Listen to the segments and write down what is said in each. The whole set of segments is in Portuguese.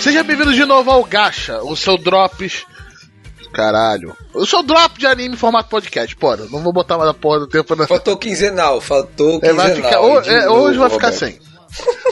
Seja bem-vindo de novo ao Gacha, o seu Drops. Caralho. O seu drop de anime em formato podcast, porra. Não vou botar mais a porra do tempo na. Faltou quinzenal, faltou É, vai quinzenal. ficar, ho- de é, novo, hoje vai ficar Roberto. sem.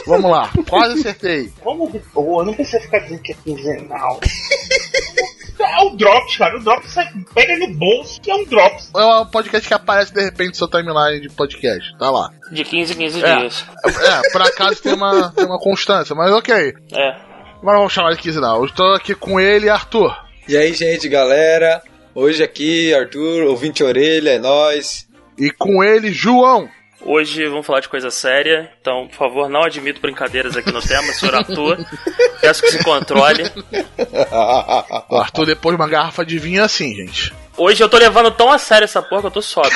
Vamos lá, quase acertei. Como de boa, não precisa ficar dizendo que é quinzenal. é o Drops, cara. O Drops sai, pega no bolso que é um Drops. É um podcast que aparece de repente no seu timeline de podcast. Tá lá. De 15 em 15 É, dias. é por acaso tem uma, tem uma constância, mas ok. É. Mas vamos chamar de quinzenal. Eu estou aqui com ele, Arthur. E aí, gente, galera? Hoje aqui, Arthur, ouvinte orelha, é nóis. E com ele, João. Hoje vamos falar de coisa séria, então, por favor, não admito brincadeiras aqui no tema, senhor Arthur. Peço que se controle. O Arthur, depois de uma garrafa de vinho, é assim, gente. Hoje eu tô levando tão a sério essa porra que eu tô sóbrio.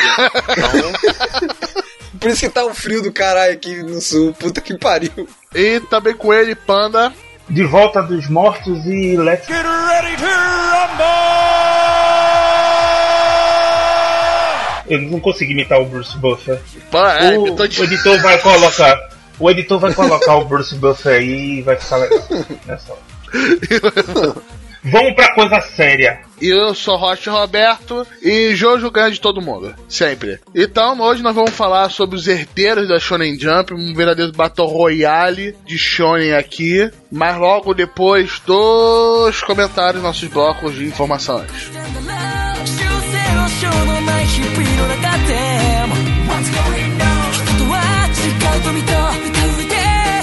Então, Por isso que tá um frio do caralho aqui no sul, puta que pariu. E também com ele, Panda. De volta dos mortos e let's eu não consegui imitar o Bruce Buffer. Pá, é, o, de... o, editor vai colocar. O editor vai colocar o Bruce Buffer aí e vai ficar legal. Nessa só. Vamos pra coisa séria. Eu sou Rocha Roberto e Jojo ganha de todo mundo, sempre. Então, hoje nós vamos falar sobre os herdeiros da Shonen Jump, um verdadeiro Battle Royale de Shonen aqui, mas logo depois dos comentários, nossos blocos de informações. Música のない日々の中でも人とは違うと認めた上で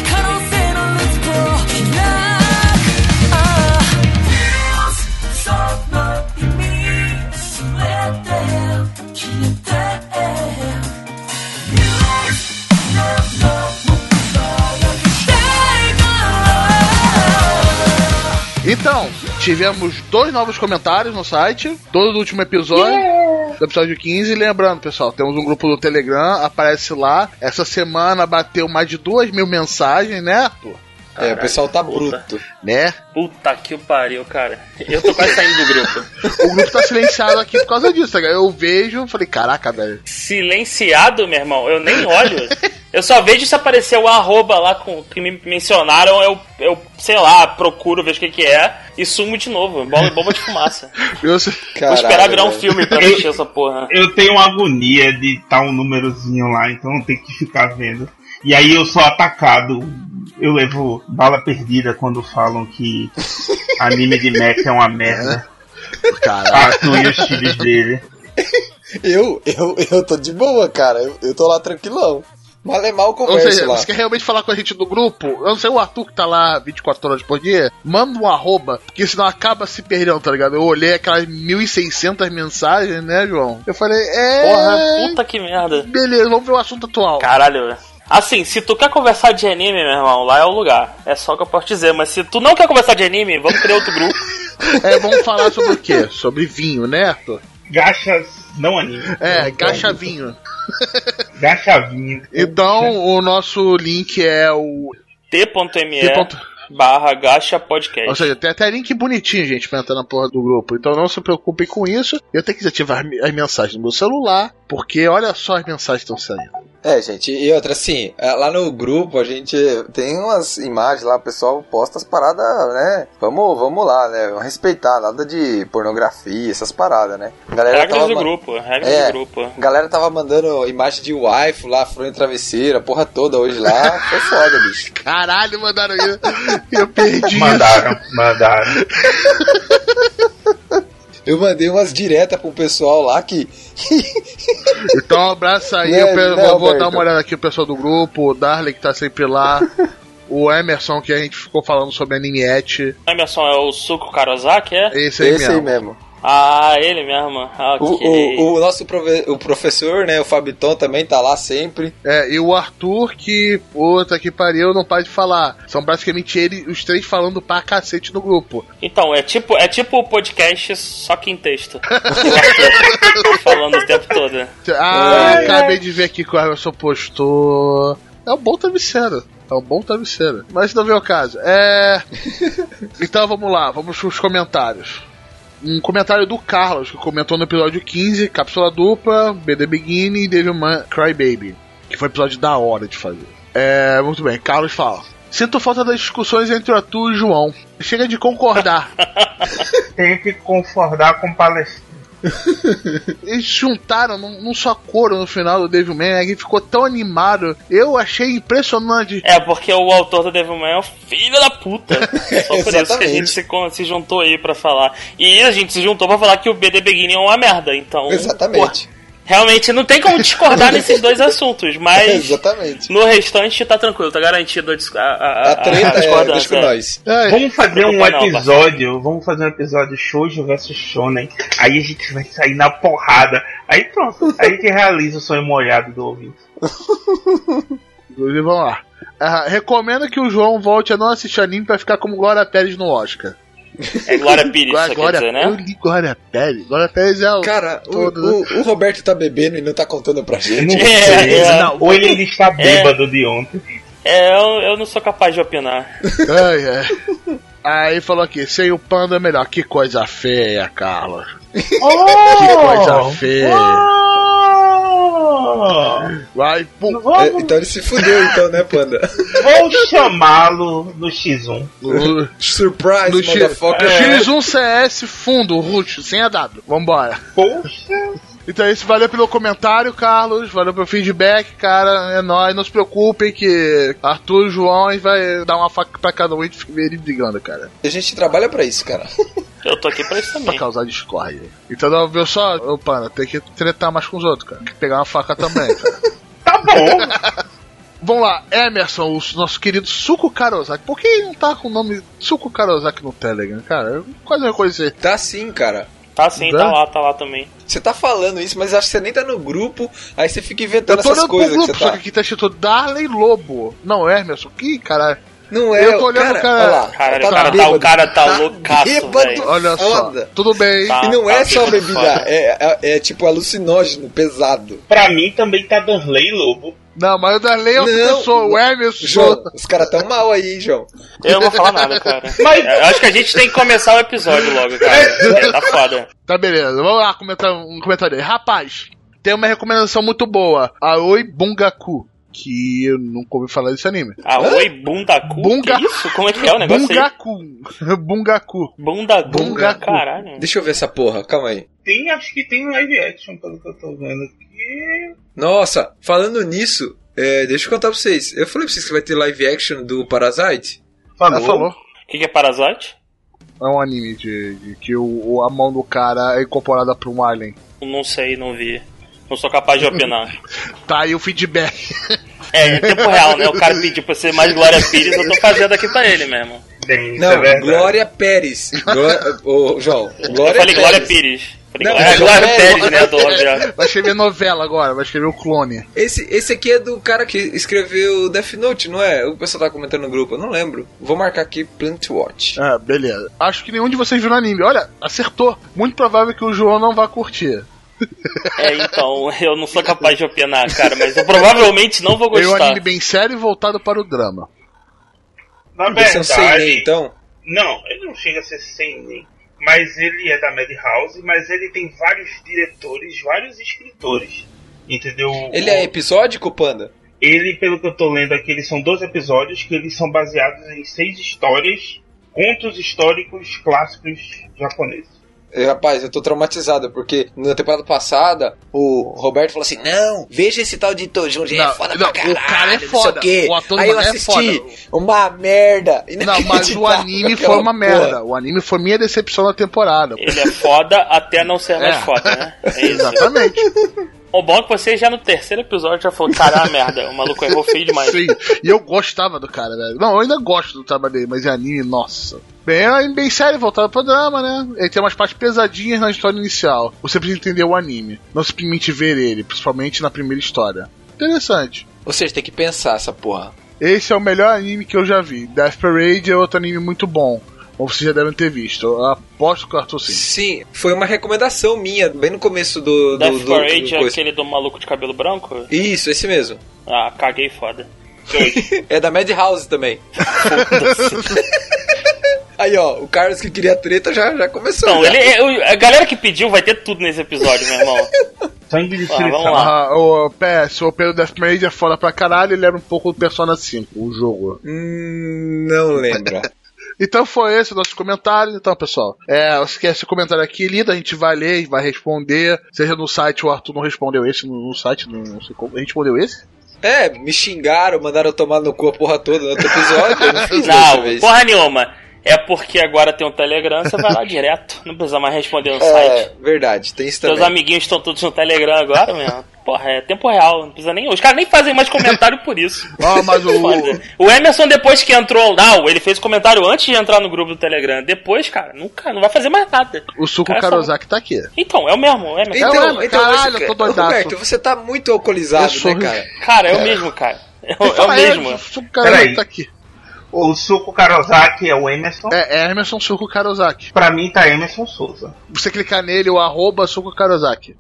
可能性のルーツを開くああその意味全て消えて Então, tivemos dois novos comentários no site, todo do último episódio. Do episódio 15, lembrando, pessoal, temos um grupo do Telegram, aparece lá. Essa semana bateu mais de duas mil mensagens, né, Arthur? É, o pessoal tá puta. bruto. Né? puta que o pariu, cara. Eu tô quase saindo do grupo. O grupo tá silenciado aqui por causa disso, tá ligado? Eu vejo, falei, caraca, velho. Silenciado, meu irmão, eu nem olho. Eu só vejo se aparecer o arroba lá com, que me mencionaram, eu, eu, sei lá, procuro, vejo o que que é e sumo de novo. Bomba, bomba de fumaça. Eu, Vou esperar virar um filme pra assistir essa porra. Eu tenho uma agonia de estar um númerozinho lá, então eu tenho que ficar vendo. E aí eu sou atacado. Eu levo bala perdida quando falam que anime de mecha é uma merda. Caralho. E os filhos dele. Eu, eu, eu tô de boa, cara. Eu, eu tô lá tranquilão. Mal é mal Ou converso seja, lá. você quer realmente falar com a gente do grupo? Eu não sei, o Arthur que tá lá 24 horas por dia, manda um arroba, porque senão acaba se perdendo, tá ligado? Eu olhei aquelas 1.600 mensagens, né, João? Eu falei, é. Porra, puta que merda. Beleza, vamos ver o assunto atual. Caralho. Assim, se tu quer conversar de anime, meu irmão, lá é o lugar. É só o que eu posso dizer. Mas se tu não quer conversar de anime, vamos criar outro grupo. É, vamos falar sobre o quê? Sobre vinho, né, Arthur? Gachas, não anime. É, gacha vinho. Gachavinho. Então, o nosso link é o. T.me T. barra gacha podcast. Ou seja, tem até link bonitinho, gente, pra entrar na porra do grupo. Então não se preocupem com isso. Eu tenho que desativar as mensagens no meu celular, porque olha só as mensagens que estão saindo. É, gente, e outra, assim, é, lá no grupo a gente tem umas imagens lá, o pessoal posta as paradas, né? Vamos, vamos lá, né? Vamos respeitar, nada de pornografia, essas paradas, né? Galera Regras tava do grupo, regras É. do grupo. A galera tava mandando imagem de wife lá, fronha travesseira, a porra toda hoje lá. Foi foda, bicho. Caralho, mandaram isso. Eu perdi. Mandaram, mandaram. Eu mandei umas diretas pro pessoal lá que. Então, um abraço aí. Né, eu né, vou, dar uma olhada aqui o pessoal do grupo, o Darley que tá sempre lá. O Emerson, que a gente ficou falando sobre animiete. Emerson é o Suco Karozaki, é? Esse aí Esse mesmo. aí mesmo. Ah, ele mesmo. Ah, O, o, o nosso prove- o professor, né, o Fabiton também tá lá sempre. É, e o Arthur, que, puta que pariu, não pode falar. São basicamente ele, os três falando pra cacete no grupo. Então, é tipo, é tipo o podcast, só que em texto. Falando o tempo todo. Ah, acabei de ver aqui que o Emerson postou. É um bom travesseiro. É um bom travesseiro. Mas não veio o caso. É. Então vamos lá, vamos pros comentários. Um comentário do Carlos, que comentou no episódio 15, Cápsula Dupla, BD Beginning e Devilman Cry Baby. Que foi um episódio da hora de fazer. É, muito bem, Carlos fala. Sinto falta das discussões entre o Arthur e o João. Chega de concordar. Tenho que concordar com o Palestina. Eles juntaram num, num só coro no final do Devilman, aí ficou tão animado. Eu achei impressionante. É, porque o autor do Devilman é o filho da puta. Só por isso que a gente se, se juntou aí pra falar. E a gente se juntou pra falar que o BD Beginning é uma merda, então. Exatamente. pô, realmente não tem como discordar nesses dois assuntos, mas. Exatamente. No restante tá tranquilo, tá garantido a, a, a, A treta é, discordância. com nós. É, Vamos fazer um Preocupa não, episódio, vamos fazer um episódio Shoujo versus Shonen. Aí a gente vai sair na porrada. Aí pronto, aí gente realiza o sonho molhado do ouvinte. Inclusive, vamos lá. Ah, recomendo que o João volte a não assistir anime pra ficar como Glória Pérez no Oscar. É Glória Pires, Glória, você quer Glória, dizer, né? Glória Pérez. Glória Pérez é o. Cara, o, Todo, o- o Roberto tá bebendo e não tá contando pra gente. É, é. Não, Ou ele, ele está bêbado de ontem. É, eu, eu não sou capaz de opinar. Ai, ai. Aí falou aqui, sem o panda é melhor. Que coisa feia, Carlos. Que coisa feia. Vai, pum. É, Vamos, então ele se fudeu então, né, Panda? vou chamá-lo no X1. No, Surprise, no X, motherfucker. X1 CS fundo, root, sem a W. Vambora. Poxa. Então isso, valeu pelo comentário, Carlos. Valeu pelo feedback, cara. É nóis. Não se preocupem que Arthur e João vai dar uma faca pra cada um e a gente fica eles brigando, cara. A gente trabalha pra isso, cara. Eu tô aqui pra isso Pra também. causar discórdia. Então, não, viu só, ô pana, tem que tretar mais com os outros, cara. Tem que pegar uma faca também, cara. Tá bom. Vamos lá, Emerson, o nosso querido Suco Karozaki. Por que ele não tá com o nome Suco Karozaki no Telegram, cara? Eu quase reconheci. Tá sim, cara. Tá sim, Tá? tá lá, tá lá também. Você tá falando isso, mas acho que você nem tá no grupo, aí você fica inventando Eu tô essas olhando pro coisas grupo, que só você que tá. aqui tá escrito Darley Lobo. Não, Emerson, que cara. Não é, Eu tô olhando, cara, cara. olha lá, Cara, tá o cara tá- o cara tá loucaço, bêbado, velho. Olha foda. só. Tudo bem. Tá. E não é só bebida, foda. é, é, é tipo alucinógeno, pesado. Pra mim também tá Danley Lobo. Não, mas o Darley é outra Não, pessoa. O Emerson. João, os caras tão mal aí, hein, João. Eu não vou falar nada, cara. Mas- Eu acho que a gente tem que começar o episódio logo, cara. É, tá foda. Tá beleza, vamos lá comentar um comentário aí. Rapaz, tem uma recomendação muito boa. Aoi Bungaku. Que eu nunca ouvi falar desse anime. Ah, oi, Bundaku? Bunga- Que isso? Como é que é o negócio aí? Bungaku. Bungaku. Bundaku. Bungaku. Caralho. Deixa eu ver essa porra, calma aí. Tem, acho que tem live action, pelo que eu tô vendo aqui. Nossa, falando nisso, é, deixa eu contar pra vocês. Eu falei pra vocês que vai ter live action do Parasite. Ela falou. O que, que é Parasite? É um anime de, de que o, o- a mão do cara é incorporada pra um alien. Não sei, não vi. Não sou capaz de opinar. Tá aí o feedback. É, em tempo real, né? O cara pediu pra ser mais Glória Pires, eu tô fazendo aqui pra ele mesmo. Isso Não, é. Glória Pérez. Glória, ô, João, Glória eu falei Glória. Pires. Falei, Não, Glória, mas Glória é- Pérez, né? Do óbvio. Vai escrever novela agora, vai escrever o clone. Esse, esse aqui é do cara que escreveu Death Note, não é? O pessoal tá comentando no grupo, eu não lembro. Vou marcar aqui Plant Watch. Ah, beleza. Acho que nenhum de vocês viu o anime. Olha, acertou. Muito provável que o João não vá curtir. É, então, eu não sou capaz de opinar, cara, mas eu provavelmente não vou É um gostar. anime bem sério e voltado para o drama. Na é um verdade, seinen, então? não, ele não chega a ser seinen, mas ele é da Madhouse, mas ele tem vários diretores, vários escritores, entendeu? Ele é episódico, Panda? Ele, pelo que eu tô lendo aqui, eles são 12 episódios que eles são baseados em seis histórias, contos históricos clássicos japoneses. É, Rapaz, eu tô traumatizado, porque na temporada passada o Roberto falou assim: Não, veja esse tal de Tojunji, é Não, foda não, pra o caralho, cara é foda, o o ator Aí eu é assisti, foda. uma merda. Não, mas o anime foi uma porra. merda. O anime foi minha decepção da temporada. Ele é foda até não ser mais É. foda, né? É. Exatamente. O bom é que você já no terceiro episódio já falou, caralho, merda, o maluco errou feio demais. Sim. E eu gostava do cara, velho. Não, eu ainda gosto do trabalho dele, mas em anime, nossa. Bem, é bem sério, voltado pro drama, né? Ele tem umas partes pesadinhas na história inicial. Você precisa entender o anime. Não simplesmente ver ele, principalmente na primeira história. Interessante. Ou seja, tem que pensar essa porra. Esse é o melhor anime que eu já vi. Death Parade é outro anime muito bom. Como vocês já devem ter visto. Eu aposto que o Arthur sim. Sim, foi uma recomendação minha, bem no começo do. do, Death do, do Parade é coisa. aquele do maluco de cabelo branco? Isso, esse mesmo. Ah, caguei foda. É da Madhouse também. Aí, ó, o Carlos que queria treta já, já começou. Não, já. ele, é- a galera que pediu vai ter tudo nesse episódio, meu irmão. Sangue de Ah, vamos seleção. lá. Ah, o PS, o Pedro Deathmage é foda pra caralho, ele era um pouco do Persona 5, o jogo. Hum, não lembro. Então foi esse o nosso comentário. Então, pessoal, é, quer esse comentário aqui lido, a gente vai ler, vai responder. Seja no site, o Arthur não respondeu esse no, no site, não, não sei como. Respondeu esse? é, me xingaram, mandaram eu tomar no cu a porra toda no outro episódio. Eu não fiz Não, porra nenhuma. É porque agora tem um Telegram, você vai lá direto. Não precisa mais responder no É, site. verdade, tem isso Seus também. amiguinhos estão todos no Telegram agora, mesmo. Porra, é tempo real. Não precisa nem. Os caras nem fazem mais comentário por isso. Ó, mas o. O Emerson, depois que entrou. Não, ele fez comentário antes de entrar no grupo do Telegram. Depois, cara, nunca, não vai fazer mais nada. O Suco Cara, Karozaki tá aqui. Então, é o mesmo, o Emerson. Então, É, então caralho, você- eu tô doidaço. Roberto, você tá muito alcoolizado, Eu sou- né, cara? Cara, é o mesmo, cara. É o, é o mesmo. O Suco Karozaki tá aqui. O Suco Karozaki é o Emerson. É Emerson Suco Karozaki. Pra mim tá Emerson Souza. Você clicar nele, o arroba Suco Karozaki.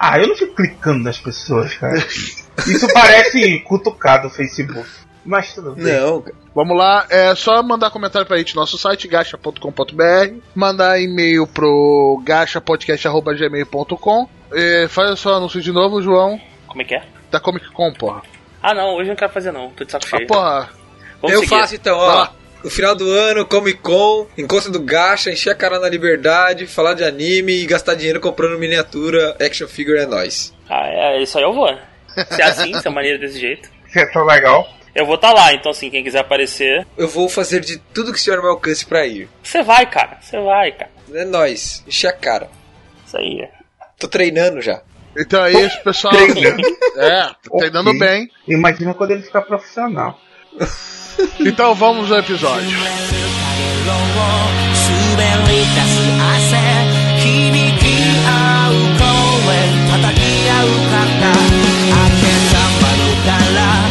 Ah, eu não fico clicando nas pessoas, cara. Isso parece cutucado o Facebook. Mas tudo bem. Não, cara. Vamos lá, é só mandar comentário pra gente no nosso site, gacha.com.br, mandar e-mail pro gachapodcast.gmail.com. E faz o seu anúncio de novo, João, Como é que é? da Comic Con, porra. Ah, não, hoje eu não quero fazer, não. Tô de saco Ah, cheio. porra. Vamos eu seguir. faço então, ó. lá. No final do ano, Comic Con, encontro do Gacha, encher a cara na liberdade, falar de anime e gastar dinheiro comprando miniatura, action figure é nóis. Ah, é, isso aí eu vou. Se é assim, se é maneira desse jeito. Você tá legal? Eu vou estar lá, então assim, quem quiser aparecer, Eu vou fazer de tudo que estiver no meu alcance pra ir. você vai, cara. Você vai, cara. É nóis, encher a cara. Isso aí. Tô treinando já. Então é isso, pessoal. Treinando. É, tá treinando Ok. bem. Imagina quando ele ficar profissional. Então vamos ao episódio. 滑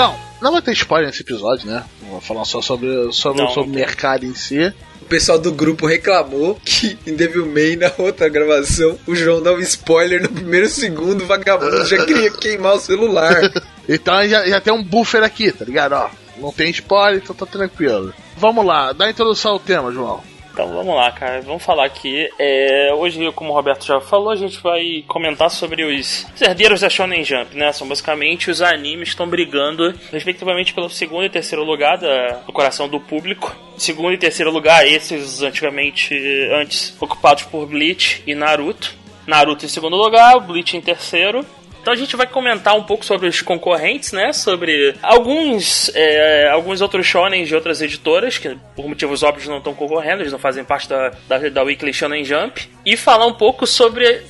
Então, não vai ter spoiler nesse episódio, né? Vou falar só sobre, sobre, Não, sobre o mercado em si. O pessoal do grupo reclamou que em Devil May, na outra gravação, o João dá um spoiler no primeiro segundo, o vagabundo já queria queimar o celular. Então já, já tem um buffer aqui, tá ligado? Ó, não tem spoiler, então tá tranquilo. Vamos lá, dá a introdução ao tema, João. Então vamos lá, cara. Vamos falar aqui. É, hoje, como o Roberto já falou, a gente vai comentar sobre os herdeiros da Shonen Jump, né? São basicamente os animes que estão brigando, respectivamente, pelo segundo e terceiro lugar da- do coração do público. Segundo e terceiro lugar, esses antigamente antes ocupados por Bleach e Naruto. Naruto em segundo lugar, Bleach em terceiro. Então a gente vai comentar um pouco sobre os concorrentes, né? Sobre alguns, é, alguns outros shonen de outras editoras, que por motivos óbvios não estão concorrendo, eles não fazem parte da, da, da Weekly Shonen Jump. E falar um pouco sobre,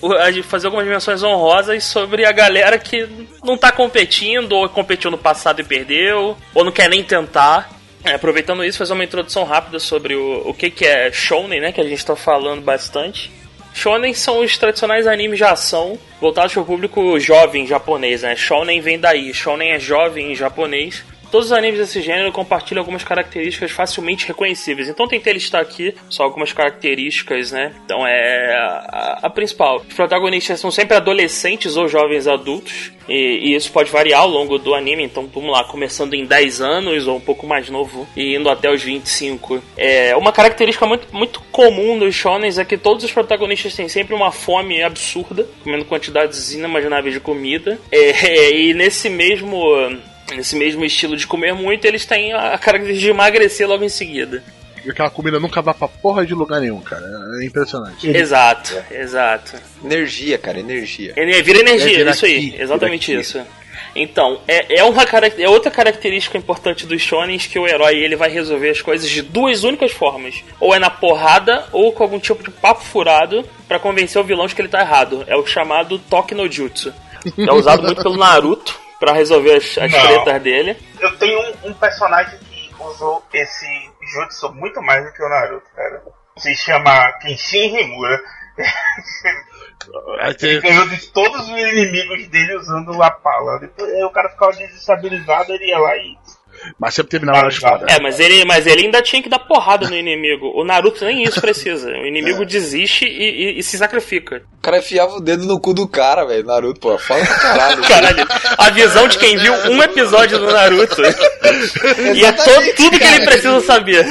fazer algumas menções honrosas sobre a galera que não tá competindo, ou competiu no passado e perdeu, ou não quer nem tentar. É, aproveitando isso, fazer uma introdução rápida sobre o, o que, que é Shonen, né? Que a gente tá falando bastante. Shonen são os tradicionais animes de ação voltados para o público jovem japonês, né? Shonen vem daí, Shonen é jovem em japonês. Todos os animes desse gênero compartilham algumas características facilmente reconhecíveis. Então tentei listar aqui só algumas características, né? Então é a, a principal. Os protagonistas são sempre adolescentes ou jovens adultos. E, e isso pode variar ao longo do anime. Então vamos lá, começando em 10 anos ou um pouco mais novo e indo até os 25. É, uma característica muito, muito comum dos shonens é que todos os protagonistas têm sempre uma fome absurda, comendo quantidades inimagináveis de comida. É, e nesse mesmo nesse mesmo estilo de comer muito, eles têm a característica de emagrecer logo em seguida. E aquela comida nunca vai pra porra de lugar nenhum, cara. É impressionante. Exato, exato. Energia, cara, energia. Ele vira energia, É, vira isso aí, ki, exatamente isso. Então, é, é, uma, é outra característica importante dos shonens que o herói ele vai resolver as coisas de duas únicas formas. Ou é na porrada, ou com algum tipo de papo furado pra convencer o vilão de que ele tá errado. É o chamado Toque no Jutsu. É usado muito pelo Naruto pra resolver as, as Não. tretas dele. Eu tenho um, um personagem que usou esse jutsu muito mais do que o Naruto, cara. Se chama Kenshin Himura. Ele ganhou de todos os inimigos dele usando a pala. Depois aí o cara ficava desestabilizado, ele ia lá e. Mas sempre terminava mais Exato. foda. É, mas ele, mas ele ainda tinha que dar porrada no inimigo. O Naruto nem isso precisa. O inimigo desiste e, e- e se sacrifica. O cara enfiava o dedo no cu do cara, velho. Naruto, pô, fala pra caralho. Caralho, a visão de quem viu um episódio do Naruto. e é todo, tudo que ele precisa saber.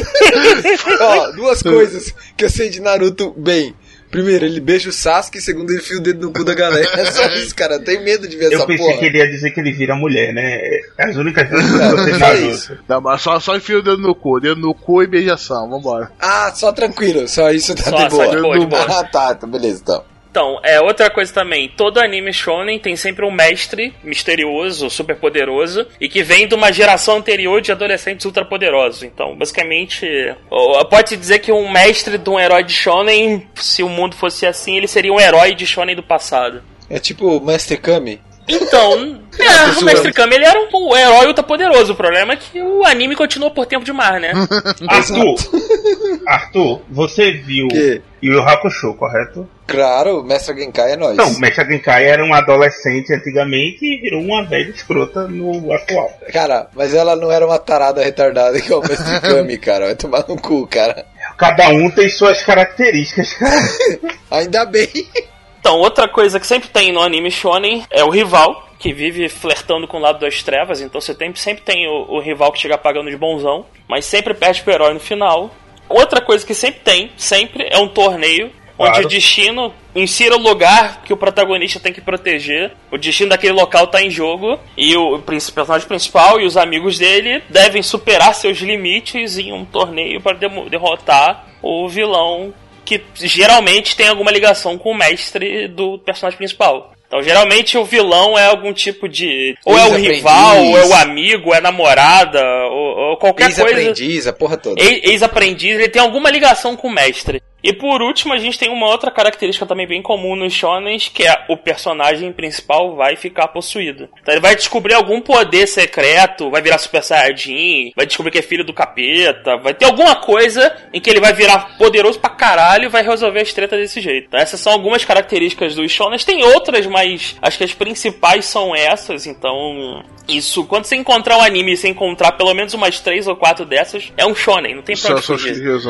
Ó, duas coisas que eu sei de Naruto bem. Primeiro, ele beija o Sasuke. Segundo, ele enfia o dedo no cu da galera. É só isso, cara. Eu tenho medo de ver Eu essa pensei porra. que ele ia dizer que ele vira mulher, né? As únicas coisas que Não, você só Naruto. isso. Não, mas só, só enfia o dedo no cu, dedo no cu e beijação, vambora. Ah, só tranquilo. Só isso tá Só- de só boa. de boa, de boa. Ah, tá. Então, beleza, então. Então, é outra coisa também. Todo anime shonen tem sempre um mestre misterioso, super poderoso, e que vem de uma geração anterior de adolescentes ultra poderosos. Então, basicamente, ó, pode-se dizer que um mestre de um herói de shonen, se o mundo fosse assim, ele seria um herói de shonen do passado. É tipo Master Kami. Então, é, o Mestre Kami ele era um, um herói ultra poderoso. O problema é que o anime continuou por tempo demais, né? Arthur, Arthur, você viu Que? Yu Yu Hakusho, correto? Claro, o Mestre Genkai é nóis. Então, o Mecha Genkai era um adolescente antigamente e virou uma velha escrota no atual. Cara, mas ela não era uma tarada retardada igual o Mestre Kami, cara. Vai tomar no cu, cara. Cada um tem suas características, cara. Ainda bem. Então, outra coisa que sempre tem no anime shonen é o rival, que vive flertando com o lado das trevas. Então você tem, sempre tem o, o rival que chega pagando de bonzão, mas sempre perde pro herói no final. Outra coisa que sempre tem, sempre, é um torneio. Onde Claro. o destino insira o lugar que o protagonista tem que proteger. O destino daquele local tá em jogo. E o personagem principal e os amigos dele devem superar seus limites em um torneio para derrotar o vilão que geralmente tem alguma ligação com o mestre do personagem principal. Então, geralmente o vilão é algum tipo de. Ou é o rival, ou é o amigo, ou é a namorada, ou, ou qualquer coisa. Ex-aprendiz, a porra toda. Ex- Ex-aprendiz, ele tem alguma ligação com o mestre. E por último, a gente tem uma outra característica também bem comum nos shonens, que é o personagem principal vai ficar possuído. Então ele vai descobrir algum poder secreto, vai virar Super Saiyajin, vai descobrir que é filho do capeta, vai ter alguma coisa em que ele vai virar poderoso pra caralho e vai resolver as tretas desse jeito. Então essas são algumas características dos shonens. Tem outras, mas acho que as principais são essas, então... Isso, quando você encontrar um anime e você encontrar pelo menos umas três ou quatro dessas, é um shonen, não tem pra Só- onde.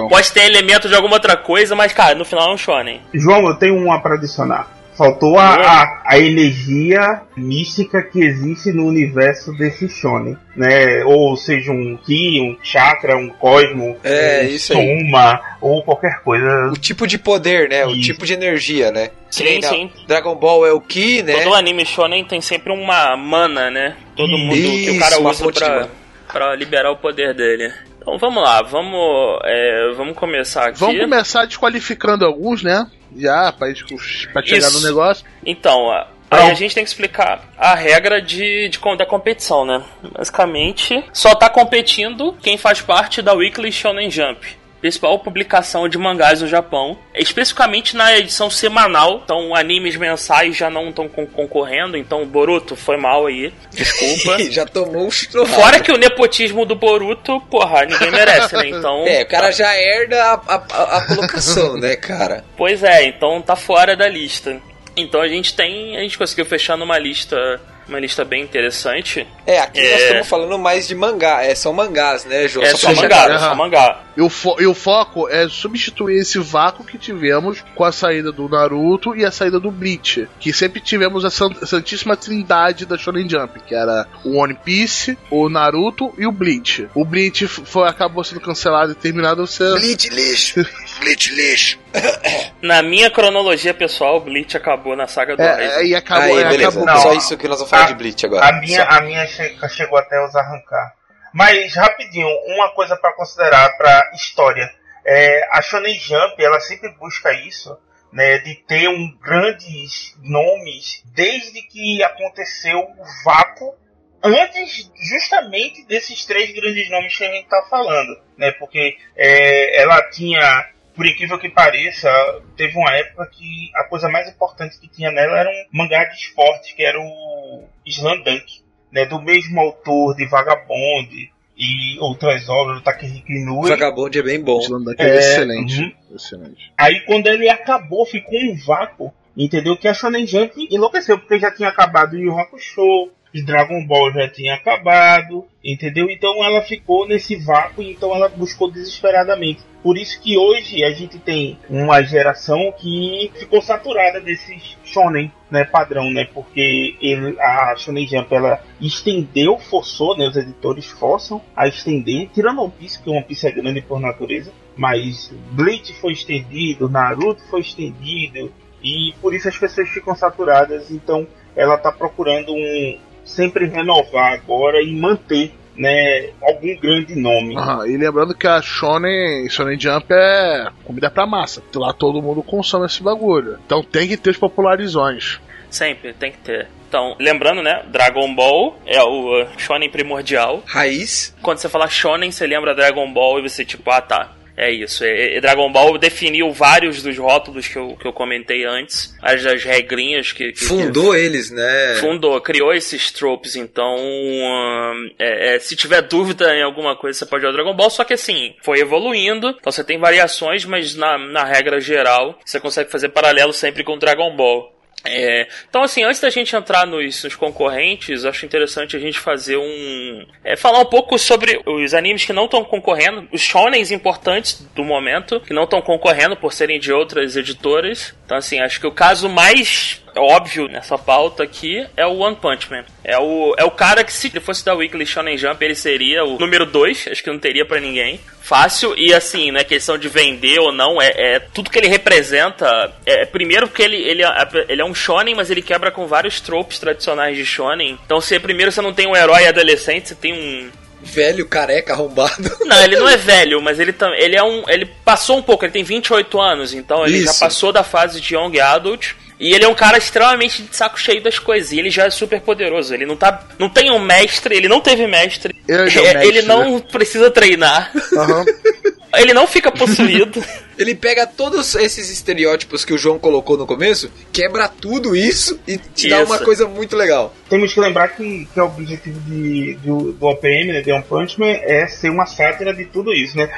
Pode ter elemento de alguma outra coisa, mas, cara, no final é um shonen. João, eu tenho uma pra adicionar. Faltou a, a, a energia mística que existe no universo desse shonen, né? Ou seja, um ki, um chakra, um cosmo, É, um isso aí. soma, ou qualquer coisa. O tipo de poder, né? O Isso. tipo de energia, né? Sim, na- sim. Dragon Ball é o Ki, né? Todo anime shonen tem sempre uma mana, né? Todo mundo que o cara usa pra, pra liberar o poder dele. Então vamos lá, vamos, é, vamos começar aqui. Vamos começar desqualificando alguns, né? Já, pra chegar no negócio. Então, a- aí a gente tem que explicar a regra de, de, da competição, né? Basicamente, só tá competindo quem faz parte da Weekly Shonen Jump. Principal publicação de mangás no Japão, especificamente na edição semanal. Então, animes mensais já não estão concorrendo. Então, Boruto foi mal aí, desculpa. Já tomou um churrasco. Fora que o nepotismo do Boruto, porra, ninguém merece, né? Então. É, o cara já herda a, a- a colocação, né, cara? Pois é, então tá fora da lista. Então a gente tem. A gente conseguiu fechar numa lista. Uma lista bem interessante. É, aqui É. nós estamos falando mais de mangá. É, são mangás, né, João? É só mangá, é só mangá. E o, fo- e o foco é substituir esse vácuo que tivemos com a saída do Naruto e a saída do Bleach. Que sempre tivemos a san- santíssima trindade da Shonen Jump, que era o One Piece, o Naruto e o Bleach. O Bleach foi, acabou sendo cancelado e terminado sendo. Bleach lixo. Bleach lixo. Na minha cronologia pessoal, o Bleach acabou na saga do Aizen. É, e acabou, Aí, é, beleza. acabou. Não, Só isso que nós vamos falar a- de Bleach agora. A minha, Só. a minha che- chegou até os arrancar. Mas, rapidinho, uma coisa pra considerar pra história. É, a Shonen Jump, ela sempre busca isso, né, de ter um grandes nomes desde que aconteceu o vácuo, antes justamente desses três grandes nomes que a gente tá falando, né, porque é, ela tinha, por incrível que pareça, teve uma época que a coisa mais importante que tinha nela era um mangá de esporte, que era o Slandunk, né, do mesmo autor de Vagabond e outras obras, do Takehiko Inoue. Vagabond é bem bom. Daqui é, É, excelente. uhum. Excelente. Aí quando ele acabou, ficou um vácuo, entendeu? Que a Shonen Jump enlouqueceu, porque já tinha acabado o Yu Hakusho, que Dragon Ball já tinha acabado, entendeu? Então ela ficou nesse vácuo, então ela buscou desesperadamente. Por isso que hoje a gente tem uma geração que ficou saturada desses shonen, né, padrão, né? Porque ele, a Shonen Jump ela estendeu, forçou, né? Os editores forçam a estender, tirando One Piece, que One Piece é grande por natureza, mas Bleach foi estendido, Naruto foi estendido, e por isso as pessoas ficam saturadas. Então ela está procurando um sempre renovar agora e manter né, algum grande nome. Aham, e lembrando que a Shonen, Shonen Jump é comida pra massa. Lá todo mundo consome esse bagulho. Então tem que ter os popularizões. Sempre, tem que ter. Então, lembrando, né? Dragon Ball é o uh, shonen primordial. Raiz. Quando você fala shonen, você lembra Dragon Ball e você tipo, ah tá, é isso. É, é- Dragon Ball definiu vários dos rótulos que eu, que eu comentei antes, as das regrinhas que, que Fundou eles, né? que fundou, criou esses tropes. Então, hum, é, é, se tiver dúvida em alguma coisa, você pode ir ao Dragon Ball. Só que assim, foi evoluindo. Então você tem variações, mas na, na regra geral, você consegue fazer paralelo sempre com Dragon Ball. É, então, assim, antes da gente entrar nos, nos concorrentes, acho interessante a gente fazer um. é, falar um pouco sobre os animes que não estão concorrendo, os shonens importantes do momento, que não estão concorrendo por serem de outras editoras. Então, assim, acho que o caso mais óbvio nessa pauta aqui é o One Punch Man. É o, é o cara que, se ele fosse da Weekly Shonen Jump, ele seria o número 2, acho que não teria pra ninguém. Fácil, e assim, né, questão de vender ou não, é, é tudo que ele representa. É, primeiro porque ele, ele, é, ele é um shonen, mas ele quebra com vários tropes tradicionais de shonen. Então, se primeiro você não tem um herói adolescente, você tem um, Velho, careca, arrombado. não, ele não é velho, mas ele ele é um. Ele passou um pouco, ele tem 28 anos, então ele já Isso. passou da fase de Young Adult. E ele é um cara extremamente de saco cheio das coisas. E ele já é super poderoso. Ele não tá. Não tem um mestre, ele não teve mestre. Ele é mestre, ele não precisa treinar. Aham. Ele não fica possuído. Ele pega todos esses estereótipos que o João colocou no começo, quebra tudo isso e te dá Isso. uma coisa muito legal. Temos que lembrar que, que o objetivo de, do, do OPM, né, de One Punch Man, é ser uma sátira de tudo isso, né?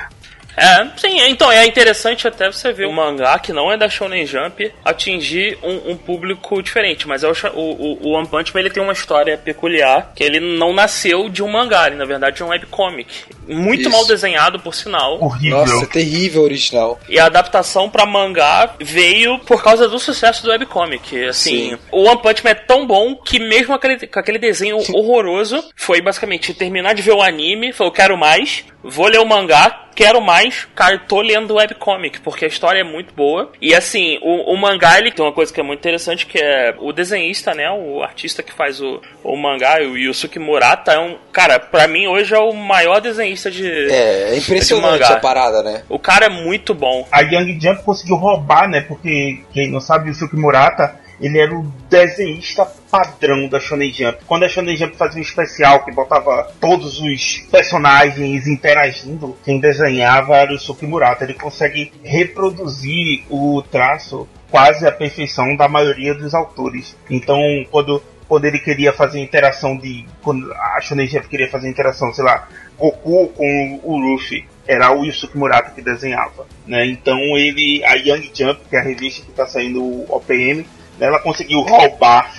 É, sim, então é interessante até você ver o mangá que não é da Shonen Jump atingir um, um público diferente, mas é o, o, o- One Punch Man ele tem uma história peculiar, que ele não nasceu de um mangá, ele na verdade é um webcomic. Muito Isso. mal desenhado, por sinal. Horrível. Nossa, é terrível o original. E a adaptação pra mangá veio por causa do sucesso do webcomic. Assim, Sim. o One Punch Man é tão bom que mesmo aquele, com aquele desenho horroroso, foi basicamente terminar de ver o anime, falou, quero mais, vou ler o mangá, quero mais, cara, tô lendo o webcomic, porque a história é muito boa. E assim, o, o mangá, ele tem uma coisa que é muito interessante, que é o desenhista, né, o artista que faz o, o mangá, o Yusuke Murata, é um, cara, pra mim hoje é o maior desenhista de... É, é impressionante mangá. a parada, né? O cara é muito bom. A Young Jump conseguiu roubar, né? Porque quem não sabe, o Suki Murata, ele era o desenhista padrão da Shonen Jump. Quando a Shonen Jump fazia um especial que botava todos os personagens interagindo, quem desenhava era o Suki Murata. Ele consegue reproduzir o traço quase à perfeição da maioria dos autores. Então, quando quando ele queria fazer interação de. Quando a Shonen Jump queria fazer interação, sei lá, Goku com o Luffy, era o Yusuke Murata que desenhava. Né? Então ele. A Young Jump, que é a revista que está saindo o OPM, ela conseguiu roubar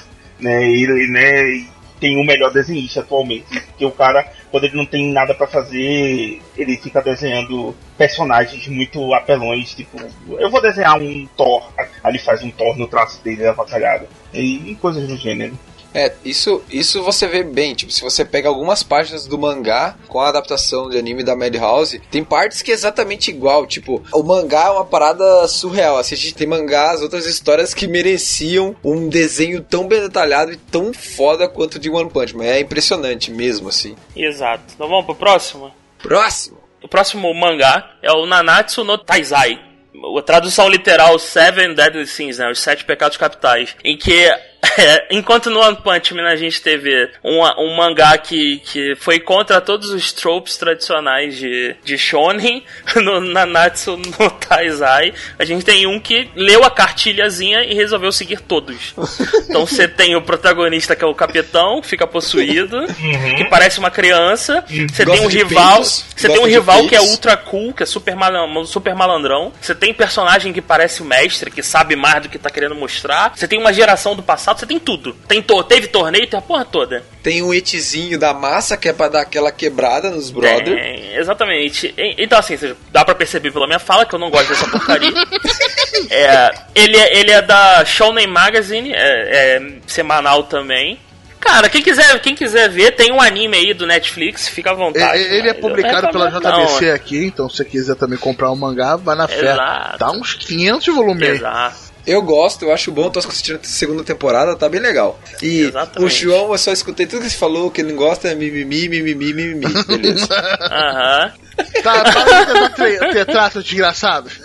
né, ele, né, tem o melhor desenhista atualmente. Porque o cara, quando ele não tem nada pra fazer, ele fica desenhando personagens muito apelões, tipo, eu vou desenhar um Thor, ele faz um Thor no traço dele avacalhado. E coisas do gênero. É, isso, isso você vê bem, tipo, se você pega algumas páginas do mangá com a adaptação de anime da Madhouse, tem partes que é exatamente igual, tipo, o mangá é uma parada surreal, assim, a gente tem mangás, outras histórias que mereciam um desenho tão bem detalhado e tão foda quanto o de One Punch Man, é impressionante mesmo, assim. Exato. Então vamos pro próximo? Próximo! O próximo mangá é o Nanatsu no Taizai. A tradução literal Seven Deadly Sins, né? Os Sete Pecados Capitais. Em que, é, enquanto no One Punch Man a gente teve um, um mangá que, que foi contra todos os tropes tradicionais de, de shonen, no Nanatsu no Taizai, a gente tem um que leu a cartilhazinha e resolveu seguir todos. Então você tem o protagonista que é o capitão, fica possuído, que parece uma criança. Você tem um rival, você tem um rival que é ultra cool, que é super, malan- super malandrão. Você tem personagem que parece o mestre, que sabe mais do que tá querendo mostrar. Você tem uma geração do passado passado você tem tudo. Tem to teve torneio, tem a porra toda. Tem um etizinho da massa que é pra dar aquela quebrada nos brother. Tem, exatamente. E- Então, assim, seja, dá pra perceber pela minha fala que eu não gosto dessa porcaria. É, ele, é- ele é da Shonen Magazine, é, é semanal também. Cara, quem quiser, quem quiser ver, tem um anime aí do Netflix, fica à vontade. Ele, ele é publicado não pela JBC aqui, então se você quiser também comprar um mangá, vai na fé. Exato. Tá uns 500 volumes aí. Exato. Eu gosto, eu acho bom, tô assistindo a segunda temporada, tá bem legal. E Exatamente. o João, eu só escutei tudo que você falou, que ele não gosta é mimimi, mimimi, mimimi. Beleza. Aham. Tá, para de tentar ter, ter traços desgraçados.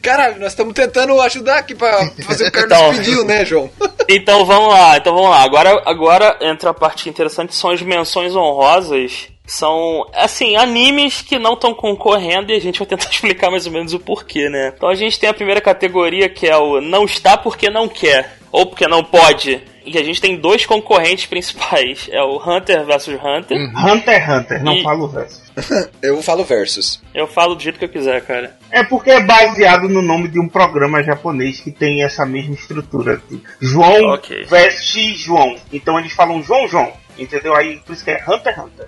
Caralho, nós estamos tentando ajudar aqui pra fazer o que o Então. Carlos pediu, né, João? Então vamos lá, então vamos lá. Agora, agora entra a parte interessante, são as menções honrosas. São, assim, animes que não estão concorrendo e a gente vai tentar explicar mais ou menos o porquê, né? Então a gente tem a primeira categoria que é o não está porque não quer, ou porque não pode. E a gente tem dois concorrentes principais, é o Hunter vs Hunter. Hunter x Hunter, não E- falo o verso. Eu falo versus. Eu falo do jeito que eu quiser, cara. É porque é baseado no nome de um programa japonês que tem essa mesma estrutura. João Ok. veste João. Então eles falam João João. Entendeu? Aí por isso que é Hunter x Hunter.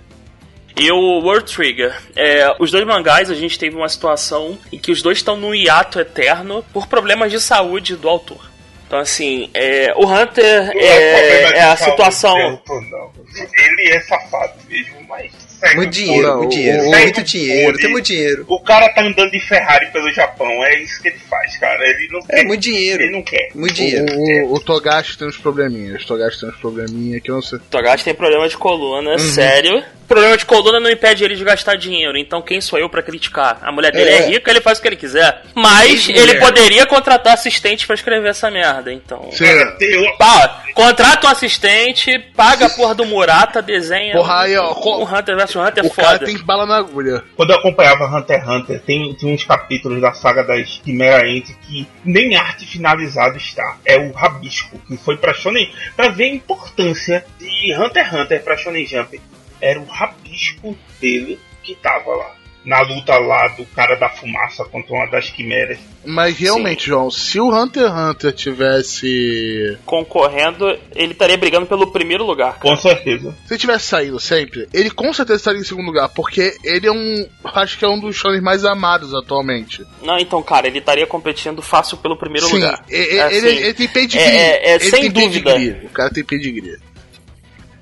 E o World Trigger. É, os dois mangás, a gente teve uma situação em que os dois estão no hiato eterno por problemas de saúde do autor. Então, assim, é, o Hunter é, de é a situação. autor, não. Ele é safado mesmo, mas. Segue Muito o dinheiro, Não, muito o- dinheiro. o- muito o- dinheiro, o- tem muito dinheiro. O cara tá andando de Ferrari pelo Japão, é isso que ele faz, cara. Ele não É quer. muito Ele dinheiro. não quer. Muito dinheiro. O, o, o Togashi tem uns probleminhas. O Togashi tem uns probleminhas que eu não sei. Togashi tem problema de coluna, Uhum. sério. Problema de coluna não impede ele de gastar dinheiro, então quem sou eu pra criticar? A mulher dele é, É. rica, ele faz o que ele quiser. Mas Tem ele mulher. poderia contratar assistente pra escrever essa merda, então. Sim. Tem o- Pá, contrata um assistente, paga a porra do Murata, desenha. Porra, aí, ó, co- O Hunter vs Hunter é o cara foda. tem bala na agulha. Quando eu acompanhava Hunter x Hunter, tem, tem uns capítulos da saga das Chimera Ant que nem arte finalizada está. É o Rabisco, que foi pra Shonen. Pra ver a importância de Hunter x Hunter pra Shonen Jump. Era o rabisco dele que tava lá. Na luta lá do cara da fumaça contra uma das quimeras. Mas realmente, João, se o Hunter x Hunter tivesse. Concorrendo, ele estaria brigando pelo primeiro lugar. Com certeza. Se ele tivesse saído sempre, ele com certeza estaria em segundo lugar, porque ele é um. Acho que é um dos shonen mais amados atualmente. Não, então, cara, ele estaria competindo fácil pelo primeiro Sim, lugar. Assim, ele, ele tem pedigree. é- é- é ele sem dúvida. pedigree. O cara tem pedigree.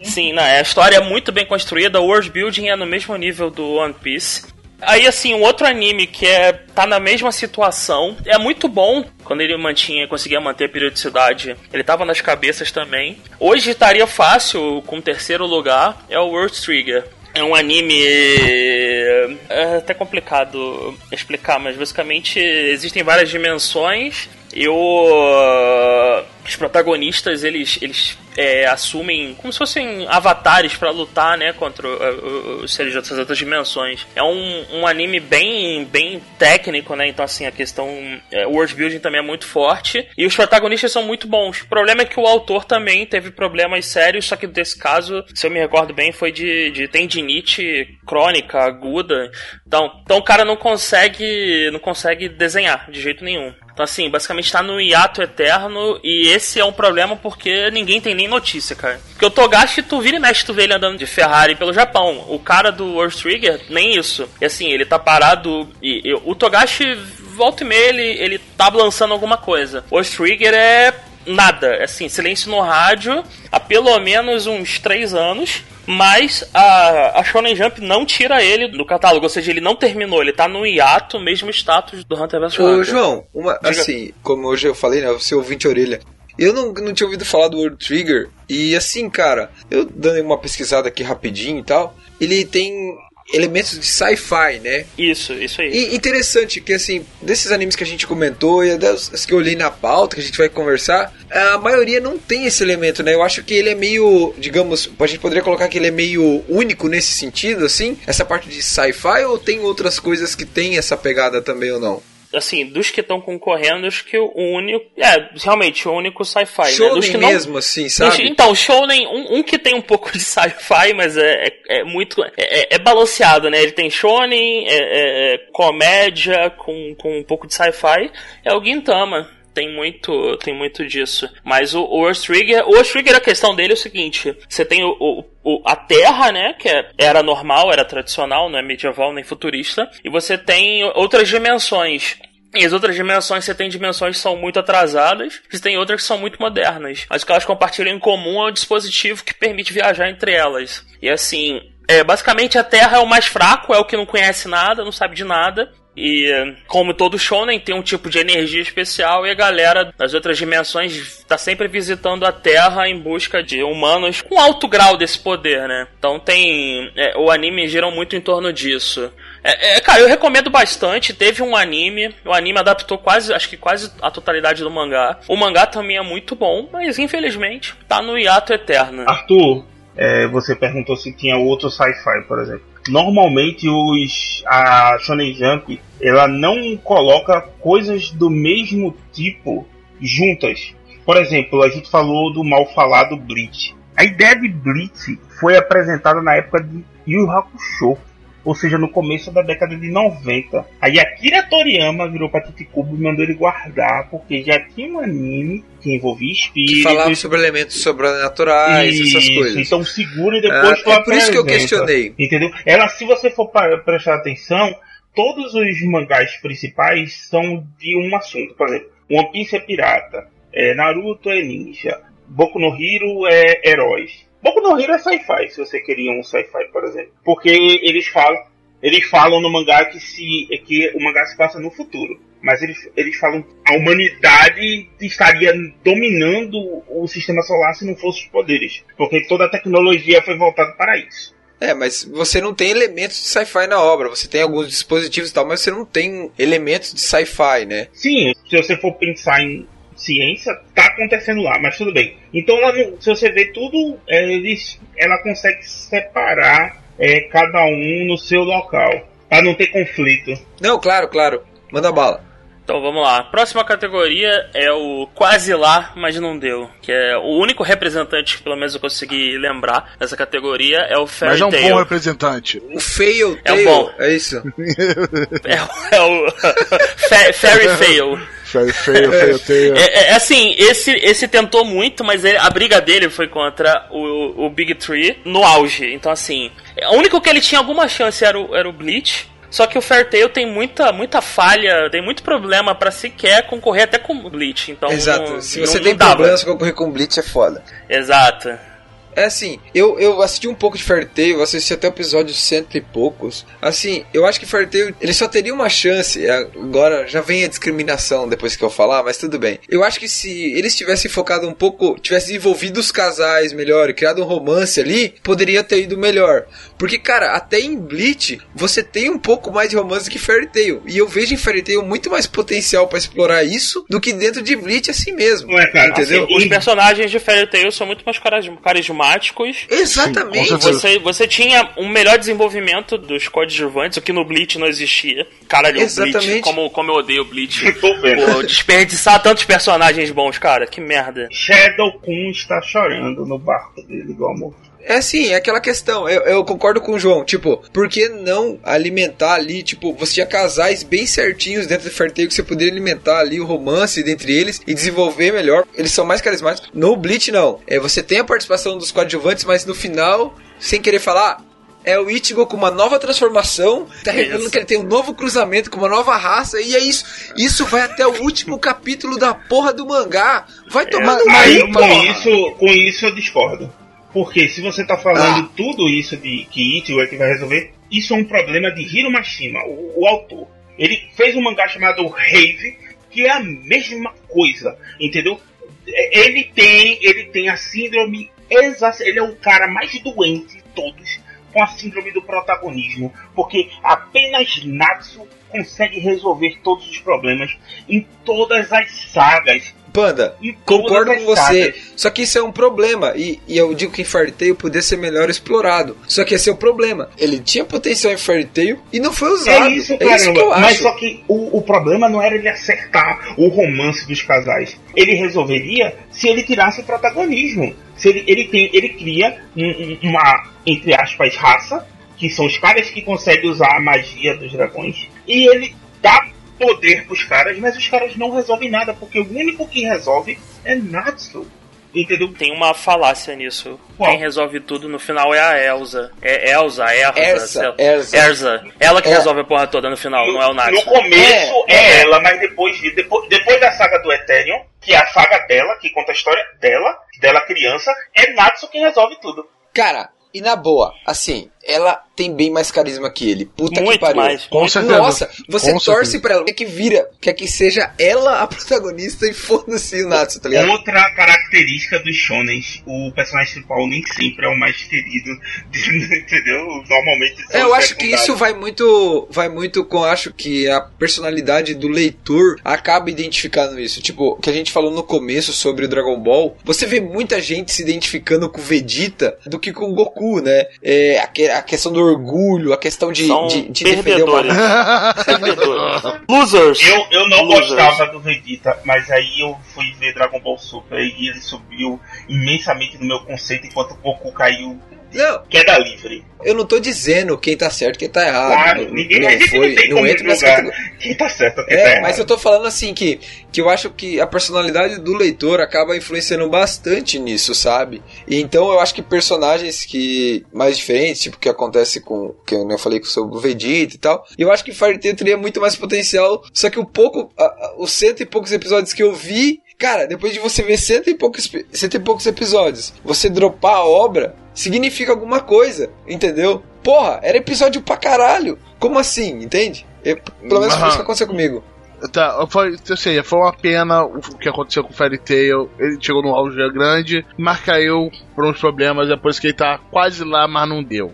Sim, não, a história é muito bem construída, o world building é no mesmo nível do One Piece. Aí, assim, um outro anime que é tá na mesma situação, é muito bom quando ele mantinha, conseguia manter a periodicidade. Ele tava nas cabeças também. Hoje estaria fácil com o terceiro lugar, é o World Trigger. É um anime. É até complicado explicar, mas basicamente existem várias dimensões e o, os protagonistas eles, eles é, assumem como se fossem avatares pra lutar né, contra os seres dessas outras dimensões. É um, um anime bem, bem técnico, né? Então, assim, a questão. É, world building também é muito forte e os protagonistas são muito bons. O problema é que o autor também teve problemas sérios, só que desse caso, se eu me recordo bem, foi de, de tendinite crônica, aguda. Então, então o cara não consegue, não consegue desenhar de jeito nenhum. Então, assim, basicamente tá no hiato eterno e esse é um problema porque ninguém tem nem notícia, cara. Porque o Togashi, tu vira e mexe, tu vê ele andando de Ferrari pelo Japão. O cara do World Trigger, nem isso. E assim, ele tá parado e, o Togashi, volta e meia, ele, ele tá lançando alguma coisa. O Trigger é nada, assim, silêncio no rádio há pelo menos uns três anos. Mas a, a Shonen Jump não tira ele do catálogo, ou seja, ele não terminou, ele tá no hiato, mesmo status do Hunter vs Ô, Hunter. João, uma, assim, como hoje eu falei, né? Você ouvinte orelha. Eu não, não tinha ouvido falar do World Trigger. E assim, cara, eu dando uma pesquisada aqui rapidinho e tal. Ele tem elementos de sci-fi, né? Isso, isso aí. E interessante que, assim, desses animes que a gente comentou e das que eu olhei na pauta, que a gente vai conversar, a maioria não tem esse elemento, né? Eu acho que ele é meio, digamos, a gente poderia colocar que ele é meio único nesse sentido, assim, essa parte de sci-fi, ou tem outras coisas que tem essa pegada também ou não? Assim, dos que estão concorrendo, acho que o único. É, realmente, o único sci-fi, né? Dos Shonen que não- mesmo, assim, dos- sabe? Então, Shounen, um, um que tem um pouco de sci-fi, mas é, é, é muito. É, é- é balanceado, né? Ele tem Shonen, é, é- é comédia com, com um pouco de sci-fi, é o Gintama. Tem muito, tem muito disso. Mas o, o Earth Trigger, o Earth Trigger, a questão dele é o seguinte: você tem o, o, o- a Terra, né, que é- era normal, era tradicional, não é medieval nem futurista, e você tem outras dimensões. E as outras dimensões, você tem dimensões que são muito atrasadas, você tem outras que são muito modernas. Mas o que elas compartilham em comum é o dispositivo que permite viajar entre elas. E assim, é, basicamente a Terra é o mais fraco, é o que não conhece nada, não sabe de nada. E como todo shonen tem um tipo de energia especial e a galera das outras dimensões está sempre visitando a Terra em busca de humanos com alto grau desse poder, né? Então tem é, o anime gira muito em torno disso. É, é, cara, eu recomendo bastante. Teve um anime, o anime adaptou quase, acho que quase a totalidade do mangá. O mangá também é muito bom, mas infelizmente tá no hiato eterno. Arthur, é, você perguntou se tinha outro sci-fi, por exemplo. Normalmente os a Shonen Jump ela não coloca coisas do mesmo tipo juntas. Por exemplo, a gente falou do mal falado Bleach. A ideia de Bleach foi apresentada na época de Yu Hakusho, ou seja, no começo da década de 90. Aí Akira Toriyama virou pra Titicubo e mandou ele guardar, porque já tinha um anime que envolvia espíritos. Que falava sobre elementos sobrenaturais, essas Isso, coisas. Então segura e depois Ah, tu é por isso que eu questionei. Entendeu? Ela, se você for prestar atenção, todos os mangás principais são de um assunto. Por exemplo, One Piece é pirata, é, Naruto é ninja, Boku no Hero é heróis. Boku no Hero é sci-fi, se você queria um sci-fi, por exemplo. Porque eles falam, eles falam no mangá que, se, que o mangá se passa no futuro. Mas eles, eles falam que a humanidade estaria dominando o sistema solar se não fosse os poderes. Porque toda a tecnologia foi voltada para isso. É, mas você não tem elementos de sci-fi na obra. Você tem alguns dispositivos e tal, mas você não tem elementos de sci-fi, né? Sim, se você for pensar em ciência, tá acontecendo lá, mas tudo bem. Então, ela não- se você vê tudo, é, eles, ela consegue separar é, cada um no seu local, para não ter conflito. Não, claro, claro. Manda bala. Então vamos lá. Próxima categoria é o quase lá, mas não deu. Que é o único representante que pelo menos eu consegui lembrar dessa categoria é o Fairy Mas é um Tail. bom representante. O fail É o bom. é isso. É, o- é o Fa- Fairy Tail. Feio, feio, feio, feio. É, é, assim, esse, esse tentou muito, mas ele- a briga dele foi contra o, o Big Tree no auge. Então, assim, o único que ele tinha alguma chance era o, era o Bleach. Só que o Fairtail tem muita, muita falha, tem muito problema pra sequer concorrer até com o Bleach. Então, Exato. não- Se você não tem problemas com concorrer com Bleach, é foda. Exato. É assim, eu, eu assisti um pouco de eu assisti até o episódio cento e poucos. Assim, eu acho que Tail, ele só teria uma chance. é, Agora já vem a discriminação depois que eu falar, mas tudo bem. Eu acho que se eles tivessem focado um pouco, tivessem desenvolvido os casais melhor e criado um romance ali, poderia ter ido melhor. Porque, cara, até em Bleach, você tem um pouco mais de romance que Fairy Tail. E eu vejo em Fairy Tail muito mais potencial pra explorar isso do que dentro de Bleach assim mesmo. Não é, cara? Entendeu? Os personagens de Fairy Tail são muito mais caris- carismáticos. Exatamente. Sim. Você, você tinha um melhor desenvolvimento dos coadjuvantes, o que no Bleach não existia. Caralho, o Bleach, Exatamente. como, como eu odeio o Bleach. Desperdiçar tantos personagens bons, cara, que merda. Shadow Kun está chorando no barco dele do amor. É assim, é aquela questão. Eu, eu concordo com o João. Tipo, por que não alimentar ali? Tipo, você tinha casais bem certinhos dentro do Fairtail que você poderia alimentar ali o romance dentre eles e desenvolver melhor. Eles são mais carismáticos. No Bleach, não. É, você tem a participação dos coadjuvantes, mas no final, sem querer falar. É o Ichigo com uma nova transformação, tá revelando que ele tem um novo cruzamento com uma nova raça, e é isso. Isso vai até o último capítulo da porra do mangá. Vai tomar no Aí meio, com porra. isso, com isso eu discordo. Porque se você tá falando Ah. tudo isso de que Ichigo é que vai resolver, isso é um problema de Hiro Mashima, o, o autor. Ele fez um mangá chamado Rave, que é a mesma coisa, entendeu? É, Ele tem, ele tem a síndrome exa ele é o cara mais doente de todos com a síndrome do protagonismo, porque apenas Natsu consegue resolver todos os problemas em todas as sagas. Panda, todas concordo com você. Só que isso é um problema. E, e eu digo que Tail poderia ser melhor explorado. Só que esse é o problema. Ele tinha potencial em Fairy Tail e não foi usado. É isso, que caramba. eu Mas acho. só que o, o problema não era ele acertar o romance dos casais. Ele resolveria se ele tirasse o protagonismo. Se ele, ele, tem, ele cria um- um- uma, entre aspas, raça, que são os caras que conseguem usar a magia dos dragões, e ele dá poder pros caras, mas os caras não resolvem nada, porque o único que resolve é Natsu. Entendeu? Tem uma falácia nisso. Qual? Quem resolve tudo no final é a Elsa. É Elsa, Erza. Erza. Erza. Erza. Ela que É. resolve a porra toda no final, não é o No Natsu. começo é, É, ela, mas depois, de- depois, depois da saga do Ethereum, que é a saga dela, que conta a história dela, dela criança, é Natsu quem resolve tudo. Cara, e na boa, assim, ela tem bem mais carisma que ele. Puta que Muito pariu. mais. Com certeza. Nossa, você Com torce certeza. pra ela, quer que vira, quer que seja ela a protagonista e foda-se o Natsu, tá ligado? Outra característica dos shonens, o personagem principal nem sempre é o mais querido, entendeu? Normalmente É, eu acho que isso vai muito, vai muito com, acho que a personalidade do leitor acaba identificando isso. Tipo, o que a gente falou no começo sobre o Dragon Ball, você vê muita gente se identificando com o Vegeta do que com o Goku, né? É, a, que- a questão do orgulho, a questão de, São de, de perdedores. Perdedores. Losers. Eu, eu não Losers. gostava do Vegeta, mas aí eu fui ver Dragon Ball Super e ele subiu imensamente no meu conceito enquanto o Goku caiu Não, queda livre. eu não tô dizendo quem tá certo quem tá errado. Claro, não, ninguém não foi, não não entra nessa categoria. quem tá certo quem tá É, errado. mas eu tô falando assim que, que eu acho que a personalidade do leitor acaba influenciando bastante nisso, sabe? E então eu acho que personagens que mais diferentes, tipo o que acontece com que eu falei sobre o Vegeta e tal, eu acho que Tail teria muito mais potencial, só que o pouco a- a- os cento e poucos episódios que eu vi, cara, depois de você ver cento e poucos cento e poucos episódios, você dropar a obra significa alguma coisa, entendeu? Porra, era episódio pra caralho. Como assim, entende? Eu- pelo menos foi isso que aconteceu comigo. Tá, foi, ou seja, foi uma pena o que aconteceu com o Fairy Tail. Ele chegou no auge grande, mas caiu por uns problemas, é por isso que ele tá quase lá, mas não deu.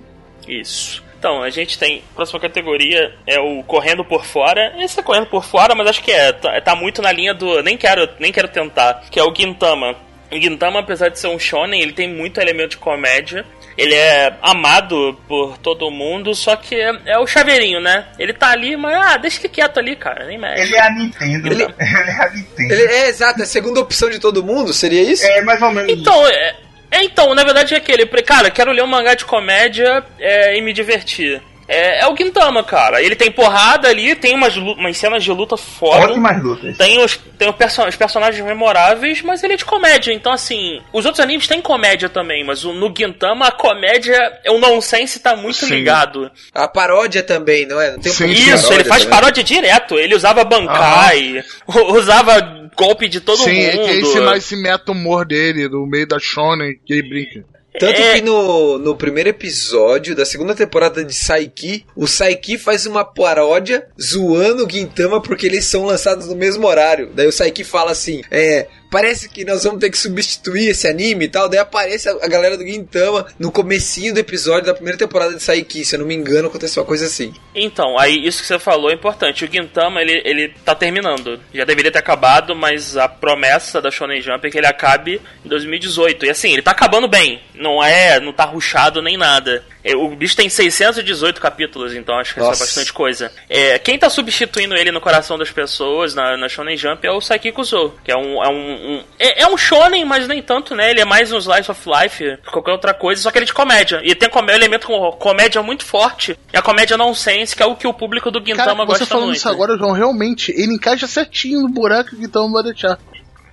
Isso. Então, a gente tem. A próxima categoria é o Correndo por Fora. Esse é Correndo por Fora, mas acho que é. Tá, tá muito na linha do. Nem quero, nem quero tentar. Que é o Gintama. O Gintama, apesar de ser um shonen, ele tem muito elemento de comédia. Ele é amado por todo mundo, só que é, é o chaveirinho, né? Ele tá ali, mas ah, deixa ele quieto ali, cara, nem mexe. Ele é a Nintendo. Ele- Ele, é a Nintendo. Ele é exato, é a segunda opção de todo mundo, seria isso? É mais ou menos Então, é, é, então, na verdade é aquele, cara, quero ler um mangá de comédia é, e me divertir. É, é o Gintama, cara. Ele tem porrada ali, tem umas, umas cenas de luta foda. Ótimas lutas. Tem, os, tem o perso- os personagens memoráveis, mas ele é de comédia. Então, assim, os outros animes têm comédia também, mas o- no Gintama a comédia, o nonsense tá muito Sim. ligado. A paródia também, não é? Não tem Sim, sim. Isso, paródia ele faz também? paródia direto. Ele usava Bankai, usava golpe de todo Sim, é mundo. que esse mais esse meta humor dele, no meio da Shonen, que ele brinca. Tanto É. que no, no primeiro episódio da segunda temporada de Saiki, o Saiki faz uma paródia zoando o Gintama porque eles são lançados no mesmo horário. Daí o Saiki fala assim: é. Parece que nós vamos ter que substituir esse anime e tal. Daí aparece a, galera do Gintama no comecinho do episódio da primeira temporada de Saiki. Se eu não me engano, aconteceu uma coisa assim. Então, aí isso que você falou é importante. O Gintama, ele, ele tá terminando. Já deveria ter acabado, mas a promessa da Shonen Jump é que ele acabe em 2018. E assim, ele tá acabando bem. Não é, não tá ruchado nem nada. É, O bicho tem 618 capítulos, então acho que isso Nossa. é bastante coisa. É, quem tá substituindo ele no coração das pessoas, na, na Shonen Jump, é o Saiki Kuzo, que é um... É um, um- é, é um shonen, mas nem tanto, né? Ele é mais um slice of life, qualquer outra coisa, só que ele é de comédia. E tem um elemento com comédia muito forte, e a comédia nonsense, que é o que o público do Cara, Gintama você gosta falando muito. isso agora, João, realmente, ele encaixa certinho no buraco que então vai deixar.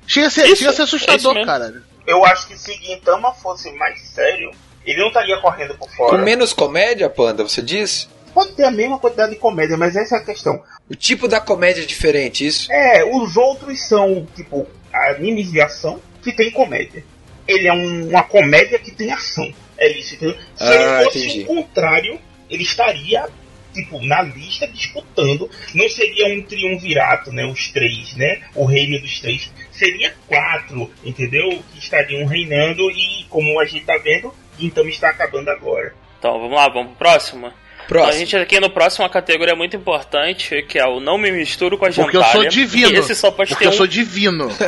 Chega a ser, Isso, chega a ser é isso assustador, mesmo. cara. Eu acho que se Gintama fosse mais sério, ele não estaria correndo por fora. Com menos comédia, Panda, você diz? Pode ter a mesma quantidade de comédia, mas essa é a questão. O tipo da comédia é diferente, isso? É, os outros são, tipo, animes de ação que tem comédia. Ele é um- uma comédia que tem ação. É isso, entendeu? Se Ah, ele fosse entendi. o contrário, ele estaria, tipo, na lista disputando. Não seria um triunvirato, né? Os três, né? O reino dos três. Seria quatro, entendeu? Que estariam reinando e, como a gente tá vendo, então está acabando agora. Então, vamos lá, vamos pro próximo? Então, a Próximo. gente aqui no próximo uma categoria muito importante, que é o Não Me Misturo com a Porque eu sou divino. E esse só pode Porque ter eu um... sou divino.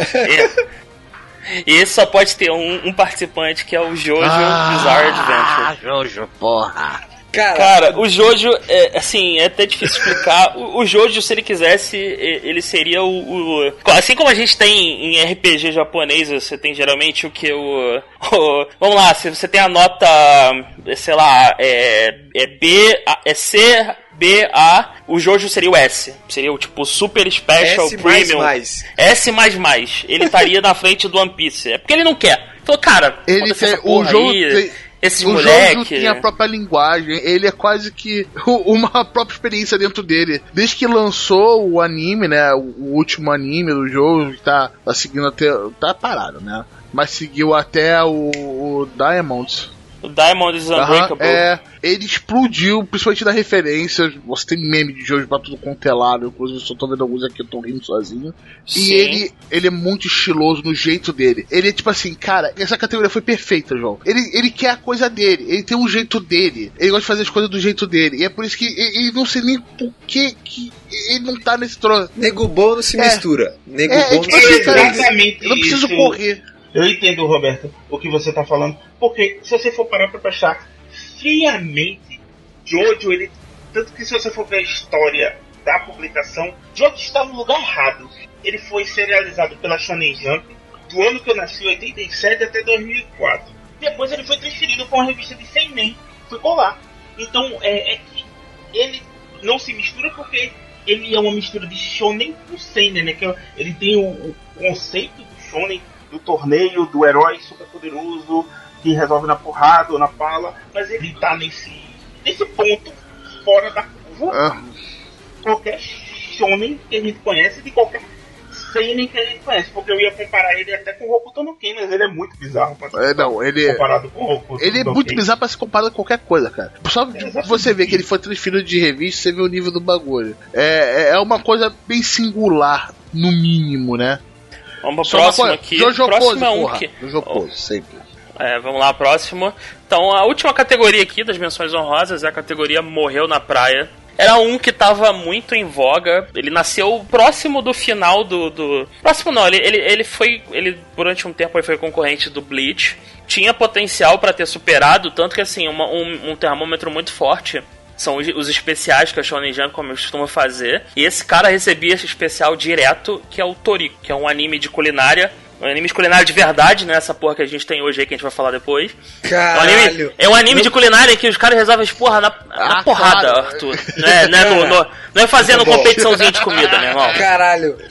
É. E esse só pode ter um, um participante, que é o Jojo Ah. Bizarre Adventure. Jojo, porra. Cara, Cara, o Jojo, é, assim, é até difícil explicar. O, o Jojo, se ele quisesse, ele seria o, o- Assim como a gente tem em RPG japonês, você tem geralmente o que? O, o- Vamos lá, se você tem a nota, sei lá, é, é B, A- é C. B, A, o Jojo seria o S. Seria o tipo Super Special S mais Premium. mais. S mais mais. Ele estaria na frente do One Piece. É porque ele não quer. Falou, cara, Ele tem, o jogo aí, tem, esses o moleque. jogo tem a própria linguagem, ele é quase que uma própria experiência dentro dele. Desde que lançou o anime, né, o, último anime do jogo, que tá, tá seguindo até, tá parado, né, mas seguiu até o, o Diamonds. O Diamond is Aham, Unbreakable. é, ele explodiu, principalmente da referência. Você tem meme de Jojo pra tudo quanto é lado. Inclusive, eu só tô vendo alguns aqui, eu tô rindo sozinho. Sim. E ele, ele é muito estiloso no jeito dele. Ele é tipo assim, cara, essa categoria foi perfeita, João. Ele, ele quer a coisa dele, ele tem um jeito dele. Ele gosta de fazer as coisas do jeito dele. E é por isso que ele, ele não sei nem por que, que ele não tá nesse troço. Nego bom não se É. mistura. Nego É, bom é não tipo se assim, mistura. cara, Eu não preciso isso. correr. Eu entendo, Roberto, o que você tá falando, porque se você for parar pra prestar friamente, Jojo, ele. Tanto que se você for ver a história da publicação, Jojo está no lugar errado. Ele foi serializado pela Shonen Jump do ano que eu nasci, 87 até 2004. Depois ele foi transferido para uma revista de Seinen, ficou lá. Então é, é que ele não se mistura porque ele é uma mistura de shonen com seinen, né? Que é- ele tem o, o conceito do shonen, do torneio, do herói super poderoso que resolve na porrada ou na pala, mas ele tá nesse nesse ponto fora da curva. Ah, Qualquer shonen que a gente conhece de qualquer seinen que a gente conhece, porque eu ia comparar ele até com o Hokuto no Ken, mas ele é muito bizarro pra ser é, não, ele. comparado com o Hokuto Ele é muito Ken. bizarro pra se comparar com qualquer coisa, cara. Só Exatamente. você ver que ele foi transferido de revista, você vê o nível do bagulho. É, é- é uma coisa bem singular, no mínimo, né? Vamos pro uma próximo aqui. Jojo próximo Pose, é um porra. que. Jojo Pose, sempre. É, vamos lá, próximo. Então, a última categoria aqui das menções honrosas é a categoria Morreu na Praia. Era um que tava muito em voga. Ele nasceu próximo do final do. do... Próximo não, ele, ele, ele foi. Ele durante um tempo ele foi concorrente do Bleach. Tinha potencial pra ter superado, tanto que assim, uma- um, um termômetro muito forte. São os, os especiais que a Shonen Jump como eu costumo fazer. E esse cara recebia esse especial direto, que é o Toriko, que é um anime de culinária. Um anime de culinária de verdade, né? Essa porra que a gente tem hoje aí, que a gente vai falar depois. É um anime, Caralho. é um anime de culinária que os caras resolvem as porra na, na Ah, porrada, claro. Arthur. Não é, não, é no- no- não é fazendo competiçãozinha de comida, meu irmão. Caralho.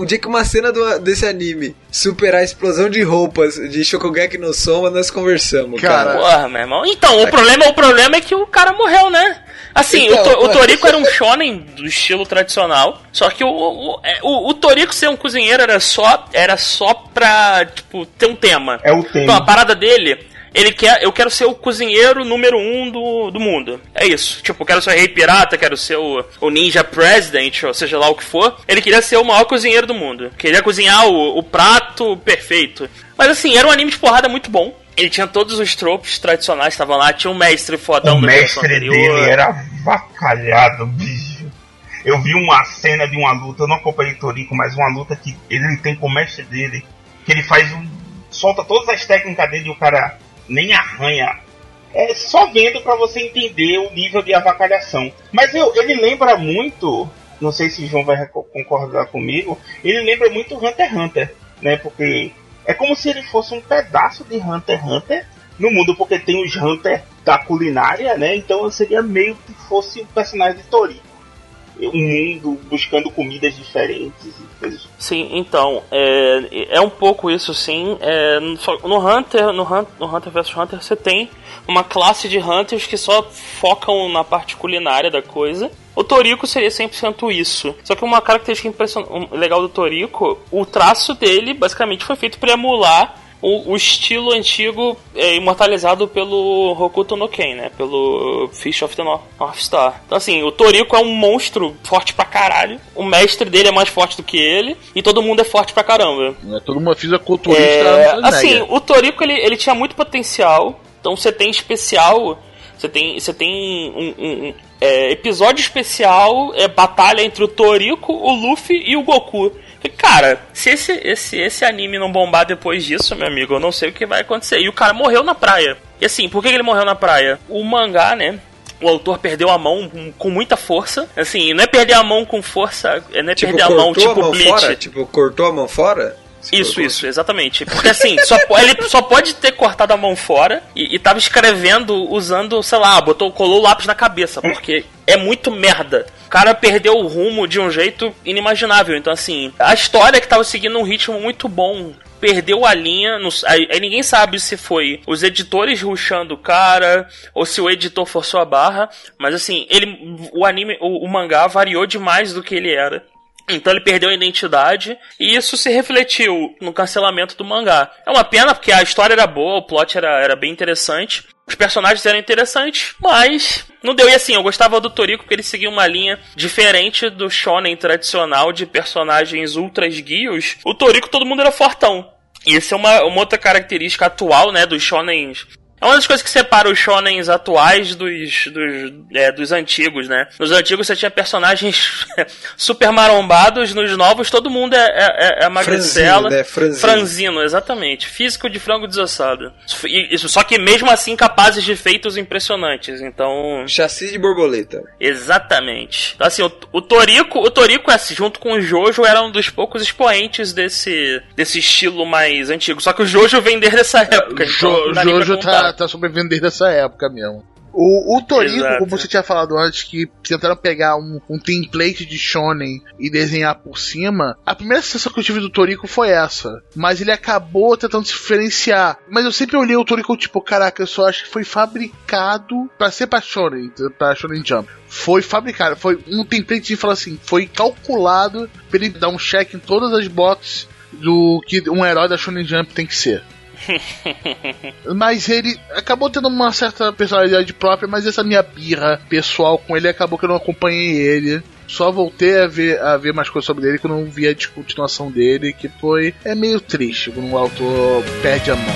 Um dia que uma cena do- desse anime superar a explosão de roupas de Shokugeki no Soma, nós conversamos, Cara, cara. Porra, meu irmão. Então, o problema, o problema é que o cara morreu, né? Assim, Então, o, To- o Toriko era um shonen do estilo tradicional, só que o, o, é, o, o Toriko ser um cozinheiro era só, era só pra, tipo, ter um tema. É o tema. Então, a parada dele, ele quer, eu quero ser o cozinheiro número um do, do mundo. É isso. Tipo, eu quero ser o rei pirata, quero ser o, o ninja president, ou seja lá o que for. Ele queria ser o maior cozinheiro do mundo. Queria cozinhar o, o prato perfeito. Mas assim, era um anime de porrada muito bom. Ele tinha todos os tropos tradicionais, estavam lá. Tinha um mestre fodão O mestre dele era vacalhado, bicho. Eu vi uma cena de uma luta, eu não acompanhei Torico, mas uma luta que ele tem com o mestre dele, que ele faz um. solta todas as técnicas dele e o cara nem arranha. É só vendo pra você entender o nível de avacalhação. Mas eu, ele lembra muito, não sei se o João vai concordar comigo, ele lembra muito Hunter x Hunter, né? Porque é como se ele fosse um pedaço de Hunter x Hunter no mundo, porque tem os Hunter da culinária, né? Então seria meio que fosse um personagem de Tori. Um mundo buscando comidas diferentes e coisas. Sim, então, é, é um pouco isso sim. É, no, só- no Hunter, no, Hun- no Hunter vs Hunter, você tem uma classe de Hunters que só focam na parte culinária da coisa. O Toriko seria 100% isso. Só que uma característica impression- legal do Toriko, o traço dele basicamente foi feito para emular o, o estilo antigo é, imortalizado pelo Hokuto no Ken, né? Pelo Fish of the North, Star. Então assim, o Toriko é um monstro forte pra caralho. O mestre dele é mais forte do que ele. E todo mundo é forte pra caramba. Né, Todo mundo física culturista. É, né, assim, o Toriko ele, ele tinha muito potencial. Então você tem especial. Você tem, você tem um, um- um, é, episódio especial, é batalha entre o Toriko, o Luffy e o Goku. Cara, se esse, esse, esse anime não bombar depois disso, meu amigo, eu não sei o que vai acontecer. E o cara morreu na praia. E assim, por que ele morreu na praia? O mangá, né? O autor perdeu a mão com muita força. Assim, não é perder a mão com força, é não é Tipo, perder a mão cortou tipo a mão Bleach. fora? Tipo, cortou a mão fora? Se Isso, cortou- isso, exatamente. Porque assim, só, ele só pode ter cortado a mão fora e, e tava escrevendo usando, sei lá, botou, colou o lápis na cabeça, porque é muito merda. O cara perdeu o rumo de um jeito inimaginável. Então, assim, a história que tava seguindo um ritmo muito bom. Perdeu a linha, não s- aí, aí ninguém sabe se foi os editores ruxando o cara ou se o editor forçou a barra, mas assim, ele o anime, o- o mangá variou demais do que ele era. Então ele perdeu a identidade e isso se refletiu no cancelamento do mangá. É uma pena porque a história era boa, o plot era, era bem interessante, os personagens eram interessantes, mas não deu. E assim, eu gostava do Toriko porque ele seguia uma linha diferente do shonen tradicional de personagens ultra esguios. O Toriko todo mundo era fortão. E isso é uma, uma outra característica atual, né, dos shonens é uma das coisas que separa os shonens atuais dos, dos, é, dos antigos, né? Nos antigos você tinha personagens super marombados, nos novos todo mundo é, é, é magricela. Franzino, né? Franzino. Franzino, exatamente. Físico de frango desossado. Isso, só que mesmo assim capazes de feitos impressionantes. Então, Chassi de borboleta. Exatamente. Então, assim, o, o Toriko, o Toriko, assim, junto com o Jojo, era um dos poucos expoentes desse, desse estilo mais antigo. Só que o Jojo vem desde essa época. Jo, então nem pra Jojo contar. Tá, tá sobrevivendo desde essa época mesmo. O, o Toriko, como você tinha falado antes, que tentaram pegar um, um template de Shonen e desenhar por cima, a primeira sensação que eu tive do Toriko foi essa. Mas ele acabou tentando se diferenciar. Mas eu sempre olhei o Toriko tipo, caraca, eu só acho que foi fabricado pra ser pra Shonen, pra Shonen Jump. Foi fabricado, foi um template de falar assim, foi calculado pra ele dar um check em todas as boxes do que um herói da Shonen Jump tem que ser. Mas ele acabou tendo uma certa personalidade própria, mas essa minha birra pessoal com ele acabou que eu não acompanhei ele. Só voltei a ver, a ver mais coisas sobre ele quando eu vi a continuação dele, que foi. É meio triste quando o autor perde a mão.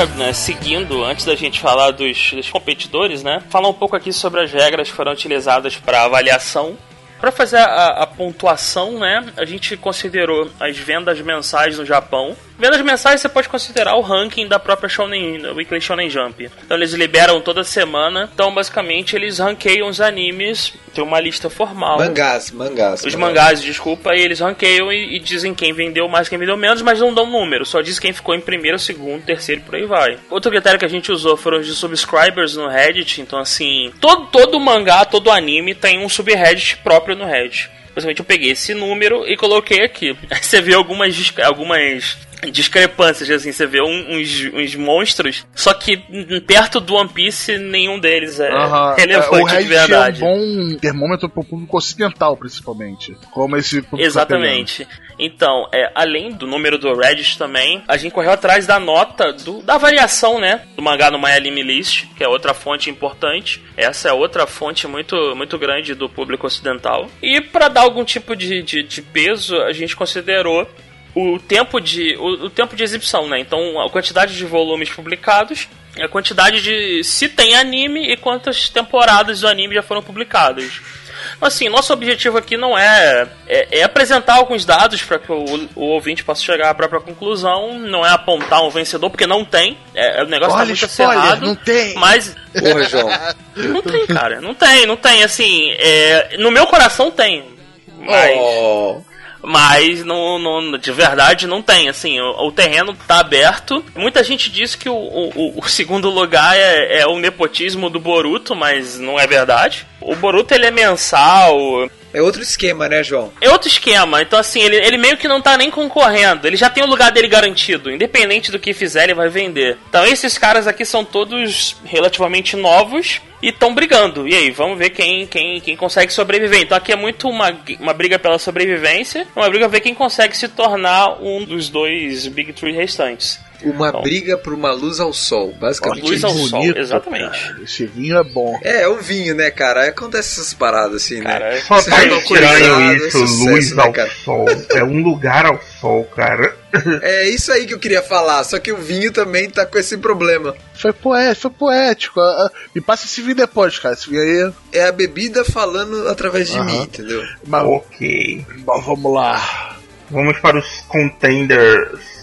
Agora, né, seguindo, antes da gente falar dos, dos competidores, né? Falar um pouco aqui sobre as regras que foram utilizadas para avaliação. Para fazer a, a pontuação, né? A gente considerou as vendas mensais no Japão. Vendas mensais você pode considerar o ranking da própria Shonen, Weekly Shonen Jump. Então eles liberam toda semana. Então basicamente eles ranqueiam os animes. Tem uma lista formal. Mangás, mangás. Os mangás, desculpa, e eles ranqueiam e, e dizem quem vendeu mais, quem vendeu menos, mas não dão número, só diz quem ficou em primeiro, segundo, terceiro e por aí vai. Outro critério que a gente usou foram os de subscribers no Reddit, então assim, todo, todo mangá, todo anime tem um subreddit próprio no Reddit. Basicamente eu peguei esse número e coloquei aqui. Aí você vê algumas, algumas discrepâncias, assim, você vê um- uns, uns monstros, só que perto do One Piece nenhum deles é Aham. relevante o de verdade. é um bom termômetro pro público ocidental, principalmente. Como esse público Exatamente. Então, é, além do número do Reddit também, a gente correu atrás da nota do- da variação, né? Do mangá no My Anime List, que é outra fonte importante. Essa é outra fonte muito, muito grande do público ocidental. E para dar algum tipo de, de, de peso, a gente considerou o tempo de o, o tempo de exibição, né? Então a quantidade de volumes publicados, a quantidade de se tem anime e quantas temporadas do anime já foram publicadas. Assim, nosso objetivo aqui não é, é, é apresentar alguns dados para que o, o ouvinte possa chegar à própria conclusão, não é apontar um vencedor, porque não tem. É, o negócio tá Olha, muito spoiler, acirrado. não tem. Mas Porra, João. não tem, cara. Não tem, não tem. Assim, é, no meu coração tem. Mas. Oh. Mas não, não- de verdade não tem, assim, o, o terreno tá aberto. Muita gente diz que o, o, o segundo lugar é, é o nepotismo do Boruto, mas não é verdade. O Boruto ele é mensal, É outro esquema, né, João? é outro esquema, então assim, ele, ele meio que não tá nem concorrendo, ele já tem o lugar dele garantido, independente do que fizer, ele vai vender. Então esses caras aqui são todos relativamente novos e estão brigando. E aí, vamos ver quem, quem, quem consegue sobreviver. Então aqui é muito uma, uma briga pela sobrevivência, uma briga ver quem consegue se tornar um dos dois Big Three restantes. Uma briga por uma luz ao sol, basicamente. Luz ao sol, Bonito, exatamente. cara. Esse vinho é bom. É, é um vinho, né, cara? Acontece essas paradas assim, né? Cara, Só Você tá estranho é isso, sucesso, luz né, ao cara? sol. É um lugar ao sol, cara. É isso aí que eu queria falar, só que o vinho também tá com esse problema. Foi poético, foi poético. Ah, ah, Me passa esse vinho depois, cara. Esse vinho aí. É a bebida falando através de Aham. mim, entendeu? Mas, Ok. mas vamos lá. Vamos para os contenders.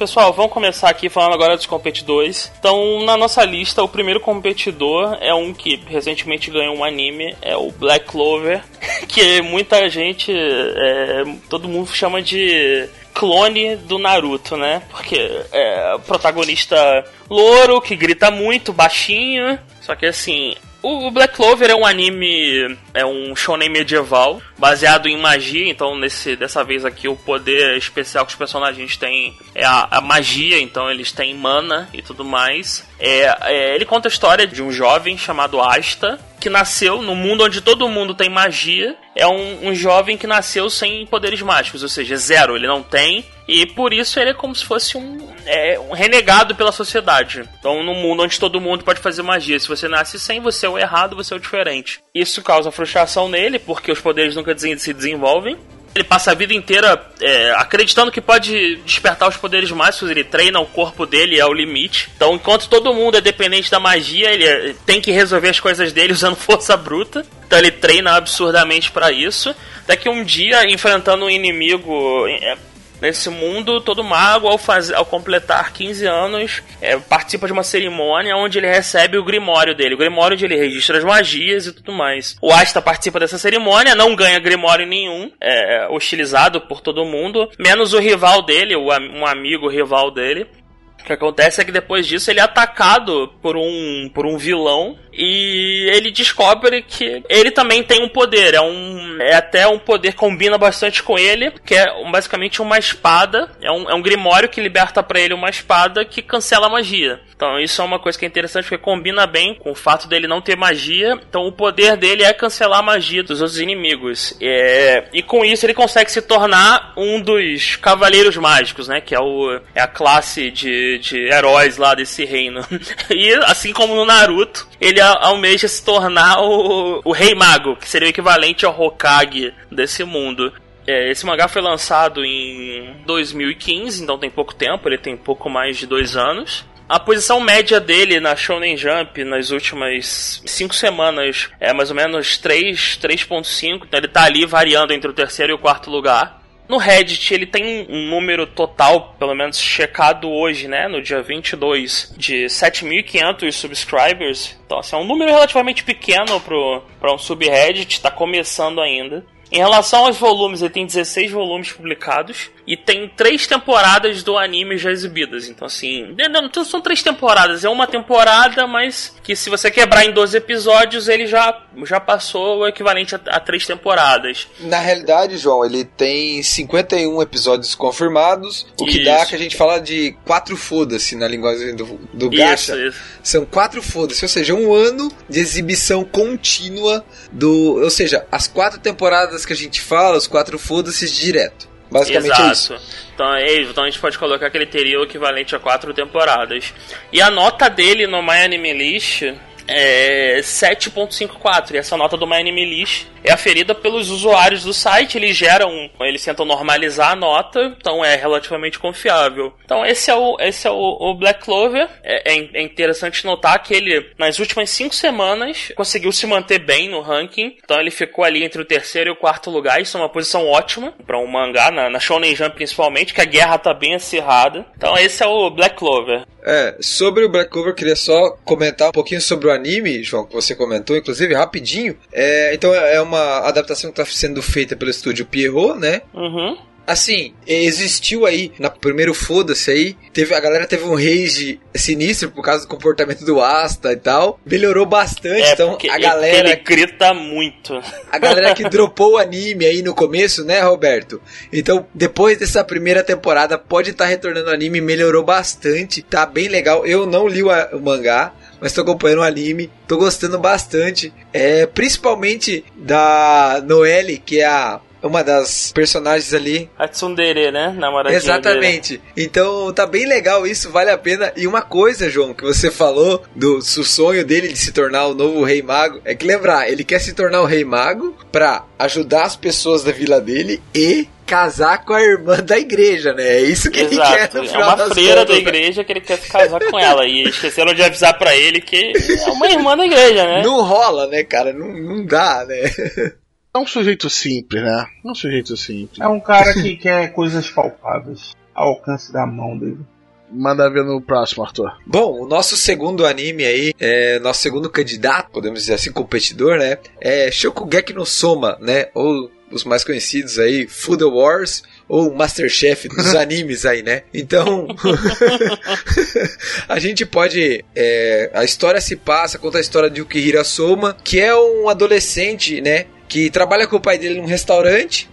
Pessoal, vamos começar aqui falando agora dos competidores. Então, na nossa lista, o primeiro competidor é um que recentemente ganhou um anime, é o Black Clover, que muita gente, é, todo mundo chama de clone do Naruto, né? Porque é protagonista louro que grita muito, baixinho, só que assim, o Black Clover é um anime, é um shonen medieval, baseado em magia, então nesse, dessa vez aqui o poder especial que os personagens têm é a, a magia, então eles têm mana e tudo mais. É, é, ele conta a história de um jovem chamado Asta, que nasceu no mundo onde todo mundo tem magia. É um, um jovem que nasceu sem poderes mágicos, ou seja, zero, ele não tem. E por isso ele é como se fosse um, é, um renegado pela sociedade. Então, no mundo onde todo mundo pode fazer magia, se você nasce sem, você é o errado, você é o diferente. Isso causa frustração nele, porque os poderes nunca se desenvolvem. Ele passa a vida inteira é, acreditando que pode despertar os poderes mágicos, ele treina o corpo dele ao limite. Então, enquanto todo mundo é dependente da magia, ele é, tem que resolver as coisas dele usando força bruta. Então, ele treina absurdamente pra isso. Daqui um dia, enfrentando um inimigo é, Nesse mundo, todo mago, ao, faz... ao completar 15 anos, é, participa de uma cerimônia onde ele recebe o grimório dele. O grimório onde ele registra as magias e tudo mais. O Asta participa dessa cerimônia, não ganha grimório nenhum, é hostilizado por todo mundo, menos o rival dele, um amigo rival dele. O que acontece é que depois disso ele é atacado por um, por um vilão e ele descobre que ele também tem um poder. É, um, é até um poder combina bastante com ele, que é basicamente uma espada. É um, é um grimório que liberta pra ele uma espada que cancela a magia. Então isso é uma coisa que é interessante porque combina bem com o fato dele não ter magia. Então o poder dele é cancelar a magia dos outros inimigos. É, e com isso ele consegue se tornar um dos cavaleiros mágicos, né? Que é, o, é a classe de, de heróis lá desse reino. e assim como no Naruto, ele almeja se tornar o, o Rei Mago, que seria o equivalente ao Hokage desse mundo. É, esse mangá foi lançado em 2015, então tem pouco tempo, ele tem pouco mais de dois anos. A posição média dele na Shonen Jump nas últimas cinco semanas é mais ou menos 3, 3.5, então ele tá ali variando entre o terceiro e o quarto lugar. No Reddit ele tem um número total, pelo menos checado hoje, né, no dia 22, de 7.500 subscribers. Então, assim, é um número relativamente pequeno para um subreddit, tá começando ainda. Em relação aos volumes, ele tem 16 volumes publicados e tem três temporadas do anime já exibidas. Então, assim, não, não são três temporadas, é uma temporada, mas que se você quebrar em 12 episódios, ele já, já passou o equivalente a, a três temporadas. Na realidade, João, ele tem 51 episódios confirmados, o que dá Isso. que a gente fala de quatro foda-se na linguagem do, do Isso, Gacha. isso. São quatro foda-se, ou seja, um ano de exibição contínua do. Ou seja, as quatro temporadas que a gente fala, os quatro foda-se direto. Basicamente é isso. Exato. Então, é, isso. então a gente pode colocar que ele teria o equivalente a quatro temporadas. E a nota dele no My Anime List é 7.54. E essa nota do My Anime List é aferida pelos usuários do site. Eles geram, eles tentam normalizar a nota, então é relativamente confiável. Então esse é o, esse é o, o Black Clover. É, é- é interessante notar que ele, nas últimas cinco semanas, conseguiu se manter bem no ranking. Então ele ficou ali entre o terceiro e o quarto lugar. Isso é uma posição ótima para um mangá, na, na Shonen Jump principalmente, que a guerra tá bem acirrada. Então esse é o Black Clover. É, sobre o Black Clover, eu queria só comentar um pouquinho sobre o anime, João, que você comentou, inclusive, rapidinho. É, então é uma adaptação que está sendo feita pelo estúdio Pierrot, né? Uhum. Assim, existiu aí, na primeiro foda-se aí, teve, a galera teve um rage sinistro por causa do comportamento do Asta e tal. Melhorou bastante, É, então a galera ele grita muito. a galera que dropou o anime aí no começo, né, Roberto? Então, depois dessa primeira temporada, pode estar retornando o anime, melhorou bastante, tá bem legal. Eu não li o, o mangá, mas tô acompanhando o anime, tô gostando bastante. É, principalmente da Noelle, que é a uma das personagens ali. A Tsundere, né? Namoradinha Exatamente. Então tá bem legal isso, vale a pena. E uma coisa, João, que você falou do, do sonho dele de se tornar o novo Rei Mago, é que lembrar, ele quer se tornar o Rei Mago pra ajudar as pessoas da vila dele e casar com a irmã da igreja, né? É isso que Exato. ele quer no é final uma das freira da contas, né? igreja que ele quer se casar com ela. E esqueceram de avisar pra ele que é uma irmã da igreja, né? Não rola, né, cara? Não, não dá, né? É um sujeito simples, né? É um sujeito simples. É um cara que quer coisas palpáveis ao alcance da mão dele. Manda ver no próximo, Arthur. Bom, o nosso segundo anime aí, é, nosso segundo candidato, podemos dizer assim, competidor, né? É Shokugeki no Soma, né? Ou os mais conhecidos aí, Food Wars ou Masterchef dos animes aí, né? Então, a gente pode. é, a história se passa, conta a história de Yukihira Soma, que é um adolescente, né? Que trabalha com o pai dele num restaurante.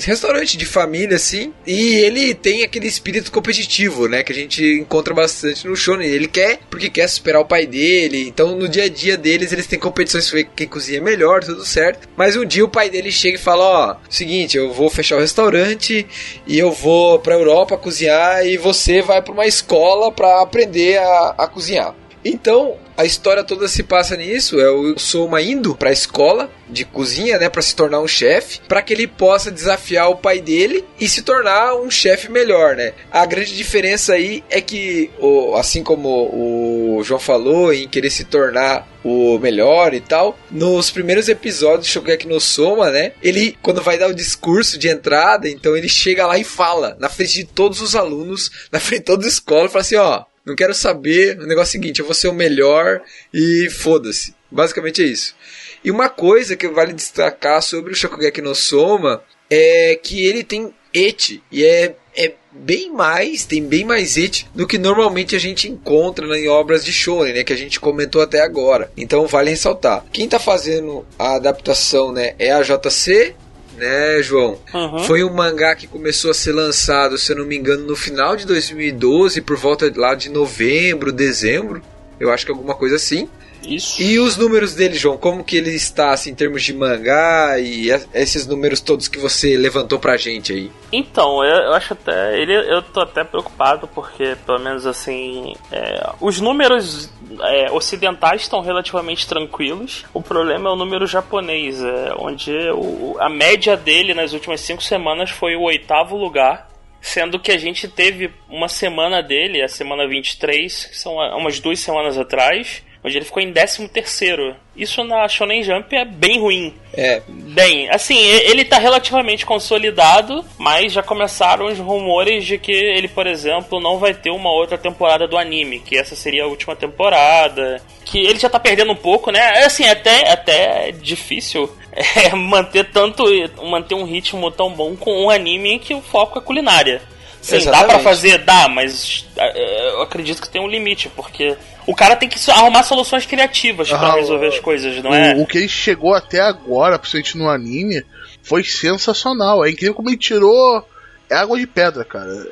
Restaurante de família, assim, e ele tem aquele espírito competitivo, né? Que a gente encontra bastante no shonen. Ele quer, porque quer superar o pai dele. Então, no dia a dia deles, eles têm competições pra ver quem cozinha melhor, tudo certo. Mas um dia o pai dele chega e fala: Ó, seguinte, eu vou fechar o restaurante e eu vou pra Europa cozinhar e você vai pra uma escola pra aprender a, a cozinhar. Então, a história toda se passa nisso, é o Soma indo pra escola de cozinha, né, para se tornar um chefe, para que ele possa desafiar o pai dele e se tornar um chefe melhor, né? A grande diferença aí é que, assim como o João falou, em querer se tornar o melhor e tal, nos primeiros episódios de Shokugeki no Soma, né, ele, quando vai dar o discurso de entrada, então ele chega lá e fala, na frente de todos os alunos, na frente de toda a escola, fala assim, ó, não quero saber. O negócio é o seguinte: eu vou ser o melhor e foda-se. Basicamente é isso. E uma coisa que vale destacar sobre o Shokugeki no Soma é que ele tem eti. E é, é bem mais, tem bem mais eti do que normalmente a gente encontra em obras de shonen, né? Que a gente comentou até agora. Então vale ressaltar. Quem tá fazendo a adaptação, né? É a JC. Né, João? Uhum. Foi um mangá que começou a ser lançado, se eu não me engano, no final de 2012, por volta lá de novembro, dezembro. Eu acho que alguma coisa assim. Isso. E os números dele, João, como que ele está assim, em termos de mangá e es- esses números todos que você levantou pra gente aí? Então, eu, eu acho até. Ele, eu tô até preocupado porque, pelo menos assim. é, os números é, ocidentais estão relativamente tranquilos. O problema é o número japonês, é, onde o- a média dele nas últimas cinco semanas foi o oitavo lugar. Sendo que a gente teve uma semana dele, a semana 23, que são umas duas semanas atrás, onde ele ficou em 13 terceiro. Isso na Shonen Jump é bem ruim. É, Bem, assim, ele tá relativamente consolidado, mas já começaram os rumores de que ele, por exemplo, não vai ter uma outra temporada do anime, que essa seria a última temporada. Que ele já tá perdendo um pouco, né? É, Assim, até, até é difícil é, manter tanto. manter um ritmo tão bom com um anime que o foco é culinária. Sim, dá pra Exatamente. fazer? Dá, mas é, eu acredito que tem um limite, porque o cara tem que arrumar soluções criativas pra Ah, resolver o- as coisas, não o, é? o que ele chegou até agora, principalmente no anime, foi sensacional. É incrível como ele tirou água de pedra, cara.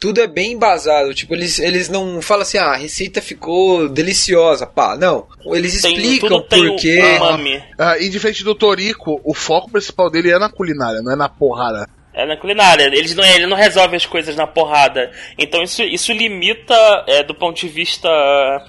tudo é bem embasado. Tipo, eles, eles não falam assim, ah, a receita ficou deliciosa, pá. Não. Eles Tem- explicam tudo tem por quê. um. Ah, e diferente do Toriko, o foco principal dele é na culinária, não é na porrada. É na culinária. Eles não, ele não resolve as coisas na porrada. Então isso, isso limita, é, do ponto de vista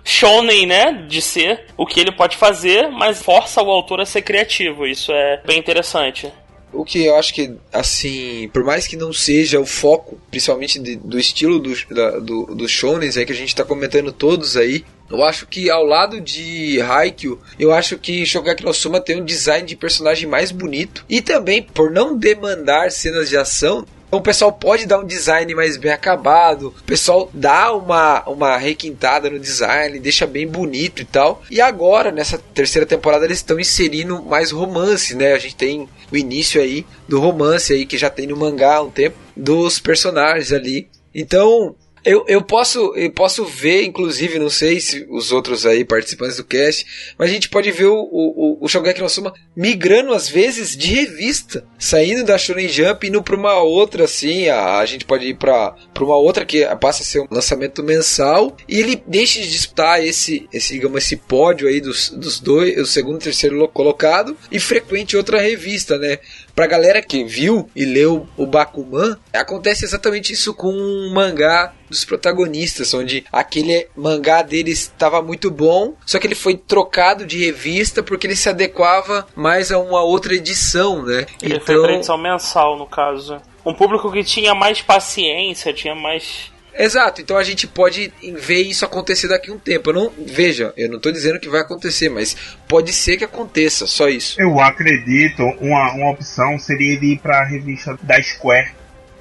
shonen, né? De ser o que ele pode fazer, mas força o autor a ser criativo. Isso é bem interessante. O que eu acho que, assim, por mais que não seja o foco, principalmente de- do estilo do, da, do, dos shonens aí que a gente tá comentando todos aí, eu acho que ao lado de Haikyuu, eu acho que Shogaki no Soma tem um design de personagem mais bonito. E também, por não demandar cenas de ação, então o pessoal pode dar um design mais bem acabado, o pessoal dá uma, uma requintada no design, deixa bem bonito e tal. E agora, nessa terceira temporada, eles estão inserindo mais romance, né? A gente tem o início aí do romance aí que já tem no mangá há um tempo, dos personagens ali. Então, eu, eu, posso, eu posso ver, inclusive, não sei se os outros aí participantes do cast, mas a gente pode ver o, o, o Shogeki no Soma migrando às vezes de revista, saindo da Shonen Jump e indo pra uma outra, assim, a, a gente pode ir pra uma outra que passa a ser um lançamento mensal, e ele deixa de disputar esse, esse digamos, esse pódio aí dos, dos dois, o segundo e terceiro lo- colocado, e frequente outra revista, né? Pra galera que viu e leu o Bakuman, acontece exatamente isso com um mangá dos protagonistas, onde aquele mangá deles estava muito bom, só que ele foi trocado de revista porque ele se adequava mais a uma outra edição, né? Ele então... foi pra edição mensal, no caso. Um público que tinha mais paciência, tinha mais Exato, então a gente pode ver isso acontecer daqui a um tempo. Eu não, veja, eu não estou dizendo que vai acontecer, mas pode ser que aconteça, só isso. Eu acredito, uma, uma opção seria ele ir para a revista da Square,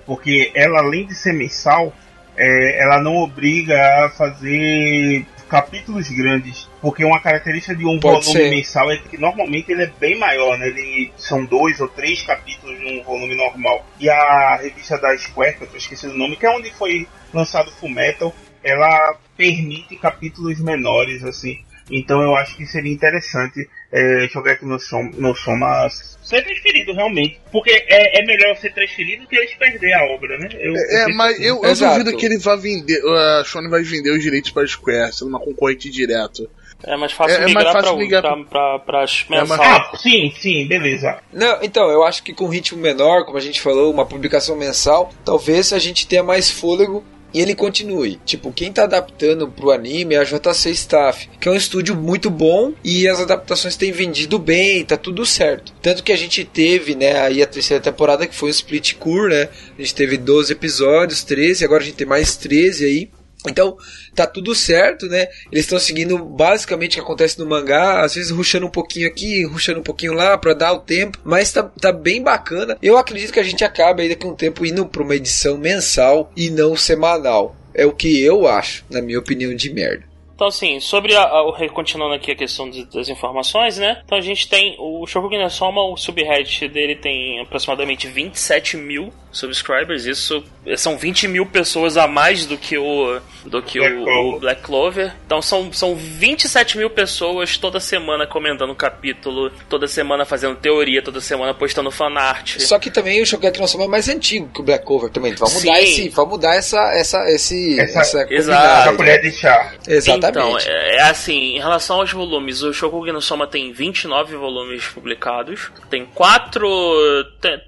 porque ela, além de ser mensal, é, ela não obriga a fazer capítulos grandes, porque uma característica de um Pode volume ser. mensal é que normalmente ele é bem maior, né? Ele são dois ou três capítulos de um volume normal. E a revista da Square, que eu tô esquecendo o nome, que é onde foi lançado Full Metal, ela permite capítulos menores, assim. Então eu acho que seria interessante é, jogar aqui no, som, no Soma ser transferido realmente. Porque é, é melhor ser transferido que eles perder a obra, né? Eu, é, eu mas eu, eu duvido que ele vá vender. A Sony vai vender os direitos para a Square, sendo uma concorrente direto. É mais fácil é, migrar é mais fácil pra, pra, pra, pra, pra mensal. Ah, sim, sim, beleza. Não, então, eu acho que com ritmo menor, como a gente falou, uma publicação mensal, talvez a gente tenha mais fôlego e ele continue. Tipo, quem tá adaptando pro anime é a JC Staff, que é um estúdio muito bom e as adaptações têm vendido bem, tá tudo certo. Tanto que a gente teve, né, aí a terceira temporada que foi o Split Cure, né? A gente teve 12 episódios, 13, agora a gente tem mais 13 aí. Então, tá tudo certo, né? Eles estão seguindo basicamente o que acontece no mangá, às vezes ruxando um pouquinho aqui, ruxando um pouquinho lá para dar o tempo, mas tá, tá bem bacana. Eu acredito que a gente acaba aí daqui um tempo indo para uma edição mensal e não semanal. É o que eu acho, na minha opinião de merda. Então, assim, sobre a, a, continuando aqui a questão de, das informações, né? Então a gente tem o Shokugen no Soma, o subreddit dele tem aproximadamente 27 mil subscribers. Isso são 20 mil pessoas a mais do que o do que Black o, o, Black Clover. Então são, são 27 mil pessoas toda semana comentando o capítulo, toda semana fazendo teoria, toda semana postando fanart. Só que também o Shokugen no Soma é mais antigo que o Black Clover também. Vamos mudar esse, vamos mudar essa essa esse essa, essa exato. colher de chá. Exatamente. Então, é, é, assim, em relação aos volumes, o Shokugen no Soma tem 29 volumes publicados, tem quatro.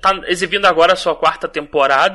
tá exibindo agora a sua quarta temporada.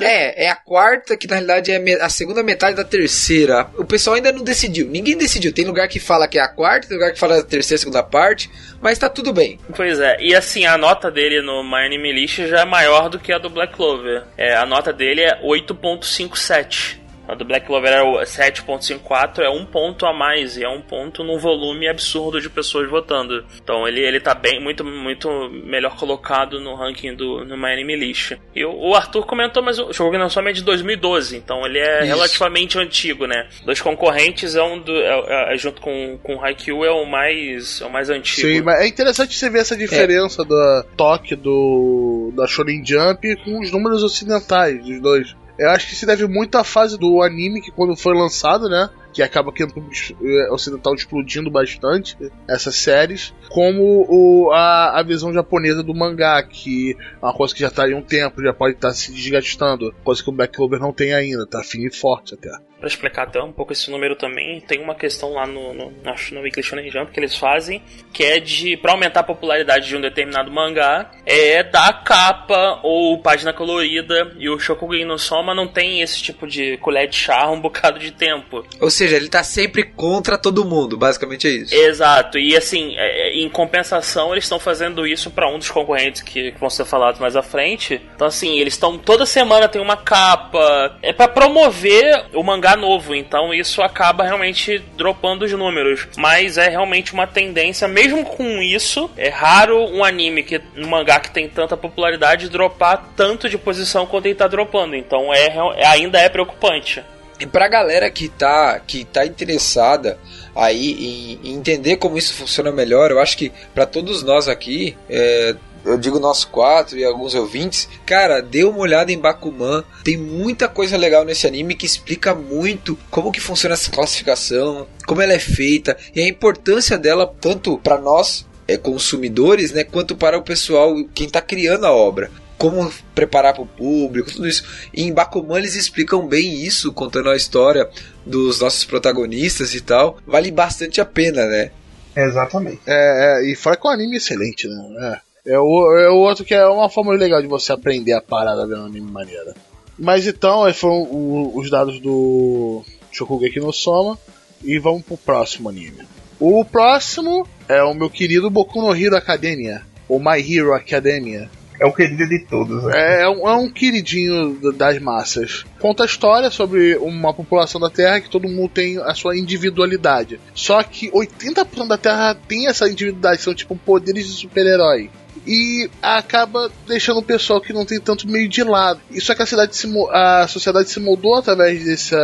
É, é a quarta, que na realidade é a segunda metade da terceira. O pessoal ainda não decidiu, ninguém decidiu. Tem lugar que fala que é a quarta, tem lugar que fala da terceira, segunda parte, mas tá tudo bem. Pois é, e assim, a nota dele no My Anime List já é maior do que a do Black Clover. É, a nota dele é 8.57. A do Black Clover era 7.54, é um ponto a mais, e é um ponto num volume absurdo de pessoas votando. Então ele, ele tá bem, muito, muito melhor colocado no ranking do no My Anime List. E o, o Arthur comentou, mas o jogo não é de 2012, então ele é Isso. relativamente antigo, né? Dos concorrentes é um do, é, é, junto com, com o Haikyuu é o mais, é o mais antigo. Sim, mas é interessante você ver essa diferença é. da toque do da Shonen Jump com os números ocidentais dos dois. Eu acho que se deve muito à fase do anime que quando foi lançado, né? Que acaba que o é, ocidental explodindo bastante essas séries, como o, a, a visão japonesa do mangá, que é uma coisa que já está aí um tempo, já pode estar tá se desgastando, coisa que o Black Clover não tem ainda, tá firme e forte até. Pra explicar até um pouco esse número também, tem uma questão lá no, no, no Weekly Shonen Jump que eles fazem, que é de, pra aumentar a popularidade de um determinado mangá, é dar capa ou página colorida, e o Shokugen no Soma não tem esse tipo de colher de chá um bocado de tempo. Ou seja, seja, ele tá sempre contra todo mundo, basicamente é isso. Exato, e assim, é, é, em compensação, eles estão fazendo isso para um dos concorrentes que, vão ser falados mais à frente. Então, assim, eles estão toda semana tem uma capa, é para promover o mangá novo, então isso acaba realmente dropando os números. Mas é realmente uma tendência, mesmo com isso, é raro um anime que um mangá que tem tanta popularidade dropar tanto de posição quanto ele tá dropando. Então é, ainda é preocupante. E pra galera que tá, que tá interessada aí em, em entender como isso funciona melhor, eu acho que para todos nós aqui, é, eu digo nós quatro e alguns ouvintes, cara, dê uma olhada em Bakuman. Tem muita coisa legal nesse anime que explica muito como que funciona essa classificação, como ela é feita e a importância dela tanto para nós é, consumidores, né, quanto para o pessoal quem está criando a obra como preparar para o público, tudo isso. E em Bakuman eles explicam bem isso, contando a história dos nossos protagonistas e tal. Vale bastante a pena, né? Exatamente. É, é e fora que o anime é excelente, né? É. É o, é o outro que é uma forma legal de você aprender a parada vendo anime maneira. Mas então, esses foram o- os dados do Shokugeki no Soma. E vamos pro próximo anime. O próximo é o meu querido Boku no Hero Academia. Ou My Hero Academia. É o querido de todos. né? É, é um, é um queridinho das massas. Conta a história sobre uma população da Terra que todo mundo tem a sua individualidade. Só que 80% da Terra tem essa individualidade, são tipo poderes de super-herói. E acaba deixando o pessoal que não tem tanto meio de lado. Isso é que a, cidade se, a sociedade se moldou através dessa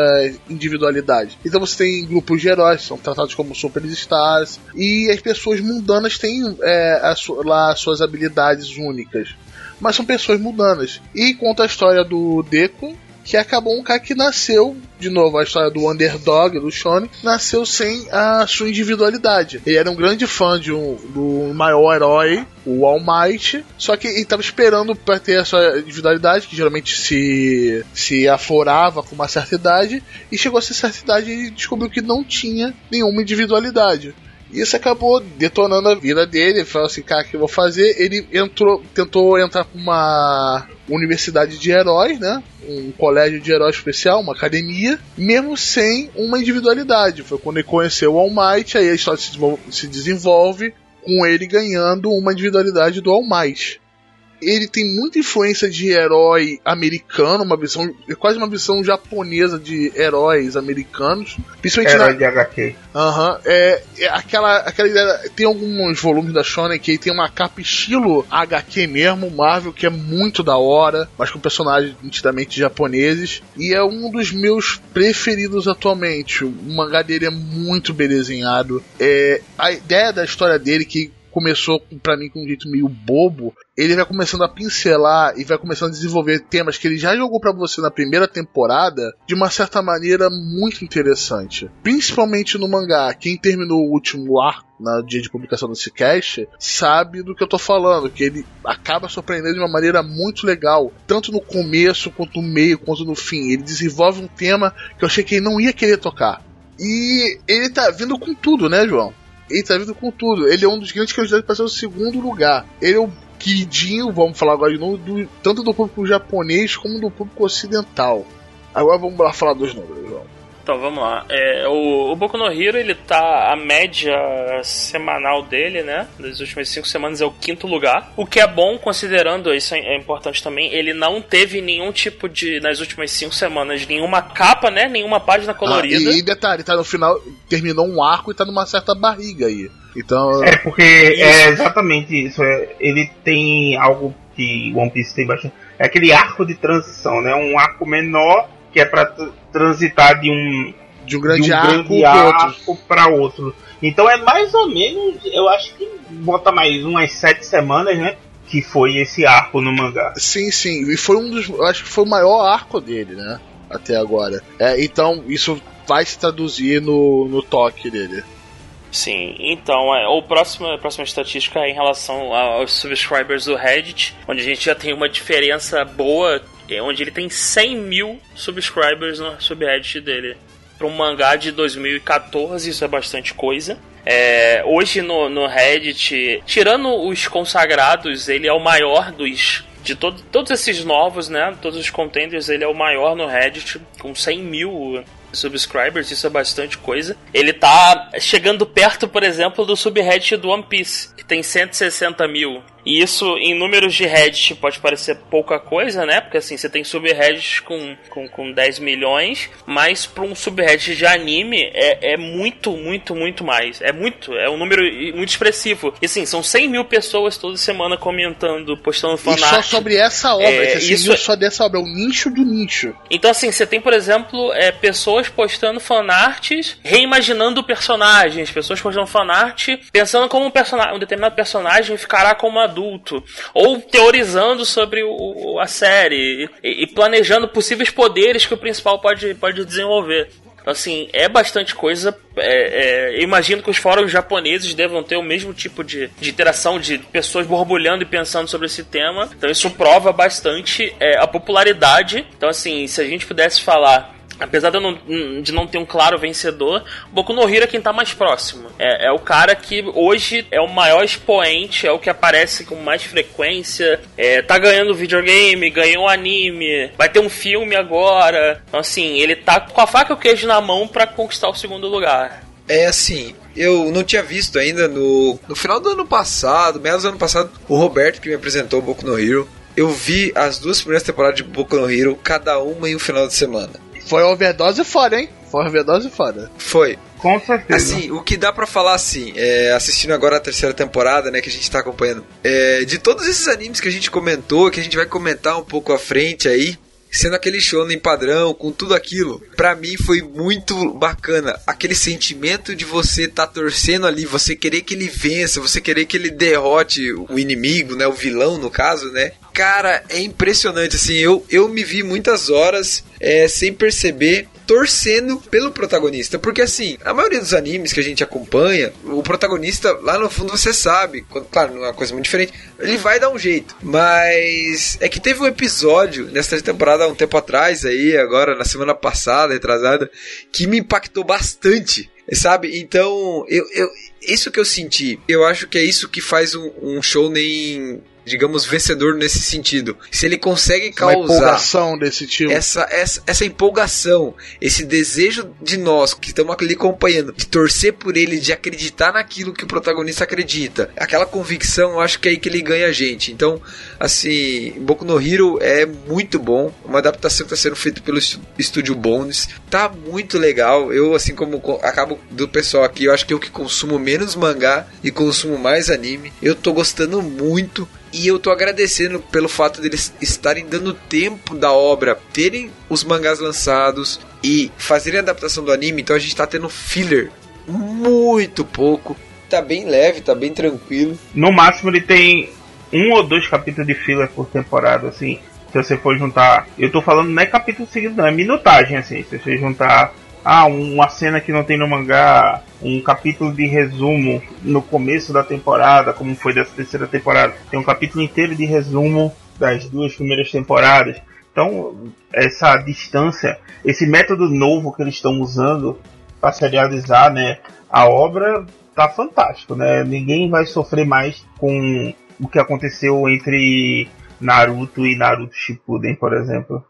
individualidade. Então você tem grupos de heróis, são tratados como superstars. E as pessoas mundanas têm é, a lá as suas habilidades únicas mas são pessoas mundanas. E conta a história do Deku, que acabou um cara que nasceu, de novo, a história do underdog, do Shonen, nasceu sem a sua individualidade. Ele era um grande fã de um, do maior herói, o All Might, só que ele estava esperando para ter a sua individualidade, que geralmente se, se aflorava com uma certa idade, e chegou a essa certa idade e descobriu que não tinha nenhuma individualidade. Isso acabou detonando a vida dele. Ele falou assim, cara, o que eu vou fazer? Ele entrou, tentou entrar pra uma universidade de heróis, né? Um colégio de heróis especial, uma academia, mesmo sem uma individualidade. Foi quando ele conheceu o All Might, aí a história se desenvolve, se desenvolve com ele ganhando uma individualidade do All Might. Ele tem muita influência de herói americano, uma visão, é quase uma visão japonesa de heróis americanos, principalmente na, Herói de HQ. Aham, é, é aquela, aquela ideia. Tem alguns volumes da Shonen que tem uma capa estilo HQ mesmo, Marvel, que é muito da hora, mas com personagens nitidamente japoneses. E é um dos meus preferidos atualmente. O mangá dele é muito bem desenhado. É, a ideia da história dele, que começou com- pra mim com um jeito meio bobo, ele vai começando a pincelar e vai começando a desenvolver temas que ele já jogou pra você na primeira temporada de uma certa maneira muito interessante. Principalmente no mangá. Quem terminou o último arco no dia de publicação desse cast sabe do que eu tô falando, que ele acaba surpreendendo de uma maneira muito legal, tanto no começo, quanto no meio, quanto no fim. Ele desenvolve um tema que eu achei que ele não ia querer tocar. E ele tá vindo com tudo, né, João? Ele tá vindo com tudo. Ele é um dos grandes candidatos para ser o segundo lugar. Ele é o queridinho, vamos falar agora de novo, do- tanto do público japonês como do público ocidental. Agora vamos lá falar dos números, João. Então vamos lá. É, o, o Boku no Hero, ele tá. A média semanal dele, né? Das últimas cinco semanas é o quinto lugar. O que é bom, considerando, isso é importante também, ele não teve nenhum tipo de. Nas últimas cinco semanas, nenhuma capa, né? Nenhuma página colorida. Ah, e, e detalhe, tá no final, terminou um arco e tá numa certa barriga aí. Então, É porque é exatamente isso. é, ele tem algo que One Piece tem bastante. É aquele arco de transição, né? Um arco menor que é pra tr- transitar de um, de um de grande um arco grande pro outro. arco para outro. Então é mais ou menos, eu acho que bota mais umas sete semanas, né? Que foi esse arco no mangá. Sim, sim. E foi um dos. Eu acho que foi o maior arco dele, né? Até agora. É, então, isso vai se traduzir no, no toque dele. Sim, então é, o próximo, a próxima estatística é em relação aos subscribers do Reddit, onde a gente já tem uma diferença boa, é, onde ele tem 100 mil subscribers no subreddit dele. Para um mangá de 2014, isso é bastante coisa. É, hoje no, no Reddit, tirando os consagrados, ele é o maior dos. De todo, todos esses novos, né? Todos os contenders, ele é o maior no Reddit, com 100 mil subscribers, isso é bastante coisa. Ele tá chegando perto, por exemplo, do subreddit do One Piece, que tem 160 mil. E isso, em números de Reddit, pode parecer pouca coisa, né? Porque assim, você tem subreddits com, com, com 10 milhões, mas para um subreddit de anime é, é muito, muito, muito mais. É muito, é um número muito expressivo. E assim, são 100 mil pessoas toda semana comentando, postando E fanart. só sobre essa obra. É, isso é- só dessa obra. É o nicho do nicho. Então, assim, você tem, por exemplo, é, pessoas postando fanarts reimaginando personagens, pessoas postando fanart pensando como um, persona um determinado personagem ficará como adulto, ou teorizando sobre o, a série e, e planejando possíveis poderes que o principal pode, pode desenvolver. Então, assim, é bastante coisa. É, é, imagino que os fóruns japoneses devam ter o mesmo tipo de, de interação de pessoas borbulhando e pensando sobre esse tema. Então, isso prova bastante é, a popularidade. Então, assim, se a gente pudesse falar apesar de não, de não ter um claro vencedor, Boku no Hero é quem tá mais próximo. É, é o cara que hoje é o maior expoente, é o que aparece com mais frequência, é, tá ganhando videogame, ganhou anime, vai ter um filme agora. Então, assim, ele tá com a faca e o queijo na mão para conquistar o segundo lugar. É assim, eu não tinha visto ainda no, no final do ano passado, meados do ano passado, o Roberto que me apresentou Boku no Hero. Eu vi as duas primeiras temporadas de Boku no Hero, cada uma em um final de semana. Foi overdose foda, hein? Foi overdose foda. Foi. Com certeza. Assim, o que dá pra falar assim, é, assistindo agora a terceira temporada, né, que a gente tá acompanhando, é, de todos esses animes que a gente comentou, que a gente vai comentar um pouco à frente aí, sendo aquele shonen padrão, com tudo aquilo, pra mim foi muito bacana. Aquele sentimento de você tá torcendo ali, você querer que ele vença, você querer que ele derrote o inimigo, né, o vilão no caso, né? Cara, é impressionante, assim, eu, eu me vi muitas horas é, sem perceber torcendo pelo protagonista. Porque assim, a maioria dos animes que a gente acompanha, o protagonista, lá no fundo você sabe, quando, claro, não é uma coisa muito diferente, ele vai dar um jeito. Mas é que teve um episódio nessa temporada há um tempo atrás, aí, agora na semana passada, retrasada, que me impactou bastante. Sabe? Então, eu, eu, isso que eu senti, eu acho que é isso que faz um, um show nem digamos, vencedor nesse sentido. Se ele consegue Uma causar empolgação desse tipo. essa, essa, essa empolgação, esse desejo de nós que estamos ali acompanhando, de torcer por ele, de acreditar naquilo que o protagonista acredita, aquela convicção, eu acho que é aí que ele ganha a gente. Então, assim, Boku no Hero é muito bom, uma adaptação que está sendo feita pelo estúdio Bones, tá muito legal. Eu, assim como co- acabo do pessoal aqui, eu acho que eu que consumo menos mangá e consumo mais anime, eu tô gostando muito. E eu tô agradecendo pelo fato deles estarem dando tempo da obra, terem os mangás lançados e fazerem a adaptação do anime. Então a gente tá tendo filler muito pouco. Tá bem leve, tá bem tranquilo. No máximo ele tem um ou dois capítulos de filler por temporada, assim. Se você for juntar. Eu tô falando não é capítulo seguido, não, é minutagem, assim. Se você juntar. Ah, uma cena que não tem no mangá, um capítulo de resumo no começo da temporada, como foi dessa terceira temporada. Tem um capítulo inteiro de resumo das duas primeiras temporadas. Então, essa distância, esse método novo que eles estão usando para serializar né, a obra, tá fantástico, né? Ninguém vai sofrer mais com o que aconteceu entre Naruto e Naruto Shippuden, por exemplo.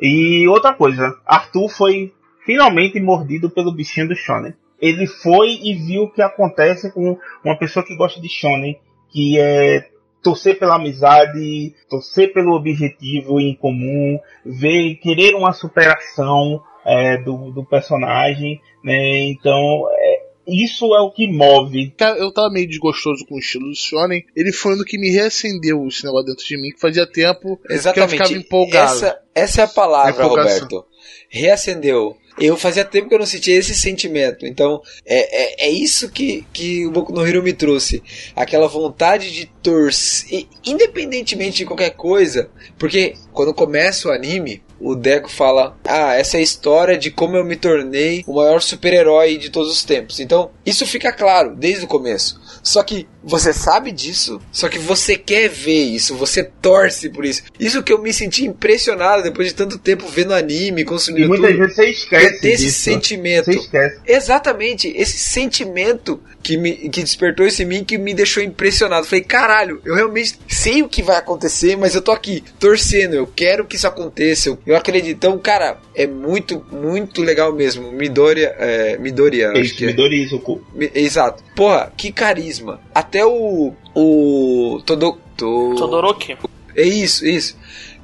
E outra coisa, Arthur foi finalmente mordido pelo bichinho do Shonen. Ele foi e viu o que acontece com uma pessoa que gosta de Shonen, que é torcer pela amizade, torcer pelo objetivo em comum, ver, querer uma superação é, do, do personagem, né? Então, é, isso é o que move. Eu tava meio desgostoso com o estilo do Shonen. Ele foi um do que me reacendeu esse negócio dentro de mim, que fazia tempo Exatamente. que eu ficava empolgado. Essa, essa é a palavra. Roberto. Reacendeu. Eu fazia tempo que eu não sentia esse sentimento. Então, é, é, é isso que, que o Boku no Hero me trouxe. Aquela vontade de torcer, independentemente de qualquer coisa. Porque quando começa o anime, o Deco fala: Ah, essa é a história de como eu me tornei o maior super-herói de todos os tempos. Então, isso fica claro desde o começo. Só que você sabe disso, só que você quer ver isso, você torce por isso. Isso que eu me senti impressionado depois de tanto tempo vendo anime, E consumindo muitas tudo. vezes você esquece ter esse disso. sentimento. Você esquece. Exatamente, esse sentimento que me que despertou isso em mim que me deixou impressionado. Falei, caralho, eu realmente sei o que vai acontecer, mas eu tô aqui torcendo, eu quero que isso aconteça, eu, acredito. Então, cara, é muito, muito legal mesmo. Midoriya, é, Midoriya, acho que é. Midori Izuku. Exato. Porra, que carisma. Até o. O. Todo, to- Todoroki. É isso, isso.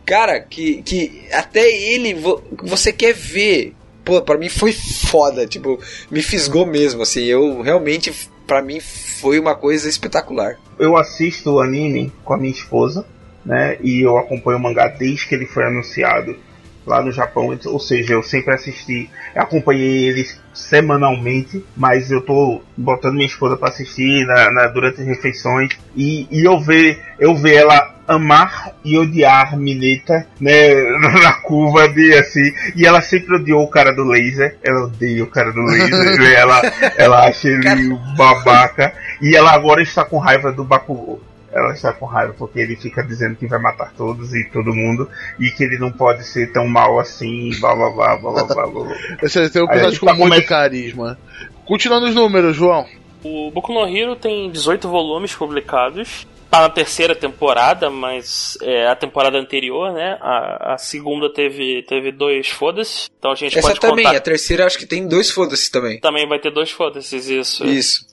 Cara, que, que até ele vo- você quer ver. Pô, pra mim foi foda. Tipo, me fisgou mesmo, assim. Eu realmente, pra mim, foi uma coisa espetacular. Eu assisto o anime com a minha esposa, né? E eu acompanho o mangá desde que ele foi anunciado lá no Japão. Ou seja, eu sempre assisti, acompanhei eles semanalmente, mas eu tô botando minha esposa pra assistir na, na- durante as refeições e, e eu ver eu ver ela amar e odiar Mineta, né, na curva de assim, e ela sempre odiou o cara do laser, ela odeia o cara do laser, né, ela, ela acha ele babaca, e ela agora está com raiva do Bakugou. Ela está com raiva porque ele fica dizendo que vai matar todos e todo mundo e que ele não pode ser tão mal assim, blá blá blá blá blá blá. blá. Esse tem um personagem com tá muito carisma. Continuando os números, João. O Boku no Hero tem 18 volumes publicados. Tá na terceira temporada, mas é a temporada anterior, né? A, a segunda teve, teve dois foda-se. Então a gente Essa pode também, contar. a terceira acho que tem dois foda-se também. Também vai ter dois foda-se, isso. Isso.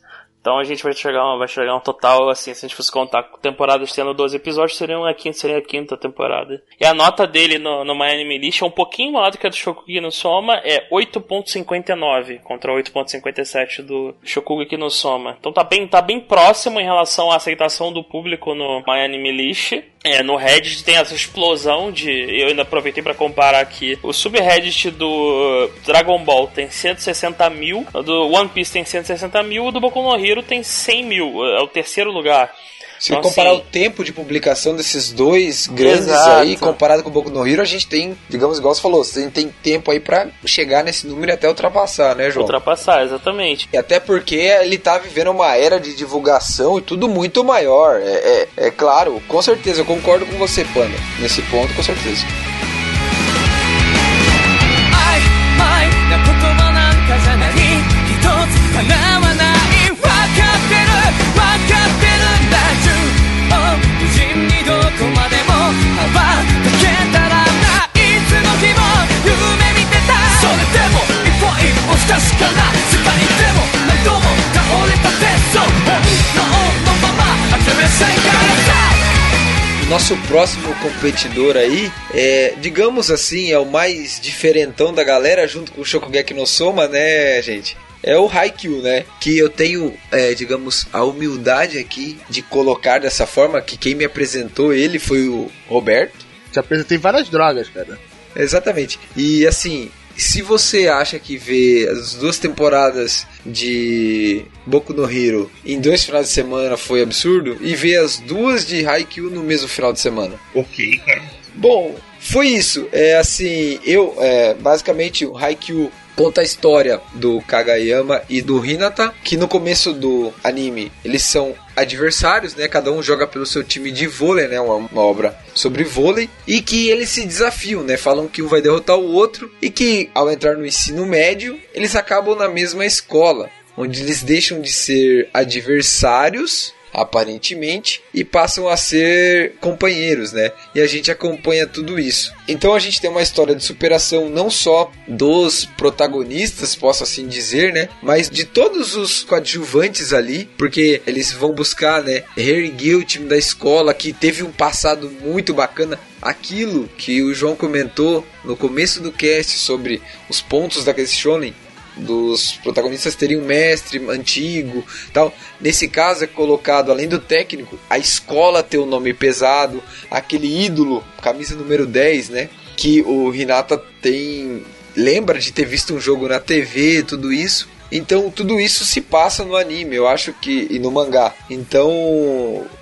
Então a gente vai chegar, vai chegar um total, assim, se a gente fosse contar temporadas tendo 12 episódios, seria a quinta, seria a quinta temporada. E a nota dele no, no Anime List é um pouquinho maior do que a do Shokugeki no Soma, é 8.59 contra 8.57 do Shokugeki no Soma. Então tá bem, tá bem próximo em relação à aceitação do público no Anime List. É, no Reddit tem essa explosão de. Eu ainda aproveitei pra comparar aqui. O subreddit do Dragon Ball tem 160 mil, do One Piece tem 160 mil, o do Boku no Hero tem 100 mil. É o terceiro lugar. Se Então, comparar assim, o tempo de publicação desses dois grandes Exato. aí, comparado com o Boku no Hero, a gente tem, digamos, igual você falou, a gente tem tempo aí pra chegar nesse número e até ultrapassar, né, João? ultrapassar, exatamente. E até porque ele tá vivendo uma era de divulgação e tudo muito maior. É, é, é claro, com certeza, eu concordo com você, Panda. Nesse ponto, com certeza. 曖昧こまでも羽ばたけたらないつの日も夢見てたそれでも一歩一歩不確かな世界でも何度も倒れた鉄道本能のまま諦めせんからさ Nosso próximo competidor aí, é, digamos assim, é o mais diferentão da galera, junto com o Shokugeki no Soma, né, gente? É o Haikyuu, né? Que eu tenho, é, digamos, a humildade aqui de colocar dessa forma, que quem me apresentou ele foi o Roberto. Te apresentei várias drogas, cara. Exatamente. E assim, se você acha que ver as duas temporadas de Boku no Hero em dois finais de semana foi absurdo, e ver as duas de Haikyuu no mesmo final de semana. Ok, cara. Bom, foi isso. É assim, eu, é, basicamente, o Haikyuu conta a história do Kagayama e do Hinata, que no começo do anime eles são adversários, né? Cada um joga pelo seu time de vôlei, né? Uma, uma obra sobre vôlei e que eles se desafiam, né? Falam que um vai derrotar o outro e que ao entrar no ensino médio eles acabam na mesma escola, onde eles deixam de ser adversários aparentemente, e passam a ser companheiros, né? E a gente acompanha tudo isso. Então a gente tem uma história de superação não só dos protagonistas, posso assim dizer, né? Mas de todos os coadjuvantes ali, porque eles vão buscar, né? Reerguer o time da escola que teve um passado muito bacana. Aquilo que o João comentou no começo do cast sobre os pontos daquele shonen dos protagonistas terem um mestre antigo tal. Nesse caso é colocado, além do técnico, a escola ter o um nome pesado, aquele ídolo, camisa número 10, né? Que o Hinata tem. Lembra de ter visto um jogo na TV, tudo isso. Então tudo isso se passa no anime, eu acho que e no mangá. Então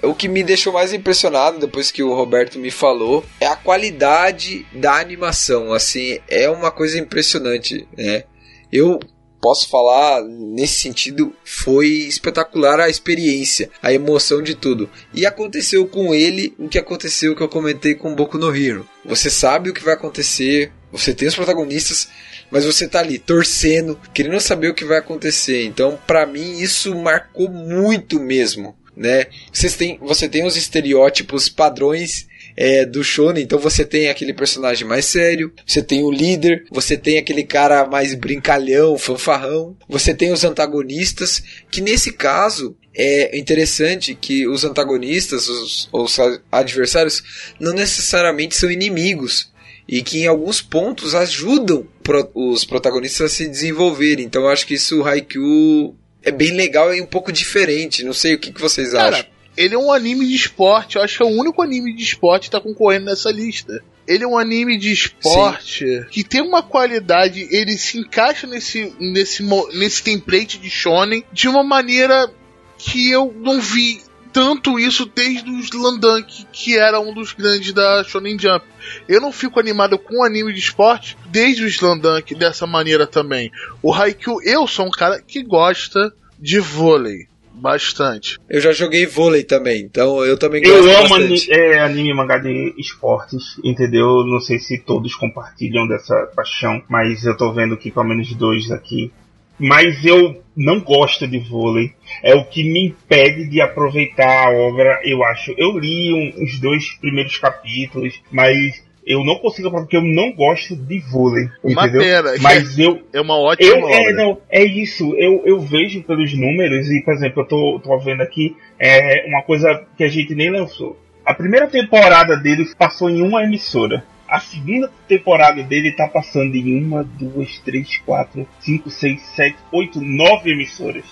o que me deixou mais impressionado depois que o Roberto me falou é a qualidade da animação. Assim, é uma coisa impressionante, né? Eu posso falar nesse sentido foi espetacular a experiência, a emoção de tudo. E aconteceu com ele o que aconteceu que eu comentei com Boku no Hero. Você sabe o que vai acontecer, você tem os protagonistas, mas você tá ali torcendo, querendo saber o que vai acontecer. Então, para mim isso marcou muito mesmo, né? Vocês têm, você tem os estereótipos padrões é, do shonen. Então você tem aquele personagem mais sério, você tem o líder, você tem aquele cara mais brincalhão, fanfarrão, você tem os antagonistas, que nesse caso é interessante que os antagonistas, os, os adversários, não necessariamente são inimigos. E que em alguns pontos ajudam os protagonistas a se desenvolverem. Então eu acho que isso o Haikyuu é bem legal e um pouco diferente. Não sei o que, que vocês Cara, acham. Ele é um anime de esporte, eu acho que é o único anime de esporte que tá concorrendo nessa lista. Ele é um anime de esporte que tem uma qualidade, ele se encaixa nesse, nesse, nesse template de shonen de uma maneira que eu não vi tanto isso desde o Slandunk, que era um dos grandes da Shonen Jump. Eu não fico animado com anime de esporte desde o Slandunk dessa maneira também. O Haikyuu, eu sou um cara que gosta de vôlei Bastante. Eu já joguei vôlei também, então eu também Eu gosto amo ani bastante. é, anime e mangá de esportes, entendeu? Não sei se todos compartilham dessa paixão, mas eu tô vendo que pelo menos dois aqui. Mas eu não gosto de vôlei. É o que me impede de aproveitar a obra, eu acho. Eu li um- os dois primeiros capítulos, mas eu não consigo porque eu não gosto de vôlei. Uma entendeu? Mas eu, É uma ótima eu, obra. é, não, é isso. Eu, eu vejo pelos números, e por exemplo, eu tô, tô vendo aqui é, uma coisa que a gente nem lançou. A primeira temporada dele passou em uma emissora. A segunda temporada dele tá passando em uma, duas, três, quatro, cinco, seis, sete, oito, nove emissoras.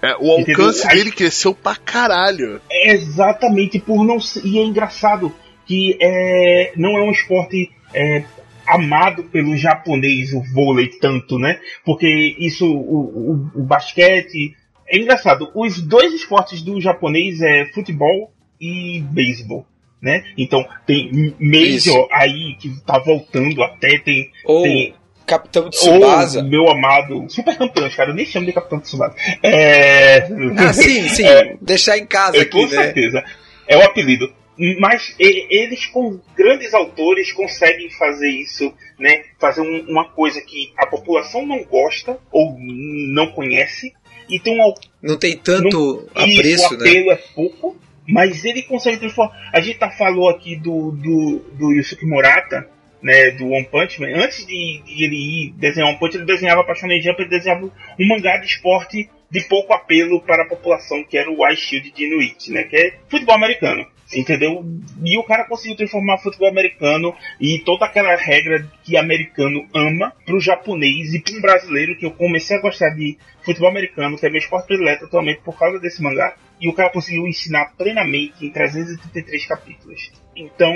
É, o alcance Entendeu? dele cresceu pra caralho. É exatamente por não ser. E é engraçado que é, não é um esporte é, amado pelo japonês, o vôlei, tanto, né? Porque isso, o, o, o basquete. É engraçado, os dois esportes do japonês é futebol e beisebol. Né? Então tem Major aí que tá voltando até, tem, Ou tem Capitão ou Tsubasa. meu amado super campeões, cara, eu nem chamo de Capitão Tsubasa. É... Ah, sim, sim. É, Deixar em casa é, aqui, com né? certeza. É o apelido. Mas eles, com grandes autores, conseguem fazer isso, né? Fazer um- uma coisa que a população não gosta ou não conhece. E tem um Não tem tanto e apreço, o né? apelo é pouco, mas ele consegue transformar. A gente tá falou aqui do, do, do Yusuke Murata, né, do One Punch Man. Antes de, de ele ir desenhar One Punch, ele desenhava pra Shonen Jump, ele desenhava um mangá de esporte de pouco apelo para a população, que era o Ice Shield de Inuit, né, que é futebol americano. Entendeu? E o cara conseguiu transformar futebol americano e toda aquela regra que americano ama pro japonês e pro brasileiro, que eu comecei a gostar de futebol americano, que é meu esporte predileto atualmente por causa desse mangá. E o cara conseguiu ensinar plenamente em 333 capítulos. Então,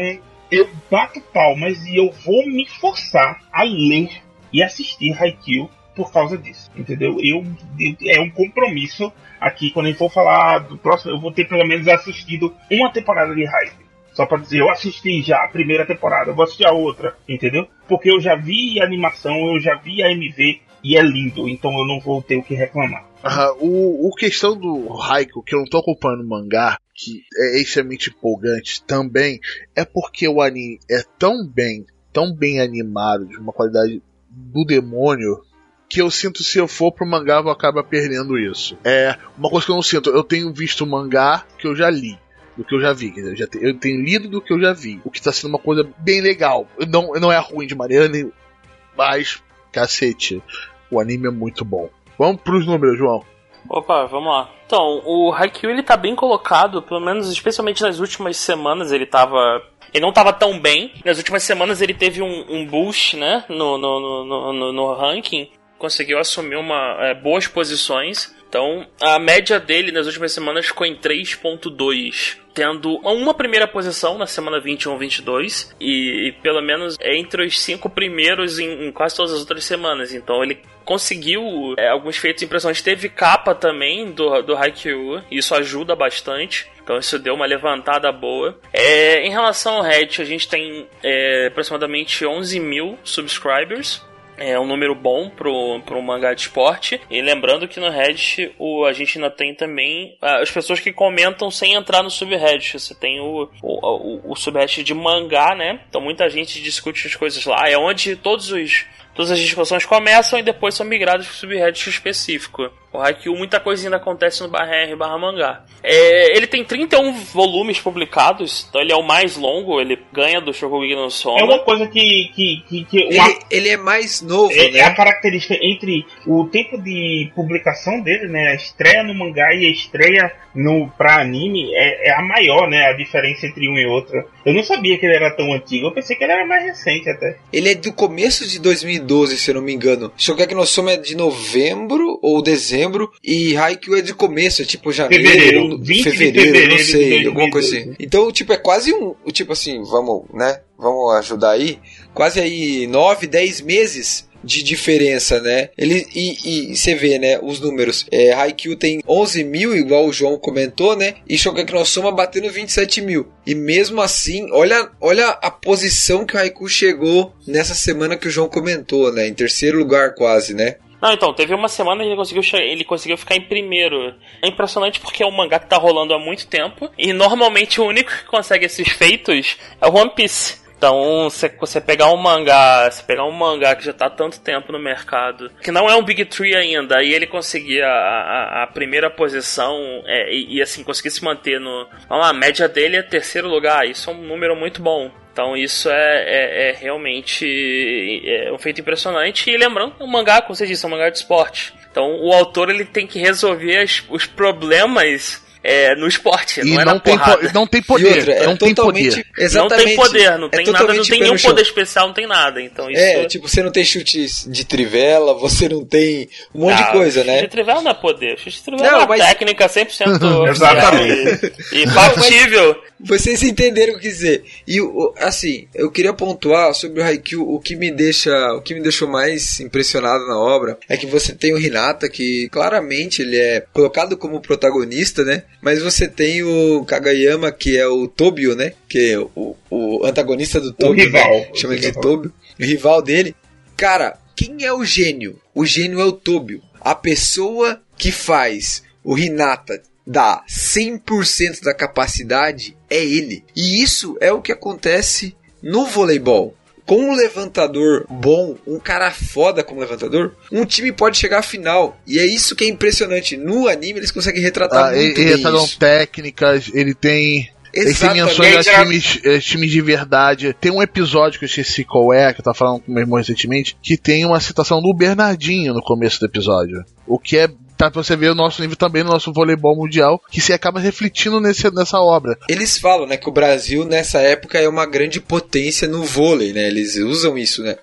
eu bato palmas e eu vou me forçar a ler e assistir Haikyuu por causa disso, entendeu? Eu, eu- é um compromisso aqui quando gente for falar do próximo, eu vou ter pelo menos assistido uma temporada de Haikyuu. Só pra dizer, eu assisti já a primeira temporada, eu vou assistir a outra, entendeu? Porque eu já vi a animação, eu já vi a MV e é lindo, então eu não vou ter o que reclamar. Aham, o, o questão do Raikou, que eu não tô acompanhando o mangá, que é extremamente empolgante também, é porque o anime é tão bem, tão bem animado, de uma qualidade do demônio, que eu sinto se eu for pro mangá eu vou acabar perdendo isso. É uma coisa que eu não sinto, eu tenho visto mangá que eu já li. Do que eu já vi, quer dizer, eu, tenho lido do que eu já vi. O que tá sendo uma coisa bem legal. Não, não é ruim de maneira nenhuma. Mas, cacete, o anime é muito bom. Vamos pros números, João. Opa, vamos lá. Então, o Haikyuu ele tá bem colocado, pelo menos especialmente nas últimas semanas ele tava. Ele não tava tão bem. Nas últimas semanas ele teve um, um boost, né? No, no, no- no, no ranking. Conseguiu assumir uma, é, boas posições. Então, a média dele nas últimas semanas ficou em 3.2. Tendo uma primeira posição na semana 21 22 e, e pelo menos entre os cinco primeiros em, em quase todas as outras semanas. Então ele conseguiu é, alguns feitos impressionantes. Teve capa também do, do Haikyuu, isso ajuda bastante. Então isso deu uma levantada boa. É, em relação ao Reddit, a gente tem é, aproximadamente 11 mil subscribers. É um número bom pro, pro mangá de esporte. E lembrando que no Reddit o, a gente ainda tem também ah, as pessoas que comentam sem entrar no subreddit. Você tem o, o, o, o subreddit de mangá, né? Então muita gente discute as coisas lá. É onde todos os, todas as discussões começam e depois são migradas para o subreddit específico. O Haikyuu, muita coisa ainda acontece no barra R barra mangá. É, ele tem 31 volumes publicados, então ele é o mais longo, ele ganha do Shokugeki no Soma. É uma coisa que. que, que, que uma- Ele, ele é mais novo, é, né? é a característica entre o tempo de publicação dele, né? A estreia no mangá e a estreia no pra anime é, é a maior, né? A diferença entre um e outro. Eu não sabia que ele era tão antigo, eu pensei que ele era mais recente até. Ele é do começo de 2012, se eu não me engano. Shokugeki no Soma é de novembro ou dezembro e Haikyuu é de começo, é tipo janeiro, Fevereiro, ou 20 de fevereiro, fevereiro não sei, alguma coisa 2012. assim. Então, tipo, é quase um, tipo assim, vamos, né? Vamos ajudar aí. Quase aí 9, 10 meses de diferença, né? Ele e, você vê, né, os números. É, Haikyuu tem 11 mil, igual o João comentou, né? E Shokugeki no Soma batendo 27 mil. E mesmo assim, olha, olha a posição que o Haikyuu chegou nessa semana que o João comentou, né? Em terceiro lugar quase, né? Não, então, teve uma semana que ele conseguiu, ele conseguiu ficar em primeiro. É impressionante porque é um mangá que tá rolando há muito tempo. E normalmente o único que consegue esses feitos é o One Piece. Então, se você pegar um mangá, se pegar um mangá que já tá há tanto tempo no mercado, que não é um Big Tree ainda, e ele conseguir a, a, a primeira posição é, e, e, assim, conseguir se manter no. A média dele é terceiro lugar, isso é um número muito bom. Então isso é, é, é realmente é um feito impressionante. E lembrando é um mangá, como você disse, é um mangá de esporte. Então o autor ele tem que resolver as- os problemas é, no esporte, E não é não na tem, porrada. po- não tem poder. outra, é não tem poder. Não Exatamente. tem poder, não é tem nada, não tem nenhum poder especial, não tem nada. Então isso É, tipo, você não tem chute de trivela, você não tem um monte de Ah, coisa, chute né? de trivela não é poder. Chute de trivela Não, é uma mas- técnica 100% Exatamente. e, e factível. Vocês entenderam o que dizer. E assim, eu queria pontuar sobre o Haikyuu, o que me deixa, o que me deixou mais impressionado na obra é que você tem o Hinata que claramente ele é colocado como protagonista, né? Mas você tem o Kagayama que é o Tobio, né? Que é o, o antagonista do Tobio, rival. né? Chama ele de. Tobio, o rival dele. Cara, quem é o gênio? O gênio é o Tobio. A pessoa que faz o Hinata dar 100% da capacidade é ele. E isso é o que acontece no voleibol. Com um levantador bom, um cara foda como levantador, um time pode chegar à final. E é isso que é impressionante. No anime eles conseguem retratar Ah, muito ele, bem ele tá isso. técnicas, ele tem. Ele tem menções a times, eh, times de verdade. Tem um episódio que eu esqueci qual é, que eu tava falando com meu irmão recentemente, que tem uma citação do Bernardinho no começo do episódio. O que é. Tá pra você ver o nosso nível também no nosso voleibol mundial, que se acaba refletindo nesse, nessa obra. Eles falam, né, que o Brasil nessa época é uma grande potência no vôlei, né? Eles usam isso, né?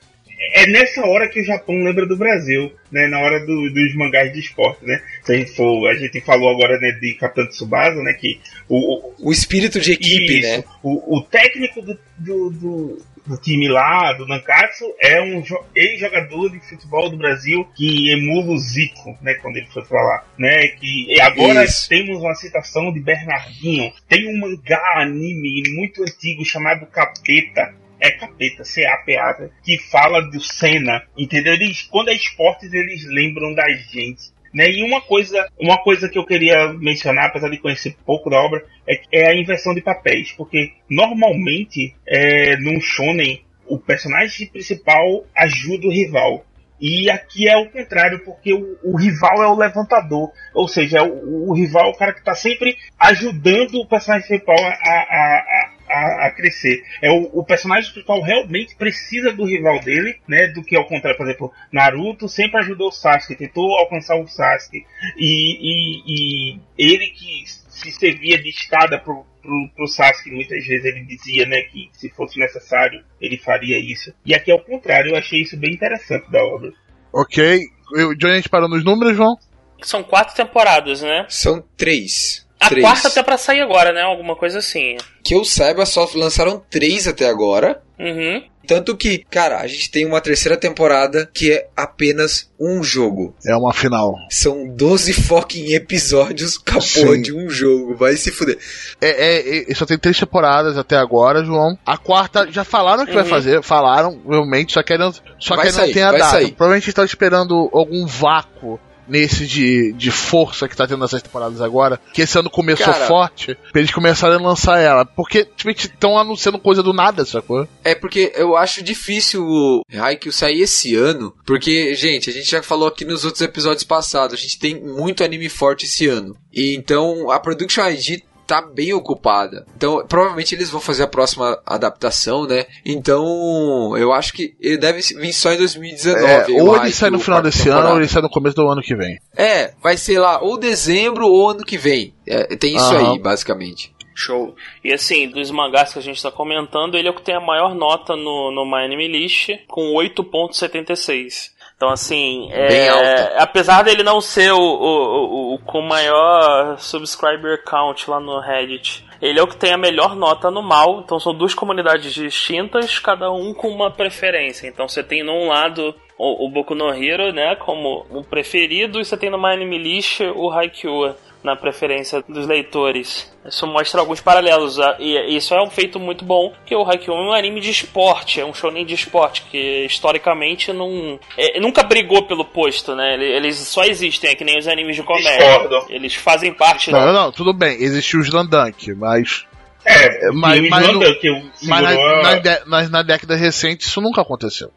É nessa hora que o Japão lembra do Brasil, né? Na hora do- dos mangás de esporte, né? Se a gente for, a gente falou agora né, de Capitão Tsubasa, né? Que o, o- O espírito de equipe, isso, né? o, o técnico do, do, do- do time lá, do Nankatsu, é um jo- ex-jogador de futebol do Brasil que emula o Zico, né? Quando ele foi pra lá, né? Que, e agora Isso. temos uma citação de Bernardinho. Tem um mangá anime muito antigo chamado Capeta. É capeta, C-A-P-A, que fala do Senna, entendeu? Eles, quando é esportes, eles lembram da gente. Né? E uma coisa, uma coisa que eu queria mencionar, apesar de conhecer pouco da obra, é, é a inversão de papéis. Porque normalmente, é, num shonen, o personagem principal ajuda o rival. E aqui é o contrário, porque o, o rival é o levantador. Ou seja, o, o rival é o cara que está sempre ajudando o personagem principal a, a, a, a, a crescer. É o, o personagem principal realmente precisa do rival dele, né? Do que ao contrário, por exemplo, Naruto sempre ajudou o Sasuke, tentou alcançar o Sasuke. E, e, e ele que se servia de escada pro, pro, pro Sasuke, muitas vezes ele dizia, né, que se fosse necessário ele faria isso. E aqui é o contrário, eu achei isso bem interessante da obra. Ok? Eu- De onde a gente parou nos números, João? São quatro temporadas, né? São três. A três. quarta tá pra sair agora, né? Alguma coisa assim. Que eu saiba, só lançaram três até agora. Uhum. Tanto que, cara, a gente tem uma terceira temporada que é apenas um jogo. É uma final. São 12 fucking episódios capô Sim. de um jogo. Vai se fuder. É, é, é, só tem três temporadas até agora, João. A quarta, já falaram que vai Uhum. fazer, falaram, realmente, só que ainda, só Vai que ainda sair, não tem a vai data. sair. Provavelmente estão esperando algum vácuo nesse de, de força que tá tendo nessas temporadas agora, que esse ano começou Cara. forte, pra eles começarem a lançar ela. Porque, tipo, estão anunciando coisa do nada, sacou? É porque eu acho difícil o Haikyuu sair esse ano. Porque, gente, a gente já falou aqui nos outros episódios passados. A gente tem muito anime forte esse ano. E então a Production ID tá bem ocupada. Então, provavelmente eles vão fazer a próxima adaptação, né? Então, eu acho que ele deve vir só em 2019. É, ou ele Haikyuu, sai no final desse temporada. ano, ou ele sai no começo do ano que vem. É, vai ser lá ou dezembro ou ano que vem. É, tem isso Aham. aí, basicamente. Show. E assim, dos mangás que a gente tá comentando, ele é o que tem a maior nota no, no My Anime List, com 8.76. Então, assim, é, apesar dele não ser o, o, o, o com maior subscriber count lá no Reddit, ele é o que tem a melhor nota no mal. Então, são duas comunidades distintas, cada um com uma preferência. Então, você tem num lado o, o Boku no Hero, né, como o preferido, e você tem no My Anime List o Haikyuu na preferência dos leitores. Isso mostra alguns paralelos, ah, e isso é um feito muito bom, que o Haikyuu é um anime de esporte, é um shonen de esporte, que historicamente não, é, nunca brigou pelo posto, né? Ele- Eles só existem, é que nem os animes de comédia. Discordo. Eles fazem parte Não, da... não, não, tudo bem, existiu o Slandunk, mas, É, Mas- mas, mas eu mas na, na, de- na- na década recente isso nunca aconteceu.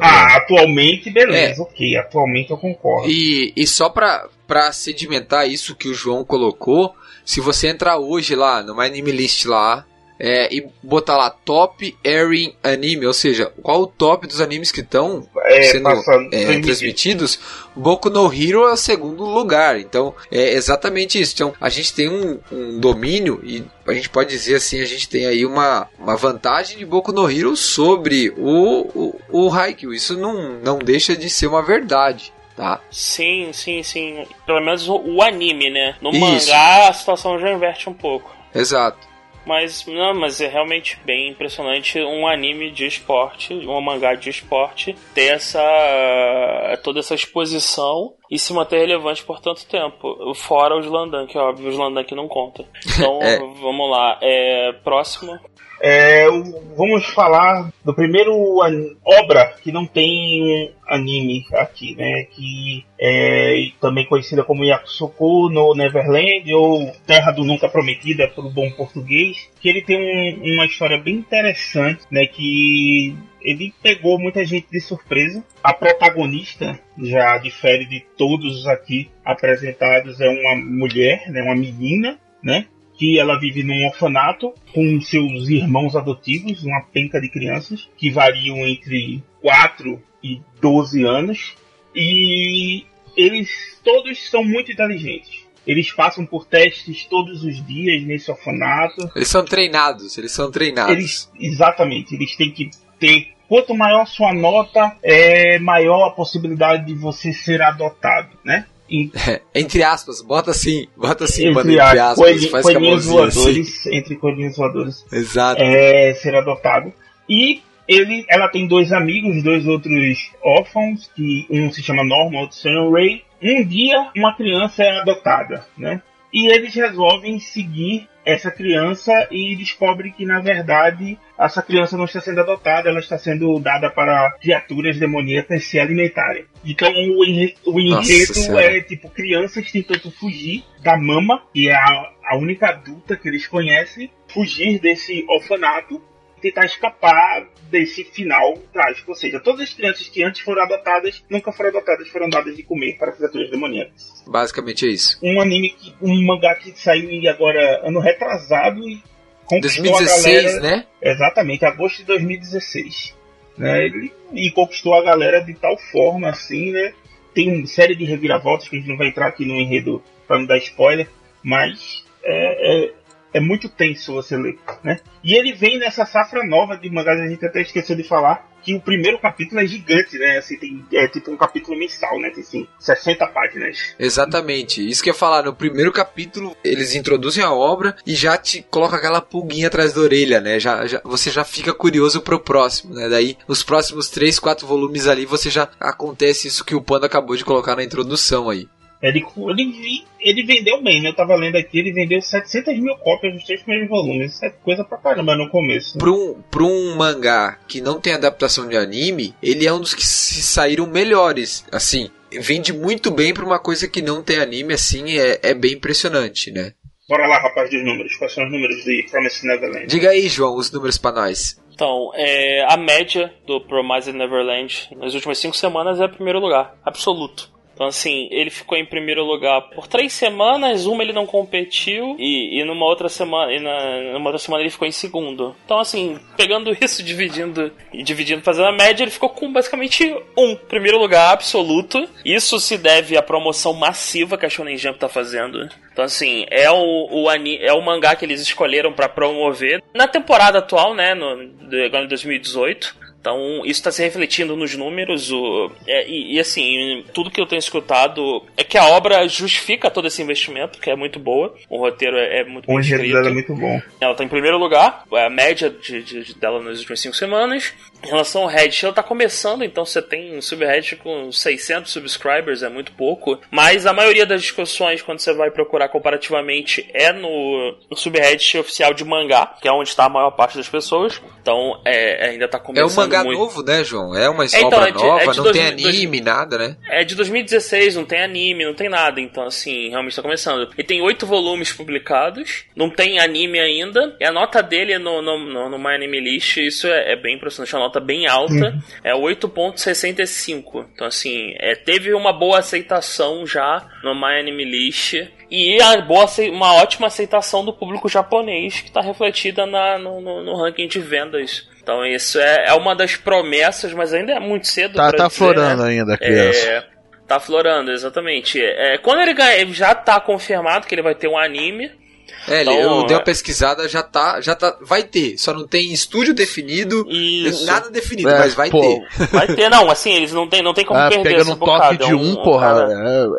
Ah, atualmente, É. beleza, ok. Atualmente eu concordo. E, e só pra, pra sedimentar isso que o João colocou, se você entrar hoje lá no My Anime List lá é, e botar lá Top Airing Anime, ou seja, qual o top dos animes que estão É, sendo é, transmitido. transmitidos, Boku no Hero é o segundo lugar. Então, é exatamente isso. Então, a gente tem um, um domínio e a gente pode dizer assim, a gente tem aí uma, uma vantagem de Boku no Hero sobre o, o, o Haikyuu. Isso não, não deixa de ser uma verdade, tá? Sim, sim, sim. Pelo menos o, o anime, né? No Isso. mangá a situação já inverte um pouco. Exato. Mas não, mas é realmente bem impressionante um anime de esporte, um mangá de esporte, ter essa toda essa exposição e se manter relevante por tanto tempo. Fora os Landan, que óbvio, os Landan que não conta. Então, É. vamos lá. É, próximo. É, vamos falar do primeiro obra que não tem anime aqui, né? Que é também conhecida como Yakusoku no Neverland ou Terra do Nunca Prometida pelo bom português. Que ele tem um- uma história bem interessante, né? Que ele pegou muita gente de surpresa. A protagonista já difere de todos os aqui apresentados é uma mulher, né? Uma menina, né? Que ela vive num orfanato com seus irmãos adotivos, uma penca de crianças, que variam entre 4 e 12 anos. E eles todos são muito inteligentes. Eles passam por testes todos os dias nesse orfanato. Eles são treinados, eles são treinados. Eles, exatamente, eles têm que ter. Quanto maior sua nota, é maior a possibilidade de você ser adotado, né? Entre aspas, bota assim, bota assim, entre mano, entre aspas, coelhi- faz coelhinhos assim. voadores, entre coelhinhos voadores, Exato. é, ser adotado. E ele, ela tem dois amigos, dois outros órfãos, que um se chama Norman, outro se chama Ray. Um dia, uma criança é adotada, né? E eles resolvem seguir essa criança e descobrem que, na verdade, essa criança não está sendo adotada, ela está sendo dada para criaturas demoníacas se alimentarem. Então, o, enre- o enredo é, tipo, crianças tentando fugir da mama, que é a, a única adulta que eles conhecem, fugir desse orfanato tentar escapar desse final trágico. Ou seja, todas as crianças que antes foram adotadas, nunca foram adotadas, foram dadas de comer para criaturas demoníacas. Basicamente é isso. Um anime, que, um mangá que saiu agora ano retrasado e conquistou a 2016, galera. né? Exatamente, agosto de 2016. Né? Ele- E conquistou a galera de tal forma assim, né? Tem uma série de reviravoltas que a gente não vai entrar aqui no enredo para não dar spoiler, mas é, é, é muito tenso você ler, né? E ele vem nessa safra nova de mangás, a gente até esqueceu de falar, que o primeiro capítulo é gigante, né? Assim, tem, é tipo um capítulo mensal, né? Tem assim, 60 páginas. Exatamente. Isso que eu ia falar, no primeiro capítulo eles introduzem a obra e já te coloca aquela pulguinha atrás da orelha, né? Já, já- você já fica curioso pro próximo, né? Daí, os próximos três, quatro volumes ali, você já acontece isso que o Panda acabou de colocar na introdução aí. Ele, ele, ele vendeu bem, né? Eu tava lendo aqui, ele vendeu 700 mil cópias dos três primeiros volumes. Isso é coisa pra caramba no começo. Pra um, pra um mangá que não tem adaptação de anime, ele é um dos que se saíram melhores. Assim, vende muito bem pra uma coisa que não tem anime, assim, é, é bem impressionante, né? Bora lá, rapaz, dos números. Quais são os números de Promised Neverland? Diga aí, João, os números pra nós. Então, é, a média do Promised Neverland nas últimas cinco semanas é primeiro lugar, absoluto. Então, assim, ele ficou em primeiro lugar por três semanas, uma ele não competiu, e, e numa outra semana, na, numa outra semana ele ficou em segundo. Então, assim, pegando isso, dividindo e dividindo, fazendo a média, ele ficou com basicamente um primeiro lugar absoluto. Isso se deve à promoção massiva que a Shonen Jump tá fazendo. Então, assim, é o, o, é o mangá que eles escolheram pra promover na temporada atual, né, no, agora em 2018. Então, isso está se refletindo nos números. O, é, e, e, assim, tudo que eu tenho escutado é que a obra justifica todo esse investimento, que é muito boa. O roteiro é, é muito O bem enredo dela é muito bom. Ela tá em primeiro lugar, a média de, de- de- dela nas últimas cinco semanas. Em relação ao Reddit, ela tá começando, então você tem um subreddit com 600 subscribers, é muito pouco. Mas a maioria das discussões, quando você vai procurar comparativamente, é no, no subreddit oficial de mangá, que é onde está a maior parte das pessoas. Então é, ainda tá É começando um mangá muito. novo, né, João? É uma então, obra é de- nova, é não dois- tem dois- anime, nada, né? É de 2016, não tem anime, não tem nada, então assim, realmente tá começando. E tem oito volumes publicados, não tem anime ainda, e a nota dele no, no, no, no My Anime List, isso é, é bem impressionante, é uma nota bem alta, é 8.65. Então assim, é, teve uma boa aceitação já no My Anime List, e a boa, uma ótima aceitação do público japonês, que está refletida na, no, no, no ranking de vendas. Então isso é, é uma das promessas, mas ainda é muito cedo Tá, tá dizer, florando né? ainda a criança. É, tá florando, exatamente. É, quando ele ganha, ele já tá confirmado que ele vai ter um anime. É, Então, eu dei uma é. pesquisada, já tá, já tá, vai ter, só não tem estúdio definido, Isso. nada definido, É, mas vai pô, ter. Vai ter, não, assim, eles não tem, não tem como Ah, perder pega essa no toque bocada. de É um, um porra.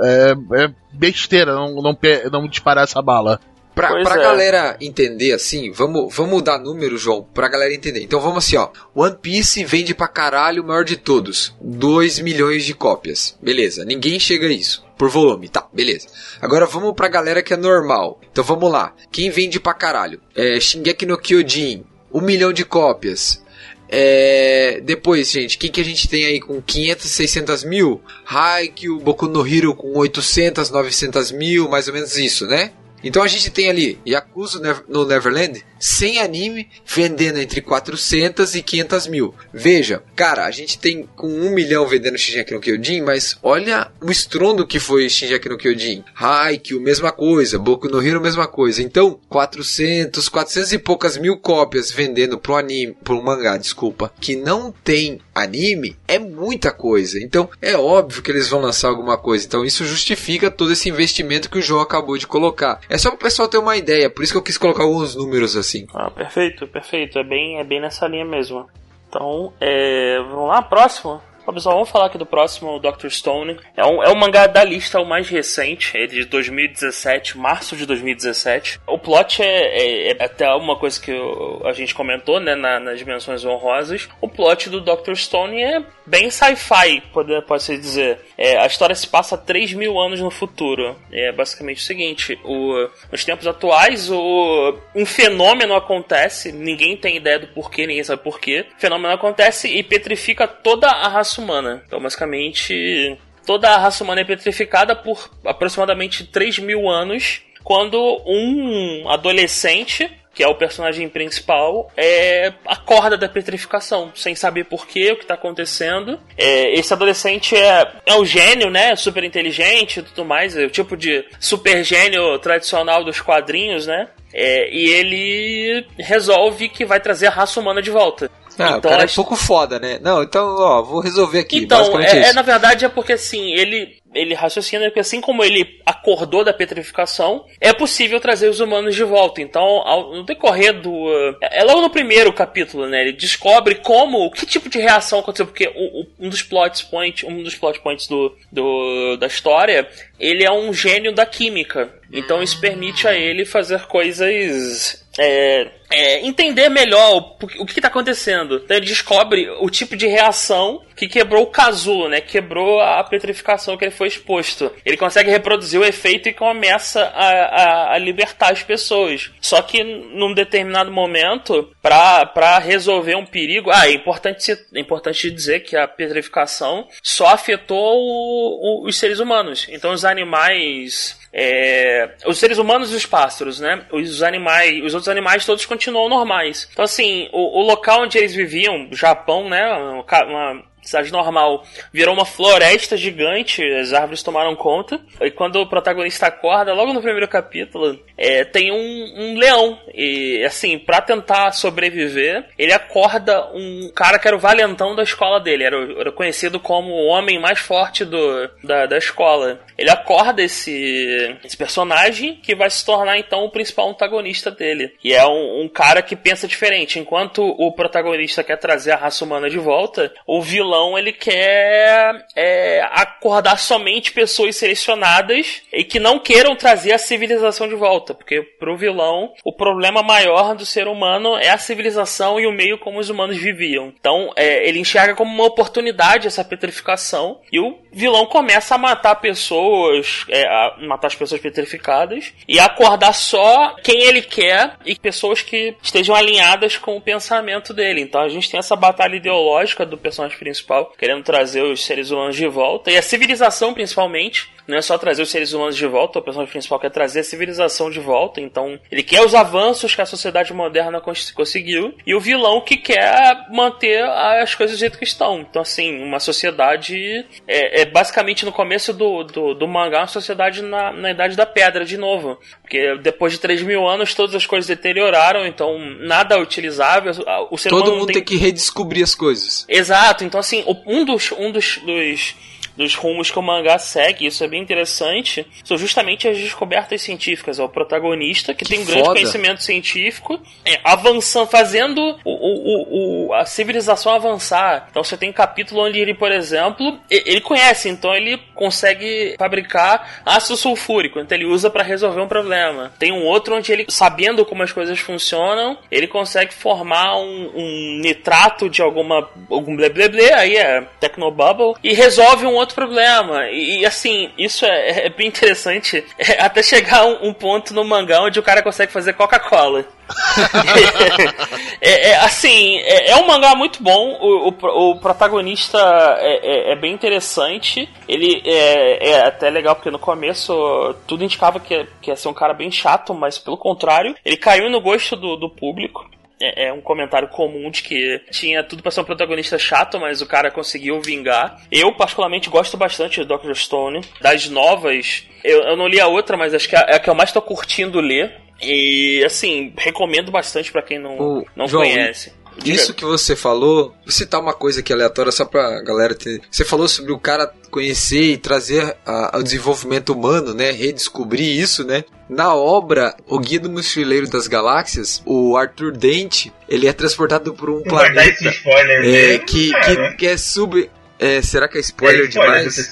É, é- é besteira não, não, não disparar essa bala. Pra, Pois pra é. galera entender assim, vamos, vamos dar número, João, pra galera entender. Então vamos assim, ó. One Piece vende pra caralho o maior de todos. 2 milhões de cópias. Beleza, ninguém chega a isso. Por volume, tá, beleza. Agora vamos pra galera que é normal. Então vamos lá. Quem vende pra caralho? É, Shingeki no Kyojin, 1 milhão de cópias. É, depois, gente, quem que a gente tem aí com 500, 600 mil? Haikyuu, Boku no Hero com 800, 900 mil, mais ou menos isso, né? Então a gente tem ali Yakuza no Neverland, sem anime, vendendo entre 400 e 500 mil. Veja, cara, a gente tem com 1 milhão vendendo Shingeki no Kyojin, mas olha o estrondo que foi Shingeki no Kyojin. Haikyuu, mesma coisa. Boku no Hero, mesma coisa. Então, 400, 400 e poucas mil cópias vendendo pro anime, pro mangá, desculpa, que não tem anime, é muita coisa. Então, é óbvio que eles vão lançar alguma coisa. Então, isso justifica todo esse investimento que o João acabou de colocar. É só pro pessoal ter uma ideia, por isso que eu quis colocar alguns números assim. Ah, perfeito, perfeito. É bem, é bem nessa linha mesmo. Então, é, vamos lá, próximo. Ó, pessoal, vamos falar aqui do próximo, o Dr. Stone. É um, é um mangá da lista o mais recente, é de 2017, março de 2017. O plot é, é- é até uma coisa que eu- a gente comentou, né, na- nas dimensões honrosas. O plot do Dr. Stone é bem sci-fi, pode- pode-se dizer. É, a história se passa 3 mil anos no futuro. É basicamente o seguinte: o, nos tempos atuais, o, um fenômeno acontece, ninguém tem ideia do porquê, ninguém sabe porquê. O fenômeno acontece e petrifica toda a raça humana. Então, basicamente, toda a raça humana é petrificada por aproximadamente 3 mil anos. Quando um adolescente que é o personagem principal, é, acorda da petrificação, sem saber por quê, o que está acontecendo. É, esse adolescente é, é o gênio, né? Super inteligente e tudo mais, é o tipo de super gênio tradicional dos quadrinhos, né? É, e ele resolve que vai trazer a raça humana de volta. Ah, o Então, cara é um pouco foda, né? Não, então, ó, vou resolver aqui. então, é, é, na verdade é porque assim, ele, ele raciocina que assim como ele acordou da petrificação, é possível trazer os humanos de volta. Então, ao, no decorrer do. uh, é logo no primeiro capítulo, né? Ele descobre como, que tipo de reação aconteceu, porque o- o- um dos plot points, um dos plot points do, do, da história, ele é um gênio da química. Então isso permite a ele fazer coisas. é, é, entender melhor o, o que está acontecendo. Então ele descobre o tipo de reação que quebrou o casulo, né? Quebrou a petrificação que ele foi exposto. Ele consegue reproduzir o efeito e começa a, a- a libertar as pessoas. Só que num determinado momento, para resolver um perigo, ah, é importante, é importante dizer que a petrificação só afetou o- o- os seres humanos. Então os animais é, os seres humanos e os pássaros, né? Os animais, os outros animais todos continuam normais. Então assim, o, o local onde eles viviam, Japão, né? Uma cidade normal, virou uma floresta gigante, as árvores tomaram conta. E quando o protagonista acorda, logo no primeiro capítulo, é, tem um, um leão. E assim, pra tentar sobreviver, ele acorda um cara que era o valentão da escola dele, era, era conhecido como o homem mais forte do, da, da escola. Ele acorda esse, esse personagem que vai se tornar então o principal antagonista dele. E é um, um cara que pensa diferente. Enquanto o protagonista quer trazer a raça humana de volta, o vilão vilão ele quer é, acordar somente pessoas selecionadas e que não queiram trazer a civilização de volta, porque pro vilão o problema maior do ser humano é a civilização e o meio como os humanos viviam. Então é, ele enxerga como uma oportunidade essa petrificação e o vilão começa a matar pessoas, é, a matar as pessoas petrificadas e acordar só quem ele quer e pessoas que estejam alinhadas com o pensamento dele. Então a gente tem essa batalha ideológica do personagem principal querendo trazer os seres humanos de volta e a civilização principalmente não é só trazer os seres humanos de volta, o personagem principal quer trazer a civilização de volta, então ele quer os avanços que a sociedade moderna conseguiu, e o vilão que quer manter as coisas do jeito que estão. Então, assim, uma sociedade é, é basicamente no começo do, do, do, mangá, uma sociedade na, na Idade da Pedra, de novo. Porque depois de 3 mil anos, todas as coisas deterioraram, então nada é utilizável. O ser Todo mundo tem... tem que redescobrir as coisas. Exato, então, assim, um dos, um dos, dos dos rumos que o mangá segue, isso é bem interessante, são justamente as descobertas científicas. É o protagonista que, que tem um grande conhecimento científico, é, avançando, fazendo o, o, o, a civilização avançar. Então você tem um capítulo onde ele, por exemplo, ele conhece, então ele consegue fabricar ácido sulfúrico, então ele usa para resolver um problema. Tem um outro onde ele, sabendo como as coisas funcionam, ele consegue formar um, um nitrato de alguma algum blé blé blé, aí é Tecnobubble, e resolve um outro problema. E, assim, isso é, é, bem interessante. É, até chegar um, um, ponto no mangá onde o cara consegue fazer Coca-Cola. é, é, assim, é, é, um mangá muito bom. O, o, o protagonista é, é, é bem interessante. Ele é, até legal porque no começo tudo indicava que, que ia ser um cara bem chato, mas pelo contrário, ele caiu no gosto do, do público é, é um comentário comum de que tinha tudo para ser um protagonista chato, mas o cara conseguiu vingar. Eu, particularmente, gosto bastante do Dr. Stone. Das novas, eu, eu não li a outra, mas acho que é a que eu mais tô curtindo ler. E, assim, recomendo bastante para quem não, o não João, conhece. Isso que você falou, vou citar uma coisa aqui aleatória só pra galera ter. Você falou sobre o cara conhecer e trazer a, ao desenvolvimento humano, né? Redescobrir isso, né? Na obra O Guia do Mochileiro das Galáxias, o Arthur Dent, ele é transportado por um Não planeta vai dar esse spoiler é, que, que, que, é sub. É, será que é spoiler, é spoiler demais?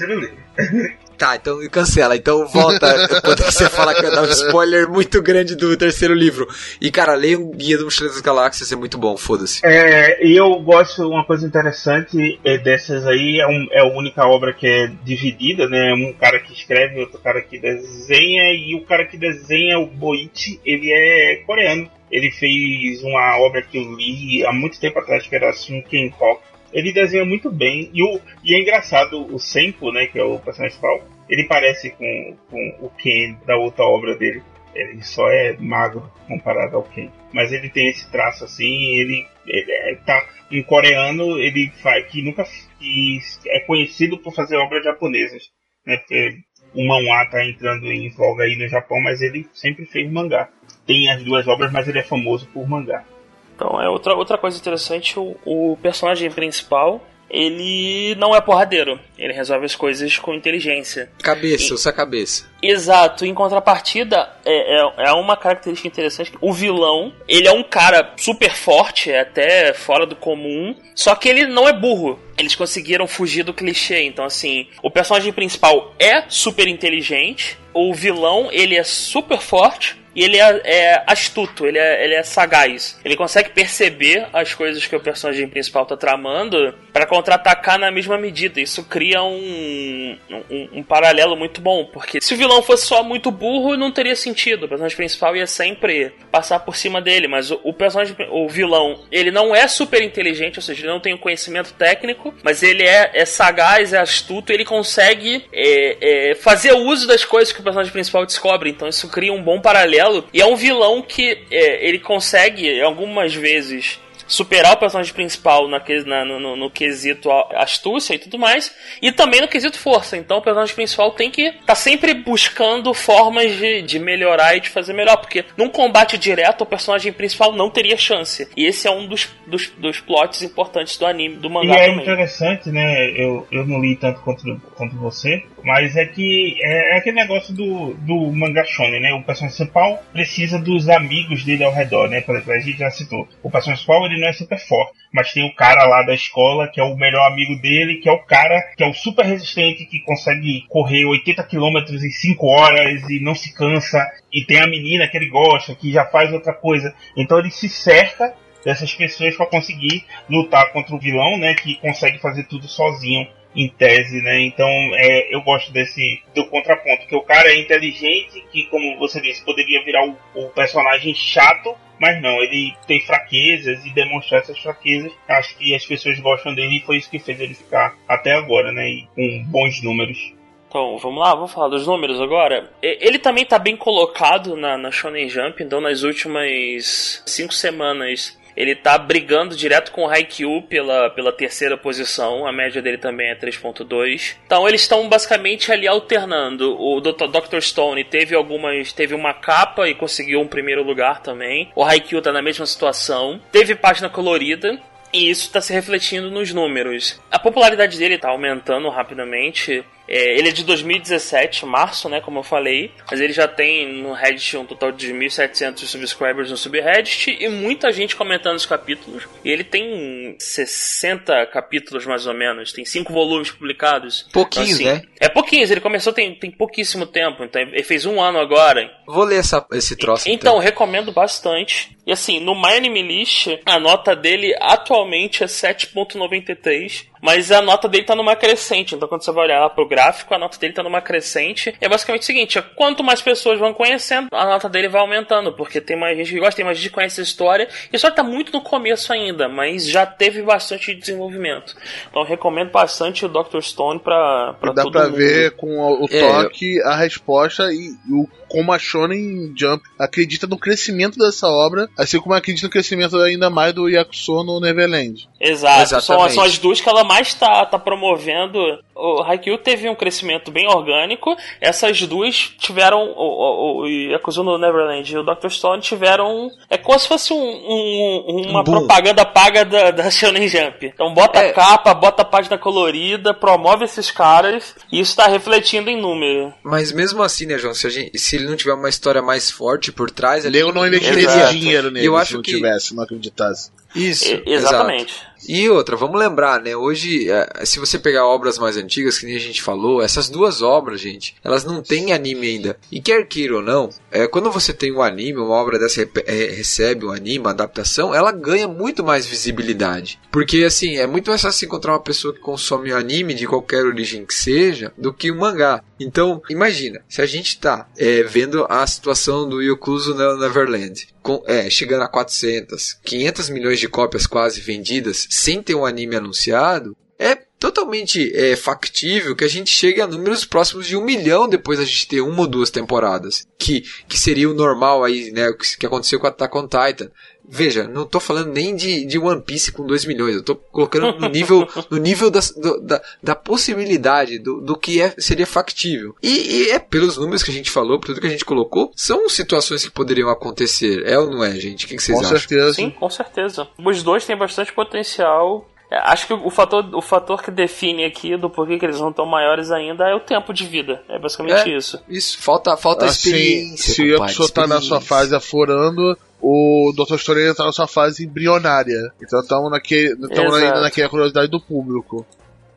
Tá, então cancela. Então volta. Quando você falar que dar um spoiler muito grande do terceiro livro. E, cara, leia um Guia do Mochileiro das Galáxias, é muito bom, foda-se. É, eu gosto, uma coisa interessante é dessas aí, é, um, é a única obra que é dividida, né? Um cara que escreve, outro cara que desenha, e o cara que desenha, o Boichi, ele é coreano. Ele fez uma obra que eu li há muito tempo atrás, que era Sunken Kok ele desenha muito bem. E, o, e é engraçado, o Senko, né, que é o personagem principal, ele parece com, com o Ken da outra obra dele. Ele só é magro comparado ao Ken. Mas ele tem esse traço assim, ele, ele é, tá um coreano, ele faz que nunca que é conhecido por fazer obras japonesas, né? Porque o manhwa tá entrando em voga aí no Japão, mas ele sempre fez mangá. Tem as duas obras, mas ele é famoso por mangá. Então, é outra, outra coisa interessante, o, o personagem principal, ele não é porradeiro. Ele resolve as coisas com inteligência. Cabeça, e, usa cabeça. Exato. Em contrapartida, é, é, é, uma característica interessante. O vilão, ele é um cara super forte, é até fora do comum. Só que ele não é burro. Eles conseguiram fugir do clichê. Então, assim, o personagem principal é super inteligente. O vilão, ele é super forte e ele é, é astuto, ele é, ele é, sagaz. Ele consegue perceber as coisas que o personagem principal tá tramando para contra-atacar na mesma medida. Isso cria um, um, um, paralelo muito bom, porque se o vilão fosse só muito burro, não teria sentido. O personagem principal ia sempre passar por cima dele, mas o, o personagem, o vilão, ele não é super inteligente, ou seja, ele não tem o um conhecimento técnico, mas ele é, é sagaz, é astuto, ele consegue é, é, fazer uso das coisas que o personagem principal descobre. Então isso cria um bom paralelo e é um vilão que é, ele consegue, algumas vezes, superar o personagem principal na, na, no, no, quesito astúcia e tudo mais, e também no quesito força. Então o personagem principal tem que estar tá sempre buscando formas de, de melhorar e de fazer melhor, porque num combate direto o personagem principal não teria chance. E esse é um dos, dos, dos plots importantes do anime, do mangá e é também. interessante, né? Eu, eu não li tanto quanto, quanto você, Mas é que é, é aquele negócio do, do né? O personagem principal precisa dos amigos dele ao redor, né? Por exemplo, a gente já citou. O personagem principal ele não é super forte, mas tem o cara lá da escola que é o melhor amigo dele, que é o cara que é o super resistente, que consegue correr 80 km em 5 horas e não se cansa. E tem a menina que ele gosta, que já faz outra coisa. Então ele se cerca dessas pessoas para conseguir lutar contra o vilão, né? Que consegue fazer tudo sozinho em tese, né? Então é, eu gosto desse do contraponto, que o cara é inteligente, que como você disse, poderia virar o, o, personagem chato, mas não, ele tem fraquezas e demonstrar essas fraquezas. Acho que as pessoas gostam dele e foi isso que fez ele ficar até agora, né? E com bons números. Então, vamos lá, vamos falar dos números agora. Ele também tá bem colocado na, na Shonen Jump, então nas últimas cinco semanas ele tá brigando direto com o Haikyuu pela, pela terceira posição. A média dele também é 3.2. Então eles estão basicamente ali alternando. O Dr. Stone teve algumas. teve uma capa e conseguiu um primeiro lugar também. O Haikyuu tá na mesma situação. Teve página colorida. E isso está se refletindo nos números. A popularidade dele está aumentando rapidamente. É, ele é de 2017, março, né, como eu falei, mas ele já tem no Reddit um total de 1.700 subscribers no subreddit e muita gente comentando os capítulos. E ele tem 60 capítulos mais ou menos, tem 5 volumes publicados. Pouquinhos, então, assim, né? É pouquinhos, ele começou tem, tem pouquíssimo tempo, então ele fez um ano agora. Vou ler essa, esse troço. Então, recomendo bastante. E assim, no My Anime List, a nota dele atualmente é 7.93. Mas a nota dele tá numa crescente. Então, quando você vai olhar lá pro gráfico, a nota dele tá numa crescente. É basicamente o seguinte: é, quanto mais pessoas vão conhecendo, a nota dele vai aumentando. Porque tem mais gente que gosta, tem mais gente que conhece a história. E a história tá muito no começo ainda, mas já teve bastante desenvolvimento. Então, eu recomendo bastante o Dr. Stone pra, pra Dá todo pra mundo. ver com o, É. toque a resposta e o, como a Shonen Jump acredita no crescimento dessa obra, assim como acredita no crescimento ainda mais do Yakuso no Neverland. Exato, são, Exatamente. são as duas que ela mais tá, tá promovendo. O Haikyuu teve um crescimento bem orgânico, essas duas tiveram, o, o, o Yakuza no Neverland e o Dr. Stone tiveram, é como se fosse um, um- uma Um propaganda paga da, da Shonen Jump. Então bota É. a capa, bota a página colorida, promove esses caras, e isso tá refletindo em número. Mas mesmo assim, né, João? Se, a gente- se ele não tiver uma história mais forte por trás. ele- Eu não investiria dinheiro nele Eu se acho não que- tivesse, não acreditasse. Isso. E- exato. E outra, vamos lembrar, né? Hoje, é, se você pegar obras mais antigas, que nem a gente falou, essas duas obras, gente, elas não têm anime ainda. E quer queira ou não, é, quando você tem um anime, uma obra dessa é, recebe um anime, uma adaptação, ela ganha muito mais visibilidade. Porque, assim, é muito mais fácil encontrar uma pessoa que consome um anime de qualquer origem que seja do que um mangá. Então, imagina, se a gente tá é, vendo a situação do Yokuzo no Neverland, com, é, chegando a 400, 500 milhões de cópias quase vendidas, sem ter um anime anunciado, é totalmente é, factível que a gente chegue a números próximos de um milhão depois da gente ter uma ou duas temporadas. Que, que seria o normal aí, né? O que, que aconteceu com Attack on Titan. Veja, não tô falando nem de, de One Piece com 2 milhões, eu tô colocando no nível, no nível do- da, da possibilidade do, do que é, seria factível. E, e é pelos números que a gente falou, por tudo que a gente colocou, são situações que poderiam acontecer. É ou não é, gente? O que, que vocês Com acham? certeza. Sim, com certeza. Os dois têm bastante potencial. É, Acho que o fator, o fator que define aqui do porquê que eles não estão maiores ainda é o tempo de vida. É basicamente É. isso. Isso, falta, falta Assim, experiência. se o compadre, Yakuso tá na sua fase aflorando, o Dr. Stone tá na sua fase embrionária. Então estamos naquele, estamos Exato. ainda naquela curiosidade do público.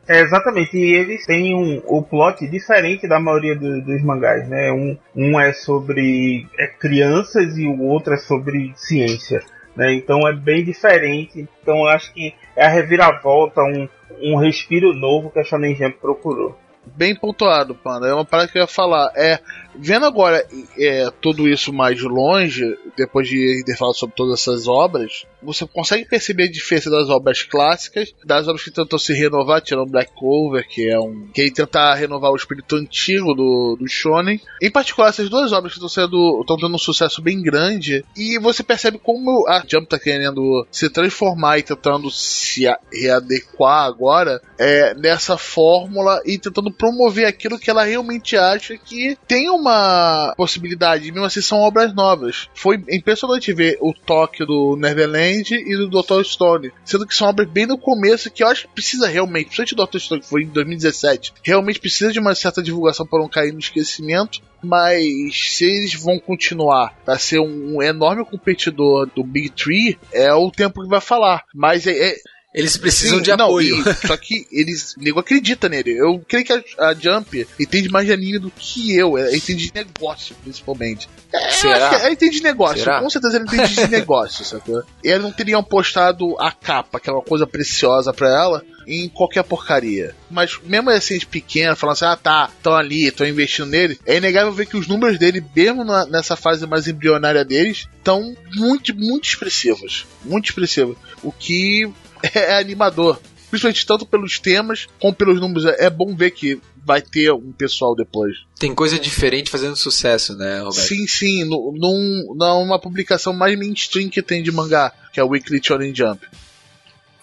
É, exatamente, e eles têm um, o plot diferente da maioria do- dos mangás, né? Um, um é sobre é, crianças e o outro é sobre ciência, né? Então é bem diferente. Então eu acho que é a reviravolta, um, um respiro novo que a Shonen Jump procurou. Bem pontuado, Panda. É uma parada que eu ia falar. É, vendo agora é, tudo isso mais longe, depois de ter falado sobre todas essas obras, você consegue perceber a diferença das obras clássicas, das obras que tentam se renovar, tirando Black Clover, que é um. que tenta renovar o espírito antigo do, do Shonen. Em particular, essas duas obras que estão sendo. estão tendo um sucesso bem grande. E você percebe como a Jump tá querendo se transformar e tentando se readequar agora é, nessa fórmula e tentando promover aquilo que ela realmente acha que tem um uma possibilidade, mesmo assim são obras novas. Foi impressionante ver o toque do Neverland e do Dr. Stone, sendo que são obras bem no começo que eu acho que precisa realmente, principalmente o Dr. Stone, que foi em 2017, realmente precisa de uma certa divulgação para não cair no esquecimento. Mas se eles vão continuar a ser um, um enorme competidor do Big Tree, é o tempo que vai falar. Mas é- é, Eles precisam Sim, de não, apoio. e- só que eles, nego acredita nele. Eu creio que a, a Jump entende mais de anime do que eu. Ela entende de negócio, principalmente. É, eu Será? acho que ela entende de negócio. Será? Com certeza ela entende de negócio, sacou? E eles não teriam postado a capa, que é uma coisa preciosa pra ela, em qualquer porcaria. Mas mesmo assim, de pequeno, falando assim, ah tá, estão ali, estão investindo nele, é inegável ver que os números dele, mesmo na- nessa fase mais embrionária deles, estão muito, muito expressivos. Muito expressivos. O que é animador. Principalmente tanto pelos temas como pelos números. É bom ver que vai ter um pessoal depois. Tem coisa diferente fazendo sucesso, né, Roberto? Sim, sim. nu- Num, numa publicação mais mainstream que tem de mangá, que é o Weekly Shonen Jump.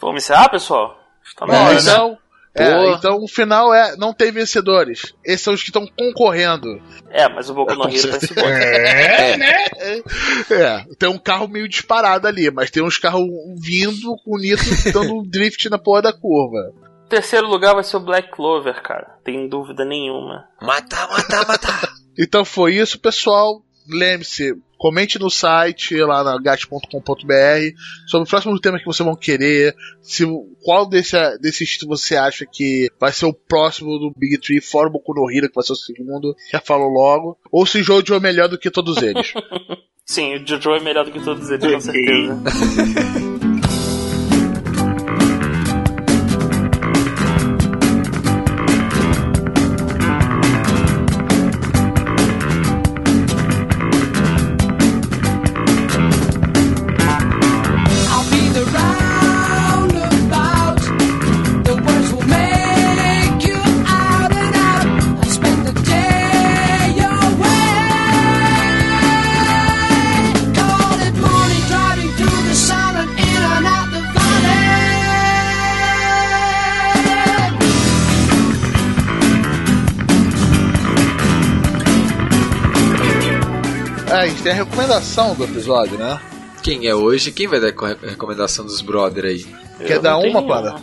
Vamos encerrar, pessoal? Está na É, hora, né? Então, é, então o final é não tem vencedores. Esses são os que estão concorrendo. É, mas o Boku no Hero tá em segundo. É, né? É, tem um carro meio disparado ali, mas tem uns carros vindo com o Nito dando um drift na porra da curva. Terceiro lugar vai ser o Black Clover, cara. Tem dúvida nenhuma. Matar, matar, matar. Então foi isso, pessoal. Lembre-se, comente no site lá na gat.com.br sobre o próximo tema que vocês vão querer. Se, qual desse, desses você acha que vai ser o próximo do Big Tree, fora o Boku no Hero, que vai ser o segundo, já falou logo. Ou se Jojo é melhor do que todos eles. Sim, o Jojo é melhor do que todos eles, com certeza. a gente tem a recomendação do episódio, né? Quem é hoje? Quem vai dar co- recomendação dos brother aí? Quer Eu dar não uma, Pana?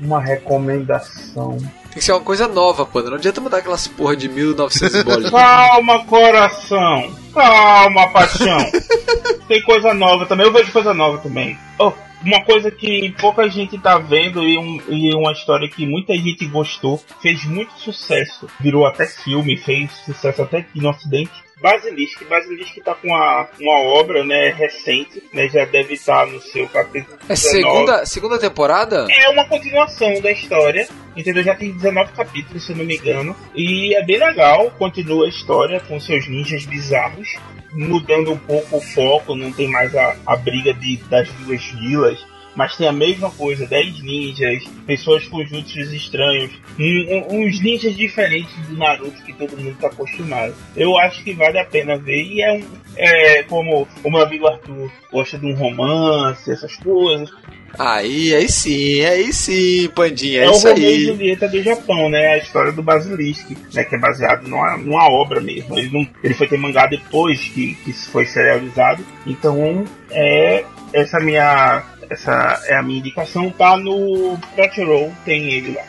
Uma recomendação. Tem que ser uma coisa nova, pô. Não adianta mudar aquelas porra de 1900 bolinhas. Calma, coração. Calma, paixão. Tem coisa nova também. Eu vejo coisa nova também. Oh, uma coisa que pouca gente tá vendo e, um- e uma história que muita gente gostou, fez muito sucesso, virou até filme, fez sucesso até aqui no Ocidente. Basilisk, Basilisk tá com uma, uma obra né, recente, né, já deve estar no seu capítulo É 19. segunda, segunda temporada? É uma continuação da história, entendeu? Já tem 19 capítulos, se eu não me engano. E é bem legal, continua a história com seus ninjas bizarros, mudando um pouco o foco, não tem mais a, a briga de, das duas vilas. Mas tem a mesma coisa, 10 ninjas, pessoas com jutsus estranhos, um- um- uns ninjas diferentes do Naruto que todo mundo tá acostumado. Eu acho que vale a pena ver e é um. É como o meu amigo Arthur gosta de um romance, essas coisas. Aí, aí sim, aí sim, Pandinha, é, É, o isso Romeu e aí. Julieta do Japão, né? A história do Basilisk, né? Que é baseado numa, numa obra mesmo. Ele, não, ele foi ter mangá depois que, que isso foi serializado. Então, é essa minha essa é a minha indicação. Tá no Crunchyroll, tem ele lá.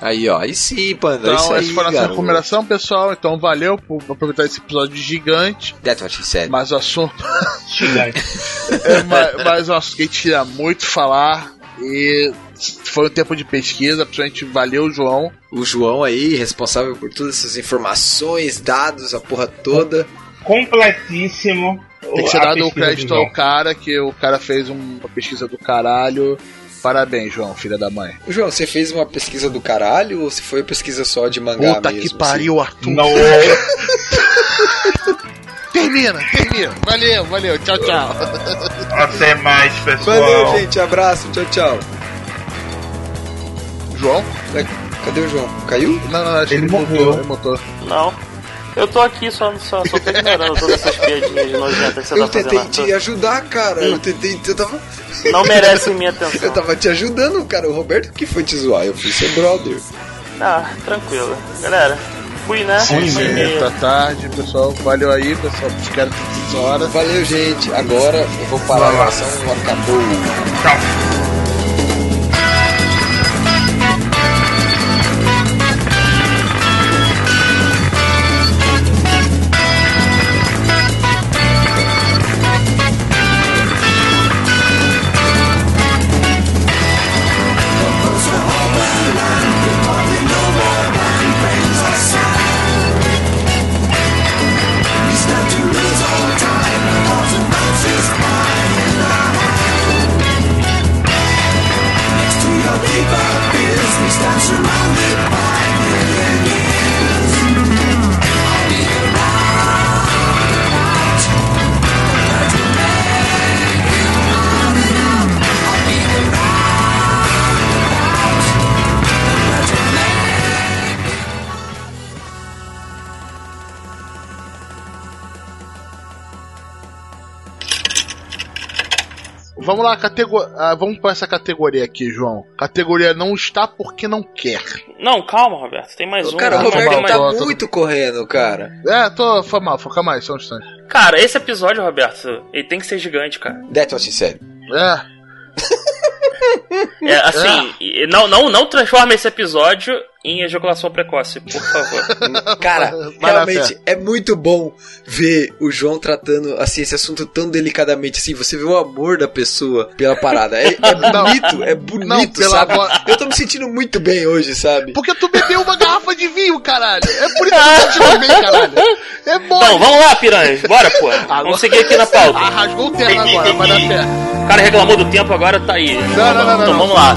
Aí, ó, aí sim, Panda, isso Então, aí, essa foi a nossa recomendação, pessoal. Então, valeu por aproveitar esse episódio gigante. That's what she said. Mas o assunto Gigante. é ma- mas o assunto que a gente queria muito falar. E foi um tempo de pesquisa, principalmente valeu, João. O João aí, responsável por todas essas informações, dados, a porra toda. Completíssimo. Tem que ser dado o crédito ao cara, que o cara fez um- uma pesquisa do caralho. Parabéns, João, filha da mãe. João, você fez uma pesquisa do caralho ou se foi pesquisa só de mangá Puta mesmo? que pariu, Arthur. Não, Termina, termina. Valeu, valeu. Tchau, tchau. até mais, assim? pessoal. Valeu, gente, abraço, tchau, tchau. João? Cadê o João? Caiu? Não, não, acho que Ele ele morreu. Ele mutou. Não. Eu tô aqui só, só, só tô ignorando todas essas piadinhas de nojenta que você Eu tá fazendo. tentei te ajudar, cara. Eu tentei. Eu tava, Não merece minha atenção. eu tava te ajudando, cara. O Roberto que foi te zoar. Eu fui seu brother. Ah, tranquilo. Galera, fui, né? Sim, e meia. Tá tarde, pessoal. Valeu aí, pessoal. Espero que essa hora. Valeu, gente. Agora eu vou parar a gravação. Acabou. Tchau. Vamos lá, ah, vamos pra essa categoria aqui, João. Categoria não está porque não quer. Não, calma, Roberto. Tem mais um. Cara, o Calma, Roberto calma tá tô- tô- muito correndo, cara. É, tô. Foi mal, foca mais, só um instante. Cara, esse episódio, Roberto, ele tem que ser gigante, cara. That's what she said. É. É, assim, e- não, não, não transforma esse episódio em ejaculação precoce, por favor. Cara, realmente é muito bom ver o João tratando assim esse assunto tão delicadamente assim. Você vê o amor da pessoa pela parada. É, é Não. bonito, é bonito, Não, pela sabe? Eu tô me sentindo muito bem hoje, sabe? Porque tu bebeu uma garrafa de vinho, caralho. É por isso que tá te bem, caralho. É bom. Então, vamos lá, piranhas. Bora, pô. Vamos seguir aqui na pauta. Ah, rasgou o terno agora, vai dar certo. O cara reclamou do tempo, agora tá aí. Não, não, não, não, Então não. vamos lá.